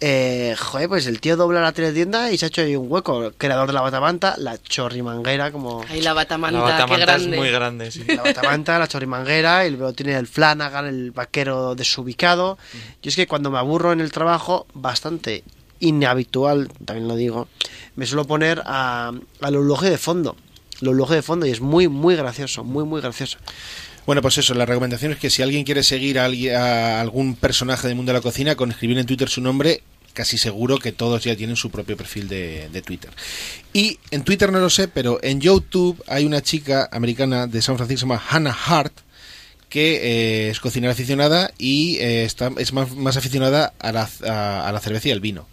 Eh, joder, pues el tío dobla la teletienda y se ha hecho ahí un hueco. Creador de la batamanta, la chorrimanguera, como. Ay, la batamanta, La batamanta qué es grande. muy grande, sí. La batamanta, la chorrimanguera, y luego tiene el Flanagan, el vaquero desubicado. Yo es que cuando me aburro en el trabajo, bastante inhabitual, también lo digo, me suelo poner a, al eulogio de fondo. El eulogio de fondo y es muy, muy gracioso, muy, muy gracioso. Bueno, pues eso, la recomendación es que si alguien quiere seguir a, alguien- a algún personaje del mundo de la cocina, con escribir en Twitter su nombre, casi seguro que todos ya tienen su propio perfil de, de Twitter. Y en Twitter no lo sé, pero en YouTube hay una chica americana de San Francisco, se llama Hannah Hart, que eh, es cocinera aficionada y eh, está, es más, más aficionada a la, a, a la cerveza y al vino.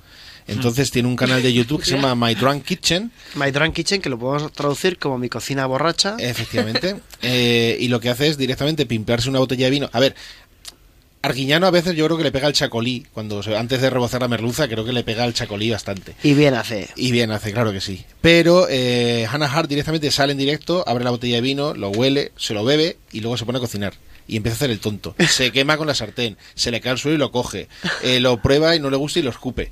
Entonces tiene un canal de YouTube que se llama My Drunk Kitchen. My Drunk Kitchen, que lo podemos traducir como mi cocina borracha. Efectivamente. Eh, y lo que hace es directamente pimpearse una botella de vino. A ver, Arguiñano a veces yo creo que le pega el chacolí. Cuando antes de rebozar la merluza, creo que le pega el chacolí bastante. Y bien hace. Y bien hace, claro que sí. Pero eh, Hannah Hart directamente sale en directo, abre la botella de vino, lo huele, se lo bebe y luego se pone a cocinar. Y empieza a hacer el tonto. Se quema con la sartén, se le cae al suelo y lo coge. Eh, lo prueba y no le gusta y lo escupe.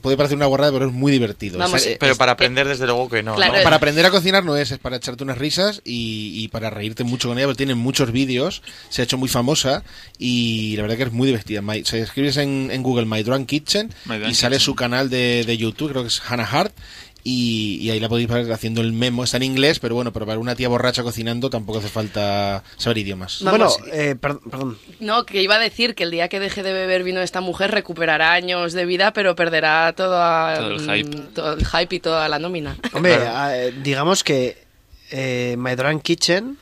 Puede parecer una guarrada, pero es muy divertido. Vamos, Es- eh, pero para aprender, desde luego que no. Claro, ¿no? para aprender a cocinar no es, es para echarte unas risas y, y para reírte mucho con ella, porque tiene muchos vídeos, se ha hecho muy famosa y la verdad que es muy divertida. My- se escribes en, en Google My Drunk Kitchen My Drunk y sale Kitchen. su canal de, de YouTube, creo que es Hannah Hart. Y, y ahí la podéis ver haciendo el memo. Está en inglés, pero bueno, pero para una tía borracha cocinando tampoco hace falta saber idiomas. Vamos. Bueno, eh, per- perdón. No, que iba a decir que el día que deje de beber vino esta mujer recuperará años de vida, pero perderá toda, Todo el hype. mm, todo el hype y toda la nómina. Hombre, eh, digamos que eh, My Drunk Kitchen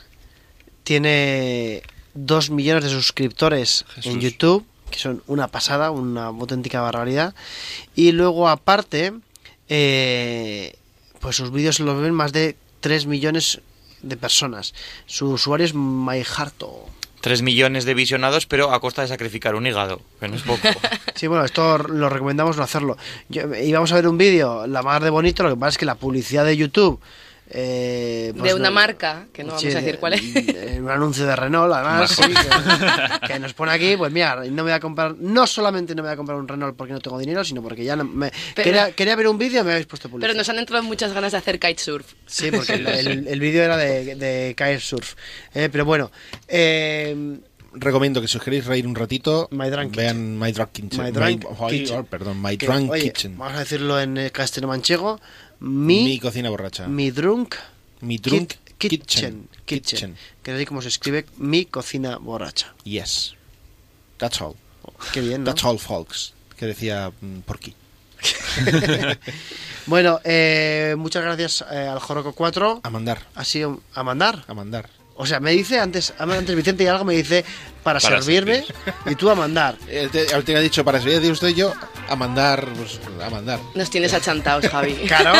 tiene dos millones de suscriptores Jesús. en YouTube, que son una pasada, una auténtica barbaridad. Y luego, aparte, eh, pues sus vídeos los ven más de 3 millones de personas. Su usuario es MyHarto. Tres millones de visionados, pero a costa de sacrificar un hígado, que no es poco. Sí, bueno, esto lo recomendamos no hacerlo. Yo- íbamos a ver un vídeo, la más de bonito, lo que pasa es que la publicidad de YouTube... eh, pues de una no- marca, que no vamos a decir cuál es. de- un anuncio de Renault, además, sí, que, que nos pone aquí, pues mira, no me voy a comprar, no solamente no me voy a comprar un Renault porque no tengo dinero, sino porque ya no me, Pero- quería, quería ver un vídeo y me habéis puesto publicidad. Pero nos han entrado muchas ganas de hacer kitesurf. Sí, porque el, el- el vídeo era de, de kitesurf. Eh, pero bueno, eh, Recomiendo que si os queréis reír un ratito, My Drunk vean My Drunk Kitchen. My Drunk ay, Kitchen. oh, perdón, My que, Drunk oye, Kitchen. vamos a decirlo en castellano manchego, mi, Mi cocina borracha. mi drunk Mi Drunk Kit- Kitchen. kitchen, que es así como se escribe mi cocina borracha. Yes. That's all. Qué bien, ¿no? That's all, folks. Que decía mm, Porky. Bueno, eh, muchas gracias eh, al Joroco 4. A mandar. Ha sido a mandar. A mandar. O sea, me dice antes, antes Vicente y algo me dice para, Para servirme y tú a mandar. Él te, él te ha dicho para servir, usted y yo, a mandar, pues, a mandar. Nos tienes achantados, Javi. Claro,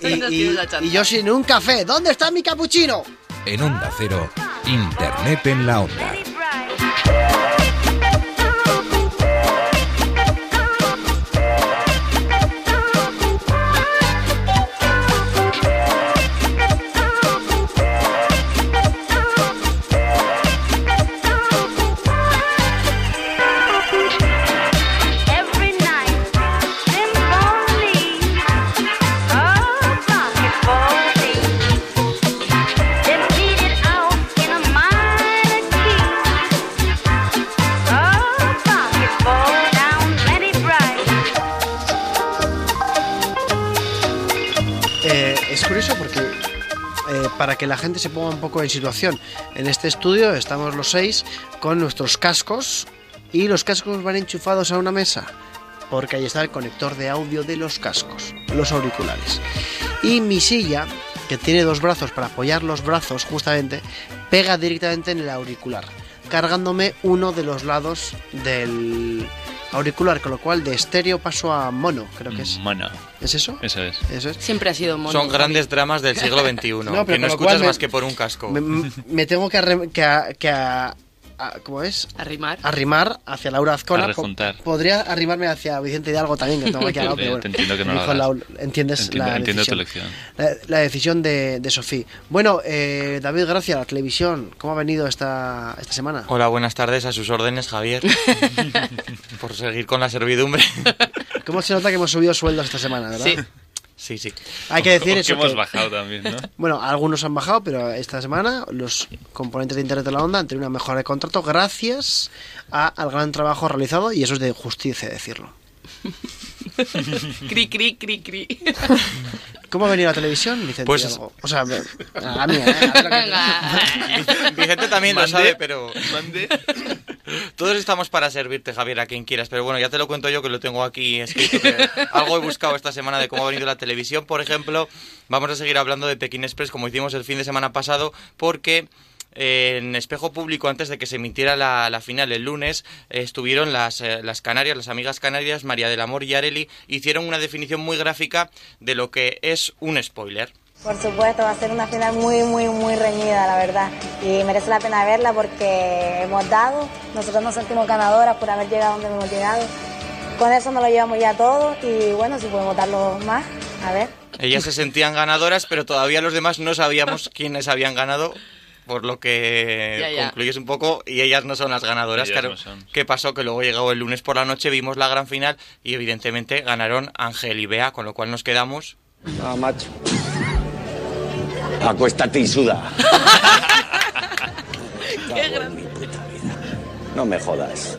y, Nos y yo sin un café. ¿Dónde está mi capuchino? En Onda Cero, Internet en la Onda. Para que la gente se ponga un poco en situación, en este estudio estamos los seis con nuestros cascos y los cascos van enchufados a una mesa porque ahí está el conector de audio de los cascos, los auriculares. Y mi silla, que tiene dos brazos para apoyar los brazos justamente, pega directamente en el auricular, cargándome uno de los lados del auricular, con lo cual de estéreo paso a mono, creo que es. Mono. ¿Es eso? Eso es. Eso es. Siempre ha sido mono. Son grandes dramas del siglo XXI, No, que no escuchas me- más que por un casco. Me, me tengo que, arre- que, a- que a- a- ¿cómo es? Arrimar. Arrimar hacia Laura Azcona. Arrejuntar. podría arrimarme hacia Vicente Hidalgo también, que tengo aquí al lado, pero bueno. te entiendo que no lo. Laura- ¿Entiendes Entiendo, la entiendo tu decisión? lección. La, la decisión de, de Sofía. Bueno, eh, David, gracias. La televisión, ¿cómo ha venido esta, esta semana? Hola, buenas tardes, a sus órdenes, Javier. por seguir con la servidumbre. ¿Cómo se nota que hemos subido sueldos esta semana, verdad? Sí. Sí, sí. Hay que decir O eso. que hemos que- bajado también, ¿no? Bueno, algunos han bajado, pero esta semana los componentes de Internet de la Onda han tenido una mejora de contrato gracias a- al gran trabajo realizado y eso es de justicia decirlo. cri, cri, cri, cri. ¿Cómo ha venido la televisión, Vicente? Pues-? O sea, a la mía, ¿eh? A lo que- Vicente también lo sabe, pero... Todos estamos para servirte, Javier, a quien quieras. Pero bueno, ya te lo cuento yo que lo tengo aquí escrito. que algo he buscado esta semana de cómo ha venido la televisión. Por ejemplo, vamos a seguir hablando de Pekín Express como hicimos el fin de semana pasado, porque eh, en espejo público, antes de que se emitiera la, la final el lunes, estuvieron las, eh, las canarias, las amigas canarias, María del Amor y Areli, hicieron una definición muy gráfica de lo que es un spoiler. Por supuesto, va a ser una final muy, muy, muy reñida, la verdad. Y merece la pena verla porque hemos dado, nosotros nos sentimos ganadoras por haber llegado donde hemos llegado. Con eso nos lo llevamos ya todo y bueno, si podemos darlo más, a ver. Ellas se sentían ganadoras, pero todavía los demás no sabíamos quiénes habían ganado, por lo que Ya, ya. concluyes un poco, y ellas no son las ganadoras. Ellas claro, no son. ¿qué pasó? Que luego llegó el lunes por la noche, vimos la gran final y evidentemente ganaron Ángel y Bea, con lo cual nos quedamos. Ah, macho. Acuéstate y suda. Qué. No me jodas.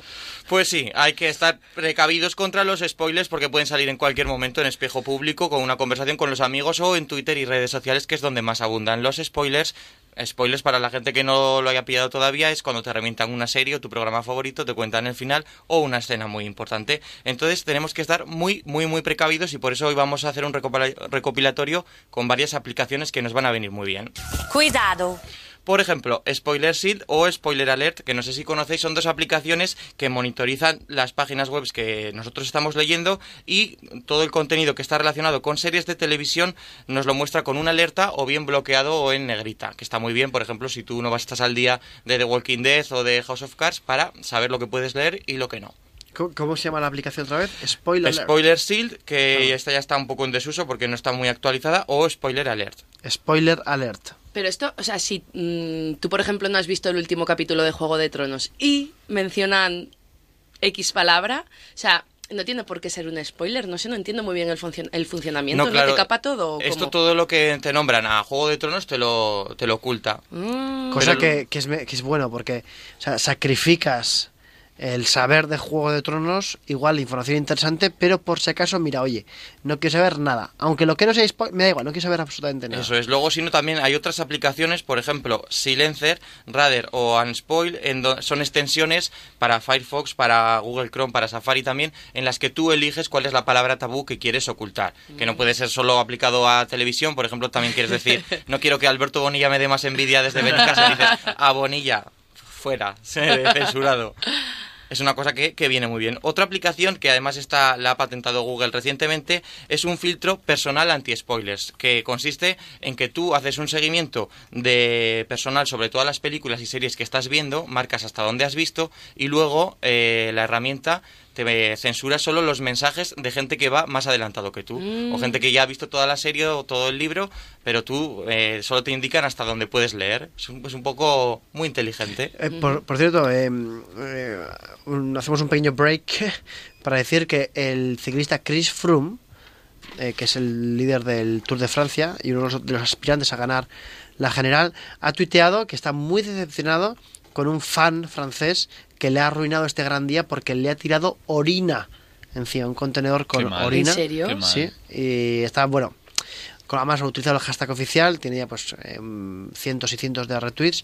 Pues sí, hay que estar precavidos contra los spoilers porque pueden salir en cualquier momento en espejo público con una conversación con los amigos o en Twitter y redes sociales que es donde más abundan los spoilers. Spoilers para la gente que no lo haya pillado todavía es cuando te revientan una serie o tu programa favorito, te cuentan el final o una escena muy importante. Entonces tenemos que estar muy, muy, muy precavidos y por eso hoy vamos a hacer un recopila- recopilatorio con varias aplicaciones que nos van a venir muy bien. Cuidado. Por ejemplo, Spoiler Shield o Spoiler Alert, que no sé si conocéis, son dos aplicaciones que monitorizan las páginas web que nosotros estamos leyendo y todo el contenido que está relacionado con series de televisión nos lo muestra con una alerta o bien bloqueado o en negrita, que está muy bien, por ejemplo, si tú no vas estás al día de The Walking Dead o de House of Cards para saber lo que puedes leer y lo que no. ¿Cómo, se llama la aplicación otra vez? Spoiler. alert. Spoiler Shield, que Ah. esta ya está un poco en desuso porque no está muy actualizada, o Spoiler Alert. Spoiler alert. Pero esto, o sea, si mm, tú, por ejemplo, no has visto el último capítulo de Juego de Tronos y mencionan X palabra, o sea, no tiene por qué ser un spoiler, no sé, no entiendo muy bien el, funcion- el funcionamiento. No, ¿Es lo claro, que capa todo? o Esto cómo? todo lo que te nombran a Juego de Tronos te lo, te lo oculta. Mm. Cosa Pero- que, que es, que es bueno porque o sea, sacrificas el saber de Juego de Tronos, igual información interesante, pero por si acaso, mira, oye, no quiero saber nada. Aunque lo que no sea spoiler, me da igual, no quiero saber absolutamente nada. Eso es. Luego, si no, también hay otras aplicaciones, por ejemplo, Silencer, Radar o Unspoil, en son extensiones para Firefox, para Google Chrome, para Safari también, en las que tú eliges cuál es la palabra tabú que quieres ocultar. Que no puede ser solo aplicado a televisión, por ejemplo, también quieres decir, no quiero que Alberto Bonilla me dé más envidia desde Benicasa, dices, a Bonilla, fuera, censurado. Es una cosa que, que viene muy bien. Otra aplicación que además está, la ha patentado Google recientemente es un filtro personal anti-spoilers, que consiste en que tú haces un seguimiento de personal sobre todas las películas y series que estás viendo, marcas hasta dónde has visto y luego eh, la herramienta te censura solo los mensajes de gente que va más adelantado que tú Mm. o gente que ya ha visto toda la serie o todo el libro, pero tú eh, solo te indican hasta dónde puedes leer. Es un, es un poco muy inteligente. Eh, por, por cierto, eh, eh, un- hacemos un pequeño break para decir que el ciclista Chris Froome, eh, que es el líder del Tour de Francia y uno de los, de los aspirantes a ganar la general, ha tuiteado que está muy decepcionado con un fan francés que le ha arruinado este gran día porque le ha tirado orina encima, un contenedor con Qué mal. orina. ¿En serio? Qué mal. Sí, y está, bueno, con- además ha utilizado el hashtag oficial, tiene ya pues em, cientos y cientos de retweets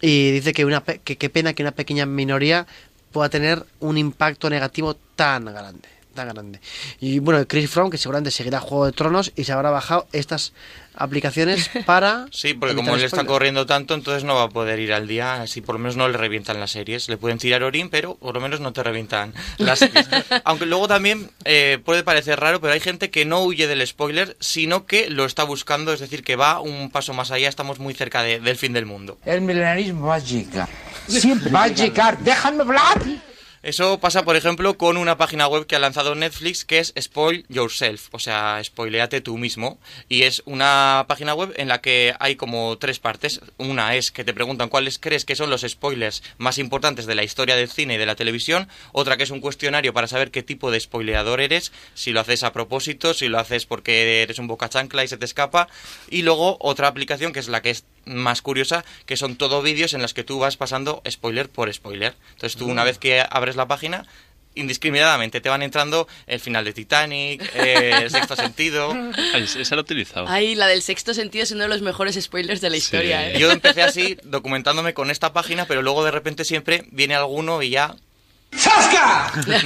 y dice que una pe- que qué pena que una pequeña minoría pueda tener un impacto negativo tan grande, tan grande. Y bueno, Chris Froome que seguramente seguirá Juego de Tronos y se habrá bajado estas aplicaciones para Sí, porque como él está corriendo tanto, entonces no va a poder ir al día. Así por lo menos no le revientan las series. Le pueden tirar orín, pero por lo menos no te revientan las series. Aunque luego también eh, puede parecer raro, pero hay gente que no huye del spoiler, sino que lo está buscando. Es decir, que va un paso más allá. Estamos muy cerca de- del fin del mundo. El milenarismo va a llegar. Siempre va a llegar. ¡Déjame hablar! Eso pasa, por ejemplo, con una página web que ha lanzado Netflix que es Spoil Yourself, o sea, spoileate tú mismo. Y es una página web en la que hay como tres partes. Una es que te preguntan cuáles crees que son los spoilers más importantes de la historia del cine y de la televisión. Otra que es un cuestionario para saber qué tipo de spoileador eres, si lo haces a propósito, si lo haces porque eres un boca chancla y se te escapa. Y luego otra aplicación que es la que es más curiosa, que son todo vídeos en los que tú vas pasando spoiler por spoiler. Entonces tú una vez que abres la página, indiscriminadamente te van entrando el final de Titanic, eh, el sexto sentido. Ay, esa la he utilizado. Ay, la del sexto sentido es uno de los mejores spoilers de la historia, ¿eh? Yo empecé así, documentándome con esta página, pero luego de repente siempre viene alguno y ya...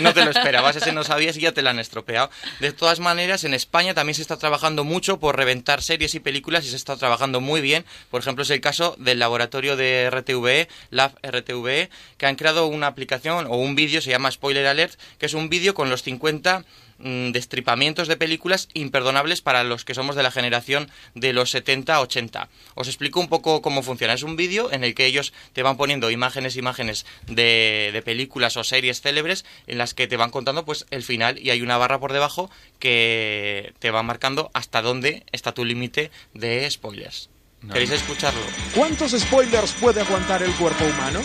No te lo esperabas, ese no sabías y ya te la han estropeado. De todas maneras, en España también se está trabajando mucho por reventar series y películas y se está trabajando muy bien. Por ejemplo, es el caso del laboratorio de RTVE, Lab RTVE, que han creado una aplicación o un vídeo, se llama Spoiler Alert, que es un vídeo con los 50 mm, destripamientos de películas imperdonables para los que somos de la generación de los 70-80. Os explico un poco cómo funciona. Es un vídeo en el que ellos te van poniendo imágenes, imágenes de, de películas o series célebres en las que te van contando pues el final y hay una barra por debajo que te va marcando hasta dónde está tu límite de spoilers. ¿Queréis escucharlo? ¿Cuántos spoilers puede aguantar el cuerpo humano?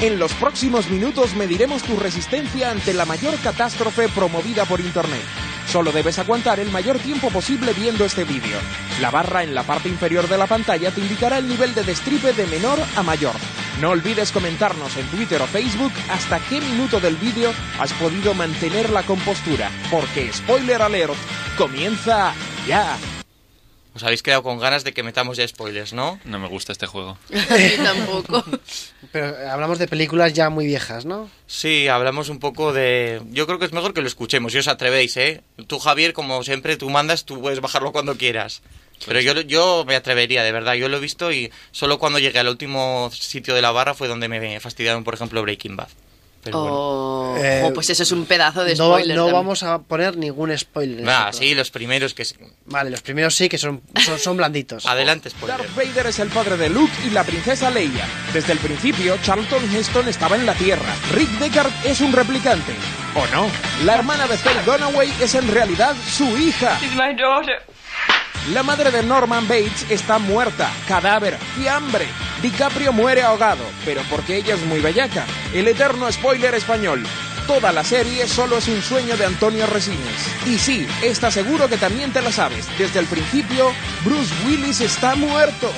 En los próximos minutos mediremos tu resistencia ante la mayor catástrofe promovida por Internet. Solo debes aguantar el mayor tiempo posible viendo este vídeo. La barra en la parte inferior de la pantalla te indicará el nivel de destripe de menor a mayor. No olvides comentarnos en Twitter o Facebook hasta qué minuto del vídeo has podido mantener la compostura, porque Spoiler Alert comienza ya. Os habéis quedado con ganas de que metamos ya spoilers, ¿no? No me gusta este juego. tampoco. Pero eh, hablamos de películas ya muy viejas, ¿no? Sí, hablamos un poco de... Yo creo que es mejor que lo escuchemos, si os atrevéis, ¿eh? Tú, Javier, como siempre, tú mandas, tú puedes bajarlo cuando quieras. Pero yo, yo me atrevería, de verdad. Yo lo he visto y solo cuando llegué al último sitio de la barra fue donde me fastidiaron, por ejemplo, Breaking Bad. Pero bueno. Oh, Eh, pues eso es un pedazo de No, spoiler. no vamos a poner ningún spoiler. Ah, sí, los primeros que... Vale, los primeros sí que son, son, son blanditos. Adelante, spoiler. Darth Vader es el padre de Luke y la princesa Leia. Desde el principio, Charlton Heston estaba en la Tierra. Rick Deckard es un replicante. ¿O no? La hermana de Faye Dunaway es en realidad su hija. La madre de Norman Bates está muerta, cadáver, fiambre. DiCaprio muere ahogado, pero porque ella es muy bellaca. El eterno spoiler español. Toda la serie solo es un sueño de Antonio Resines. Y sí, está seguro que también te la sabes. Desde el principio, Bruce Willis está muerto.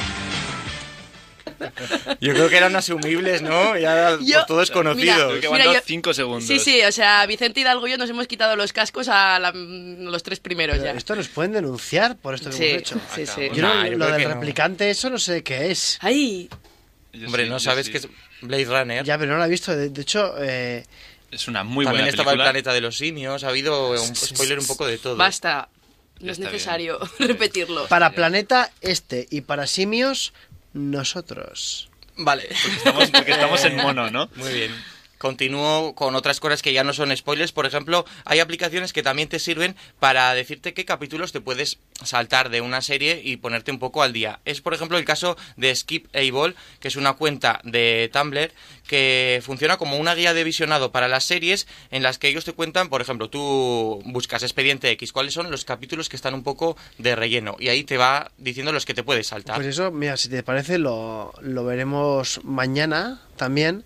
Yo creo que eran asumibles, ¿no? Ya Yo- por todo es conocido. Creo que Mira, aguantó yo- 5 segundos. Sí, sí, o sea, Vicente Hidalgo y yo nos hemos quitado los cascos a la- los tres primeros ya. Esto nos pueden denunciar por esto que Sí, hemos hecho. sí, sí. Yo no- Nah, yo lo del que no. replicante, eso no sé qué es. ¡Ay! Hombre, sí, ¿no sabes sí. que es Blade Runner? Ya, pero no la he visto. De, de hecho, eh, Es una muy También buena estaba el película. planeta de los simios, ha habido un spoiler un poco de todo. Basta. No Ya es necesario repetirlo. para Planeta este y para Simios, nosotros. Vale. Estamos, porque estamos en mono, ¿no? Muy bien. Continúo con otras cosas que ya no son spoilers. Por ejemplo, hay aplicaciones que también te sirven para decirte qué capítulos te puedes saltar de una serie y ponerte un poco al día. Es, por ejemplo, el caso de Skip Able, que es una cuenta de Tumblr que funciona como una guía de visionado para las series en las que ellos te cuentan, por ejemplo, tú buscas Expediente X, cuáles son los capítulos que están un poco de relleno y ahí te va diciendo los que te puedes saltar. Pues eso, mira, si te parece, lo, lo veremos mañana también.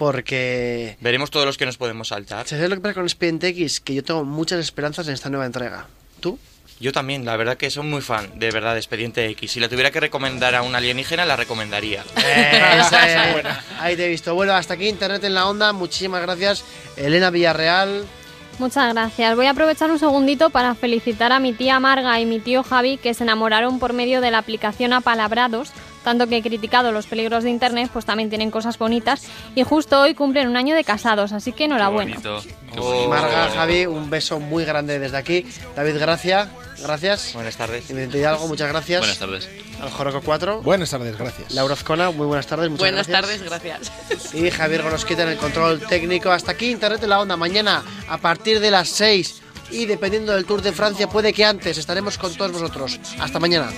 Porque. Veremos todos los que nos podemos saltar. ¿Sabes lo que pasa con Expediente X? Que yo tengo muchas esperanzas en esta nueva entrega. ¿Tú? Yo también, la verdad que soy muy fan, de verdad, de Expediente X. Si la tuviera que recomendar a un alienígena, la recomendaría. Esa es. Ahí te he visto. Bueno, hasta aquí Internet en la Onda. Muchísimas gracias, Elena Villarreal. Muchas gracias. Voy a aprovechar un segundito para felicitar a mi tía Marga y mi tío Javi que se enamoraron por medio de la aplicación Apalabrados. Tanto que he criticado los peligros de internet, pues también tienen cosas bonitas. Y justo hoy cumplen un año de casados, así que enhorabuena. Marga, Javi, un beso muy grande desde aquí. David, gracias. Gracias. Buenas tardes. Y Vicente Hidalgo, muchas gracias. Buenas tardes. Al Joroco 4. Buenas tardes, gracias. Laura Azcona, muy buenas tardes. Muchas Buenas gracias. tardes, gracias. Y Javier Gorosquita en el control técnico. Hasta aquí Internet en la Onda. Mañana a partir de las 6 y dependiendo del Tour de Francia, puede que antes estaremos con todos vosotros. Hasta mañana.